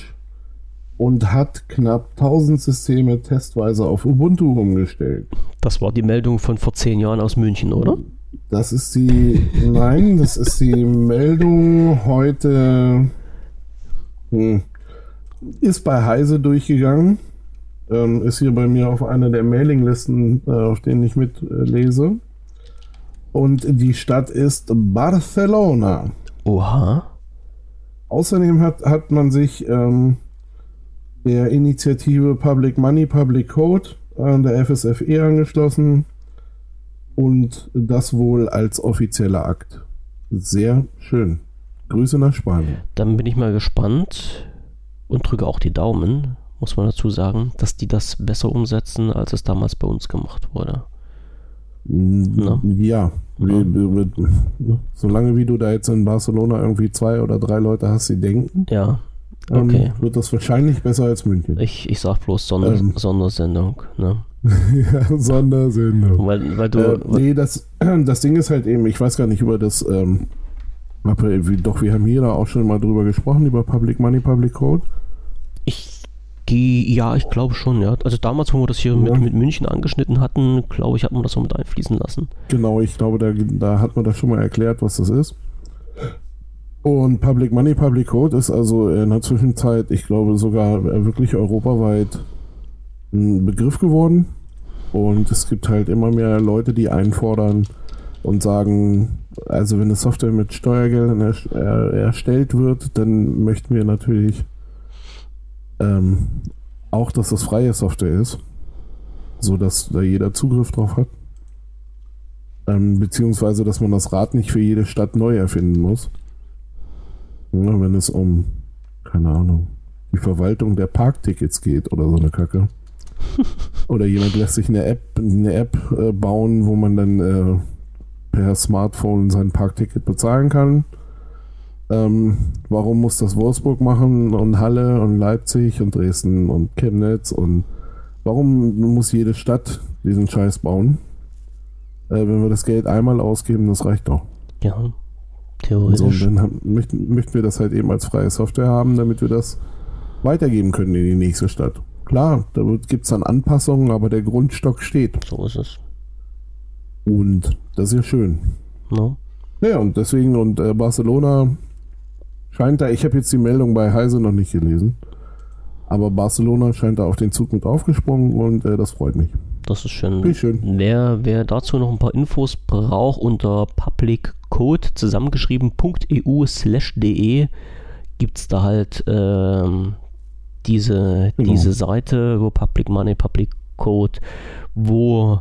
und hat knapp 1000 Systeme testweise auf Ubuntu umgestellt. Das war die Meldung von vor zehn Jahren aus München, oder? Das ist die, nein, das ist die Meldung heute, hm, ist bei Heise durchgegangen, ähm, ist hier bei mir auf einer der Mailinglisten, äh, auf denen ich mitlese. Äh, Und die Stadt ist Barcelona. Oha. Außerdem hat, hat man sich ähm, der Initiative Public Money, Public Code äh, der FSFE angeschlossen und das wohl als offizieller Akt. Sehr schön. Grüße nach Spanien. Dann bin ich mal gespannt und drücke auch die Daumen, muss man dazu sagen, dass die das besser umsetzen, als es damals bei uns gemacht wurde. Na? Ja, ja. solange wie du da jetzt in Barcelona irgendwie zwei oder drei Leute hast, die denken. Ja, okay. Ähm, wird das wahrscheinlich besser als München. Ich, ich sag bloß Sonder, ähm. Sondersendung. Ne? ja, Sondersendung. Weil, weil du, äh, nee, das, das Ding ist halt eben, ich weiß gar nicht über das, ähm, doch, wir haben hier da auch schon mal drüber gesprochen, über Public Money, Public Code. Ich gehe, ja, ich glaube schon, ja. Also damals, wo wir das hier ja. mit, mit München angeschnitten hatten, glaube ich, hat man das so mit einfließen lassen. Genau, ich glaube, da, da hat man das schon mal erklärt, was das ist. Und Public Money, Public Code ist also in der Zwischenzeit, ich glaube, sogar wirklich europaweit ein Begriff geworden. Und es gibt halt immer mehr Leute, die einfordern und sagen, also wenn eine Software mit Steuergeldern er, er, erstellt wird, dann möchten wir natürlich ähm, auch, dass das freie Software ist. so dass da jeder Zugriff drauf hat. Ähm, beziehungsweise, dass man das Rad nicht für jede Stadt neu erfinden muss. Ja, wenn es um, keine Ahnung, die Verwaltung der Parktickets geht oder so eine Kacke. oder jemand lässt sich eine App, eine App äh, bauen, wo man dann äh, per Smartphone sein Parkticket bezahlen kann. Ähm, warum muss das Wolfsburg machen und Halle und Leipzig und Dresden und Chemnitz und warum muss jede Stadt diesen Scheiß bauen? Äh, wenn wir das Geld einmal ausgeben, das reicht doch. Ja, theoretisch. So, dann haben, möchten, möchten wir das halt eben als freie Software haben, damit wir das weitergeben können in die nächste Stadt. Klar, da gibt es dann Anpassungen, aber der Grundstock steht. So ist es. Und das ist ja schön. No. Ja, und deswegen, und äh, Barcelona scheint da, ich habe jetzt die Meldung bei Heise noch nicht gelesen, aber Barcelona scheint da auf den Zug mit aufgesprungen und äh, das freut mich. Das ist schön. Wie schön. Wer, wer dazu noch ein paar Infos braucht, unter publiccode zusammengeschrieben.eu slash de gibt es da halt ähm, diese, genau. diese Seite, wo Public Money, Public Code, wo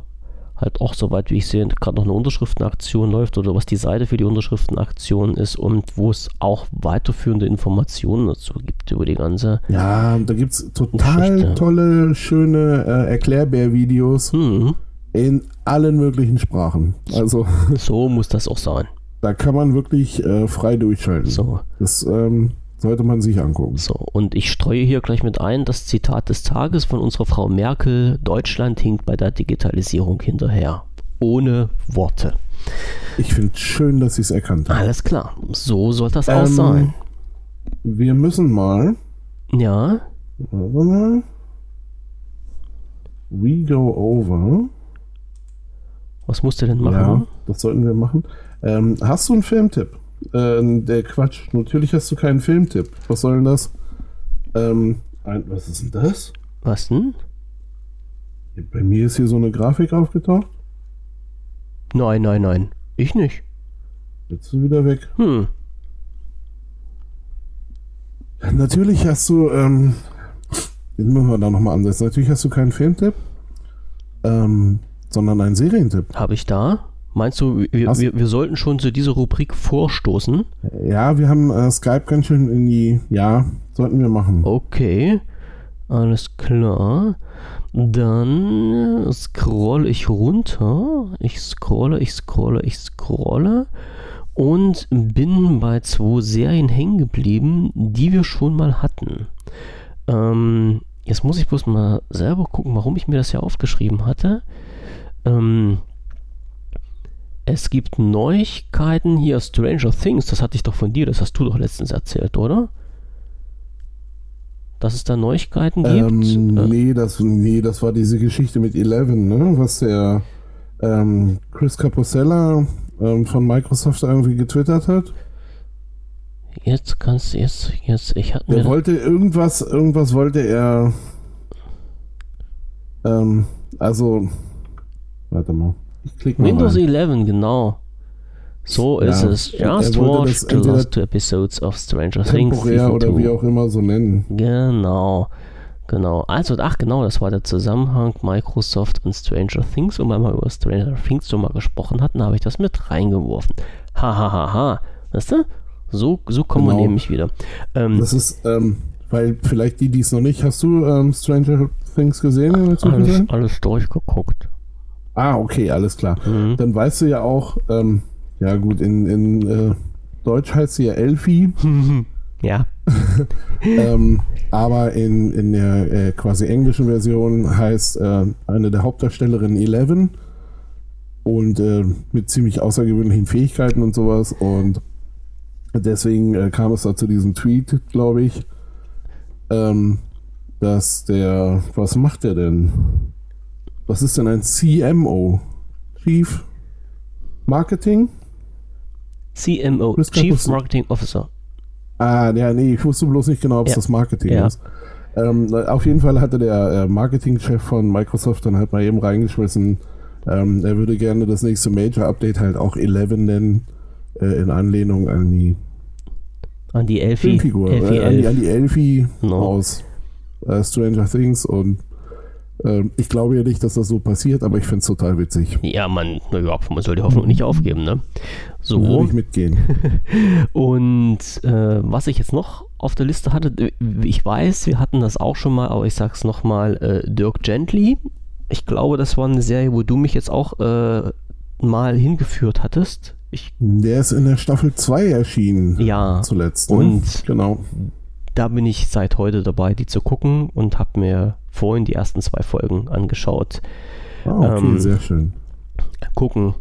halt auch, soweit wie ich sehe, gerade noch eine Unterschriftenaktion läuft oder was die Seite für die Unterschriftenaktion ist und wo es auch weiterführende Informationen dazu gibt über die ganze. Ja, da gibt es total Geschichte. tolle, schöne äh, Erklärbär-Videos mhm. in allen möglichen Sprachen. Also so muss das auch sein. Da kann man wirklich äh, frei durchschalten. So. Das ähm, sollte man sich angucken. So, und ich streue hier gleich mit ein das Zitat des Tages von unserer Frau Merkel: Deutschland hinkt bei der Digitalisierung hinterher. Ohne Worte. Ich finde es schön, dass sie es erkannt haben. Alles klar, so soll das ähm, auch sein. Wir müssen mal. Ja. We go over. Was musst du denn machen? Ja, das sollten wir machen. Ähm, hast du einen Filmtipp? Äh, der Quatsch. Natürlich hast du keinen Filmtipp. Was soll denn das? Ähm, ein, was ist denn das? Was denn? Bei mir ist hier so eine Grafik aufgetaucht. Nein, nein, nein. Ich nicht. Jetzt ist du wieder weg. Hm. Natürlich hast du, ähm, den müssen wir da nochmal ansetzen. Natürlich hast du keinen Filmtipp, ähm, sondern einen Serientipp. Habe ich da? Meinst du, wir, wir, wir, sollten schon zu dieser Rubrik vorstoßen? Ja, wir haben äh, Skype ganz schön in die. Ja, sollten wir machen. Okay, alles klar. Dann scroll ich runter. Ich scrolle, ich scrolle, ich scrolle. Und bin bei zwei Serien hängen geblieben, die wir schon mal hatten. Ähm, jetzt muss ich bloß mal selber gucken, warum ich mir das ja aufgeschrieben hatte. Ähm, es gibt Neuigkeiten hier, Stranger Things, das hatte ich doch von dir, das hast du doch letztens erzählt, oder? Dass es da Neuigkeiten ähm, gibt? Äh, nee, das, nee, das war diese Geschichte mit Eleven, ne? was der ähm, Chris Capocella ähm, von Microsoft irgendwie getwittert hat. Jetzt kannst du jetzt, jetzt, ich hatte Er wollte irgendwas, irgendwas wollte er, ähm, also, warte mal. Windows 11, genau. So ja, ist es. Just watch the last two episodes of Stranger Things. oder wie auch immer so nennen. Genau. Genau. Also, ach genau, das war der Zusammenhang Microsoft und Stranger Things. Und weil wir über Stranger Things schon mal gesprochen hatten, habe ich das mit reingeworfen. Hahaha. Ha, ha, ha. Weißt du? So, so kommen genau. wir nämlich wieder. Ähm, das ist, ähm, weil vielleicht die, die es noch nicht, hast du ähm, Stranger Things gesehen? Alles, alles durchgeguckt. Ah, okay, alles klar. Mhm. Dann weißt du ja auch, ähm, ja gut, in, in äh, Deutsch heißt sie ja Elfie. Ja. ähm, aber in, in der äh, quasi englischen Version heißt äh, eine der Hauptdarstellerinnen Eleven und äh, mit ziemlich außergewöhnlichen Fähigkeiten und sowas. Und deswegen äh, kam es da zu diesem Tweet, glaube ich, ähm, dass der, was macht der denn? Was ist denn ein CMO? Chief Marketing? CMO, Chief Marketing Officer. Ah, ja, nee, ich wusste bloß nicht genau, ob es ja. das Marketing ja. ist. Ähm, auf jeden Fall hatte der äh, Marketingchef von Microsoft dann halt mal eben reingeschmissen, ähm, er würde gerne das nächste Major-Update halt auch 11 nennen, äh, in Anlehnung an die an die Elfie, Filmfigur, Elfie äh, an, die, an die Elfie no. aus äh, Stranger Things und Ähm, ich glaube ja nicht, dass das so passiert, aber ich finde es total witzig. Ja, man, ja, man soll die Hoffnung nicht aufgeben, ne? So. Würde ich mitgehen. Und äh, was ich jetzt noch auf der Liste hatte, ich weiß, wir hatten das auch schon mal, aber ich sag's nochmal, äh, Dirk Gently. Ich glaube, das war eine Serie, wo du mich jetzt auch äh, mal hingeführt hattest. Ich, der ist in der Staffel 2 erschienen. Ja. Zuletzt. Ne? Und genau. Da bin ich seit heute dabei, die zu gucken und habe mir vorhin die ersten zwei Folgen angeschaut. Ah, okay, ähm, sehr schön. Gucken.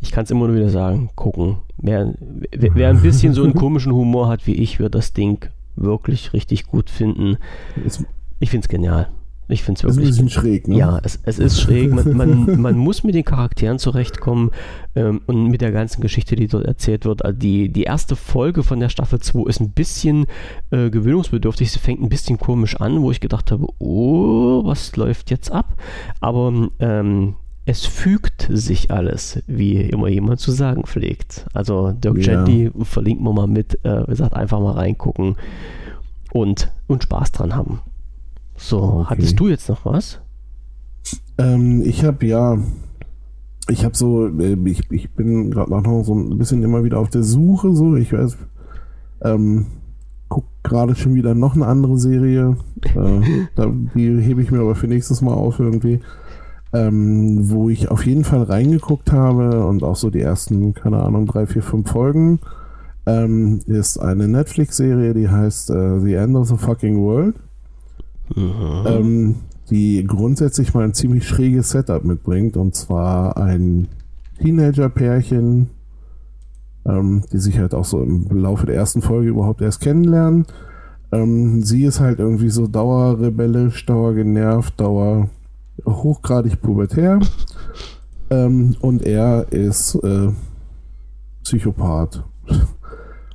Ich kann es immer nur wieder sagen, gucken. Wer, wer, wer, ein bisschen so einen komischen Humor hat wie ich, wird das Ding wirklich richtig gut finden. Ich finde es genial. Ich finde es wirklich. Ist ein bisschen schräg, ne? Ja, es, es ist schräg. Man, man, man muss mit den Charakteren zurechtkommen ähm, und mit der ganzen Geschichte, die dort erzählt wird. Also die, die erste Folge von der Staffel 2 ist ein bisschen äh, gewöhnungsbedürftig. Sie fängt ein bisschen komisch an, wo ich gedacht habe, oh, was läuft jetzt ab? Aber ähm, es fügt sich alles, wie immer jemand zu sagen pflegt. Also Dirk ja. Gently verlinken wir mal mit. Äh, wie gesagt, einfach mal reingucken und, und Spaß dran haben. So, okay. hattest du jetzt noch was? Ähm, ich habe ja, ich habe so, äh, ich, ich bin gerade noch so ein bisschen immer wieder auf der Suche, so, ich weiß, ähm, guck gerade schon wieder noch eine andere Serie, äh, da, die hebe ich mir aber für nächstes Mal auf irgendwie, ähm, wo ich auf jeden Fall reingeguckt habe und auch so die ersten, keine Ahnung, drei, vier, fünf Folgen, ähm, ist eine Netflix-Serie, die heißt äh, The End of the Fucking World. Ähm, die grundsätzlich mal ein ziemlich schräges Setup mitbringt. Und zwar ein Teenager-Pärchen, ähm, die sich halt auch so im Laufe der ersten Folge überhaupt erst kennenlernen. Ähm, sie ist halt irgendwie so dauerrebellisch, dauergenervt, dauer hochgradig pubertär. Ähm, und er ist äh, Psychopath.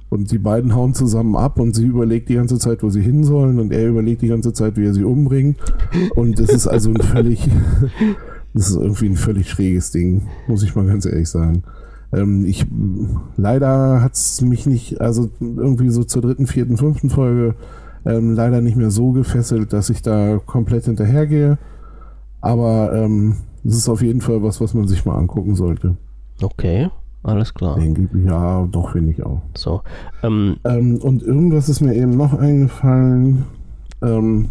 Und die beiden hauen zusammen ab und sie überlegt die ganze Zeit, wo sie hin sollen und er überlegt die ganze Zeit, wie er sie umbringt. Und das ist also ein völlig, das ist irgendwie ein völlig schräges Ding, muss ich mal ganz ehrlich sagen. Ähm, ich, leider hat es mich nicht, also irgendwie so zur dritten, vierten, fünften Folge ähm, leider nicht mehr so gefesselt, dass ich da komplett hinterhergehe. Aber ähm, das ist auf jeden Fall was, was man sich mal angucken sollte. Okay. Alles klar. Ja, doch, finde ich auch. So. Ähm, ähm, und irgendwas ist mir eben noch eingefallen, ähm,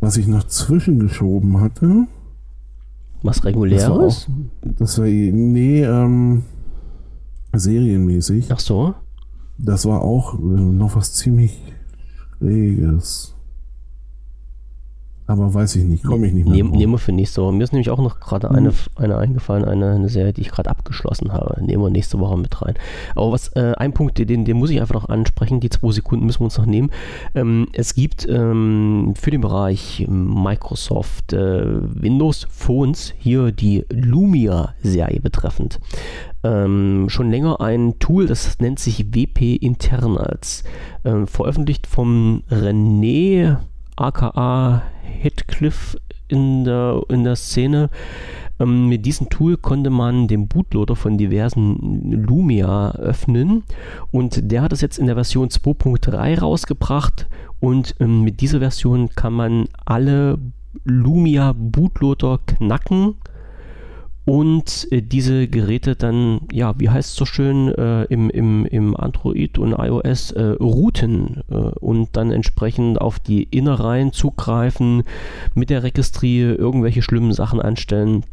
was ich noch zwischengeschoben hatte. Was reguläres? Das war, nee, ähm, serienmäßig. Ach so. Das war auch äh, noch was ziemlich Schräges. Aber weiß ich nicht, komme ich nicht mehr. Nehm, nehmen wir für nächste Woche. Mir ist nämlich auch noch gerade eine, hm. eine eingefallen, eine, eine Serie, die ich gerade abgeschlossen habe. Nehmen wir nächste Woche mit rein. Aber was, äh, ein Punkt, den, den muss ich einfach noch ansprechen, die zwei Sekunden müssen wir uns noch nehmen. Ähm, es gibt ähm, für den Bereich Microsoft äh, Windows Phones hier die Lumia-Serie betreffend. Ähm, schon länger ein Tool, das nennt sich WP Internals. Ähm, veröffentlicht vom René aka Heathcliff in der, in der Szene. Ähm, mit diesem Tool konnte man den Bootloader von diversen Lumia öffnen. Und der hat es jetzt in der Version 2.3 rausgebracht. Und ähm, mit dieser Version kann man alle Lumia Bootloader knacken und äh, diese Geräte dann, ja, wie heißt es so schön, äh, im, im, im Android und iOS äh, routen äh, und dann entsprechend auf die Innereien zugreifen, mit der Registrie irgendwelche schlimmen Sachen anstellen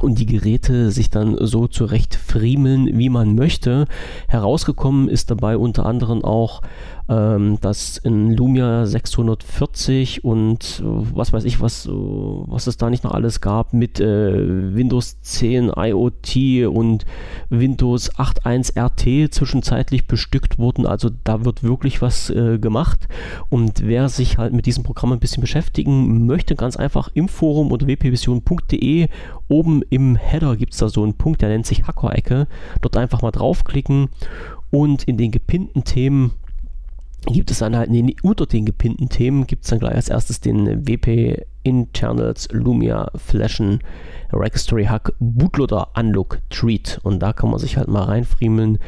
und die Geräte sich dann so zurecht friemeln, wie man möchte. Herausgekommen ist dabei unter anderem auch ähm, das in Lumia 640 und äh, was weiß ich, was, äh, was es da nicht noch alles gab mit äh, Windows 10 IoT und Windows 8.1 RT zwischenzeitlich bestückt wurden. Also da wird wirklich was äh, gemacht. Und wer sich halt mit diesem Programm ein bisschen beschäftigen möchte, ganz einfach im Forum unter wpvision.de oben im Header gibt es da so einen Punkt, der nennt sich Hacker-Ecke. Dort einfach mal draufklicken und in den gepinnten Themen gibt es dann halt nee, unter den gepinnten Themen gibt es dann gleich als erstes den WP Internals Lumia Flashen Registry Hack Bootloader Unlock Treat und da kann man sich halt mal reinfriemeln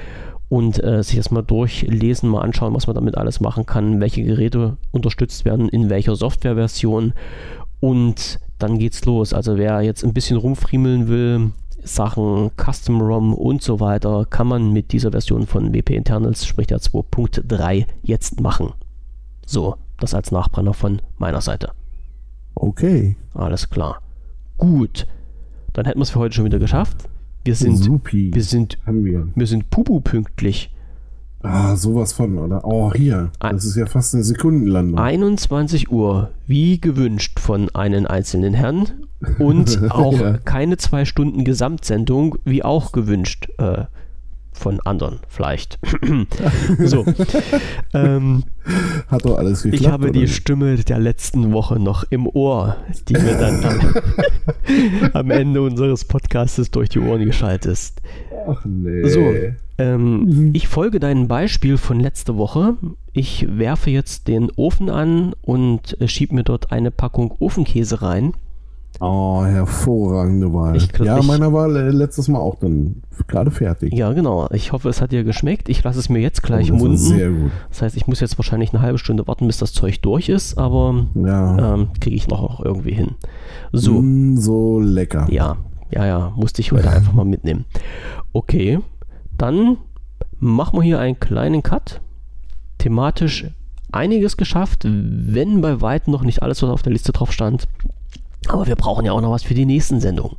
und äh, sich das mal durchlesen, mal anschauen, was man damit alles machen kann, welche Geräte unterstützt werden, in welcher Softwareversion und dann geht's los. Also wer jetzt ein bisschen rumfriemeln will, Sachen Custom ROM und so weiter, kann man mit dieser Version von WP Internals, sprich der 2.3, jetzt machen. So, das als Nachbrenner von meiner Seite. Okay. Alles klar. Gut. Dann hätten wir es für heute schon wieder geschafft. Wir sind, Supi. wir sind, Haben wir. wir sind pupu pünktlich. Ah, sowas von, oder? Oh, hier. Das ist ja fast eine Sekundenlandung. 21 Uhr, wie gewünscht von einem einzelnen Herrn. Und auch Ja. keine zwei Stunden Gesamtsendung, wie auch gewünscht äh, von anderen vielleicht. so. ähm, Hat doch alles geklappt. ich habe die oder? Stimme der letzten Woche noch im Ohr, die mir dann am, am Ende unseres Podcastes durch die Ohren geschaltet ist. Ach nee. So, ähm, Mhm. ich folge deinem Beispiel von letzter Woche. Ich werfe jetzt den Ofen an und äh, schieb mir dort eine Packung Ofenkäse rein. Oh, hervorragende Wahl. Ich ja, ich- meiner war äh, letztes Mal auch dann gerade fertig. Ja, genau. Ich hoffe, es hat dir geschmeckt. Ich lasse es mir jetzt gleich Oh, munden. Sehr gut. Das heißt, ich muss jetzt wahrscheinlich eine halbe Stunde warten, bis das Zeug durch ist, aber Ja. ähm, kriege ich noch irgendwie hin. So, Mm, so lecker. ja, ja, ja, musste ich heute einfach mal mitnehmen. Okay, dann machen wir hier einen kleinen Cut. Thematisch einiges geschafft, wenn bei weitem noch nicht alles, was auf der Liste drauf stand. Aber wir brauchen ja auch noch was für die nächsten Sendungen.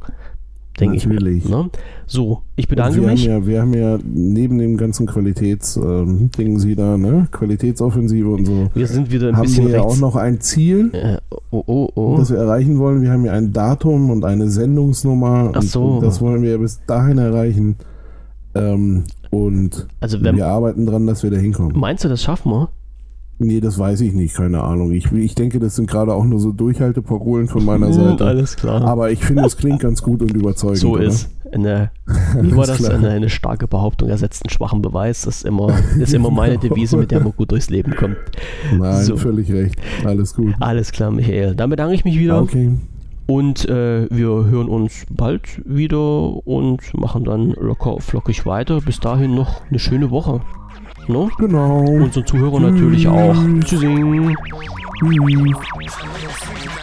Denke ich. Natürlich. Ne? So, ich bedanke wir mich. Haben ja, wir haben ja neben dem ganzen Qualitätsdingen Sie da, ne? Qualitätsoffensive und so, Wir sind wieder ein haben bisschen wir ja auch noch ein Ziel, Äh, oh, oh, oh. das wir erreichen wollen. Wir haben ja ein Datum und eine Sendungsnummer. Ach so. Das wollen wir bis dahin erreichen. Ähm, und Also wenn, wir arbeiten dran, dass wir da hinkommen. meinst du, das schaffen wir? Nee, das weiß ich nicht, keine Ahnung. Ich, ich denke, das sind gerade auch nur so Durchhalteparolen von meiner Hm, Seite. Alles klar. Aber ich finde, es klingt ganz gut und überzeugend. so oder? ist. Eine, wie war das? Eine, eine starke Behauptung ersetzt einen schwachen Beweis. Das ist immer, ist immer meine Devise, mit der man gut durchs Leben kommt. Nein, So. völlig recht. Alles gut. Alles klar, Michael. Dann bedanke ich mich wieder Okay. und äh, wir hören uns bald wieder und machen dann locker flockig weiter. Bis dahin noch eine schöne Woche. No? Genau. Unseren Zuhörern natürlich auch. Tschüssing. Tschüss.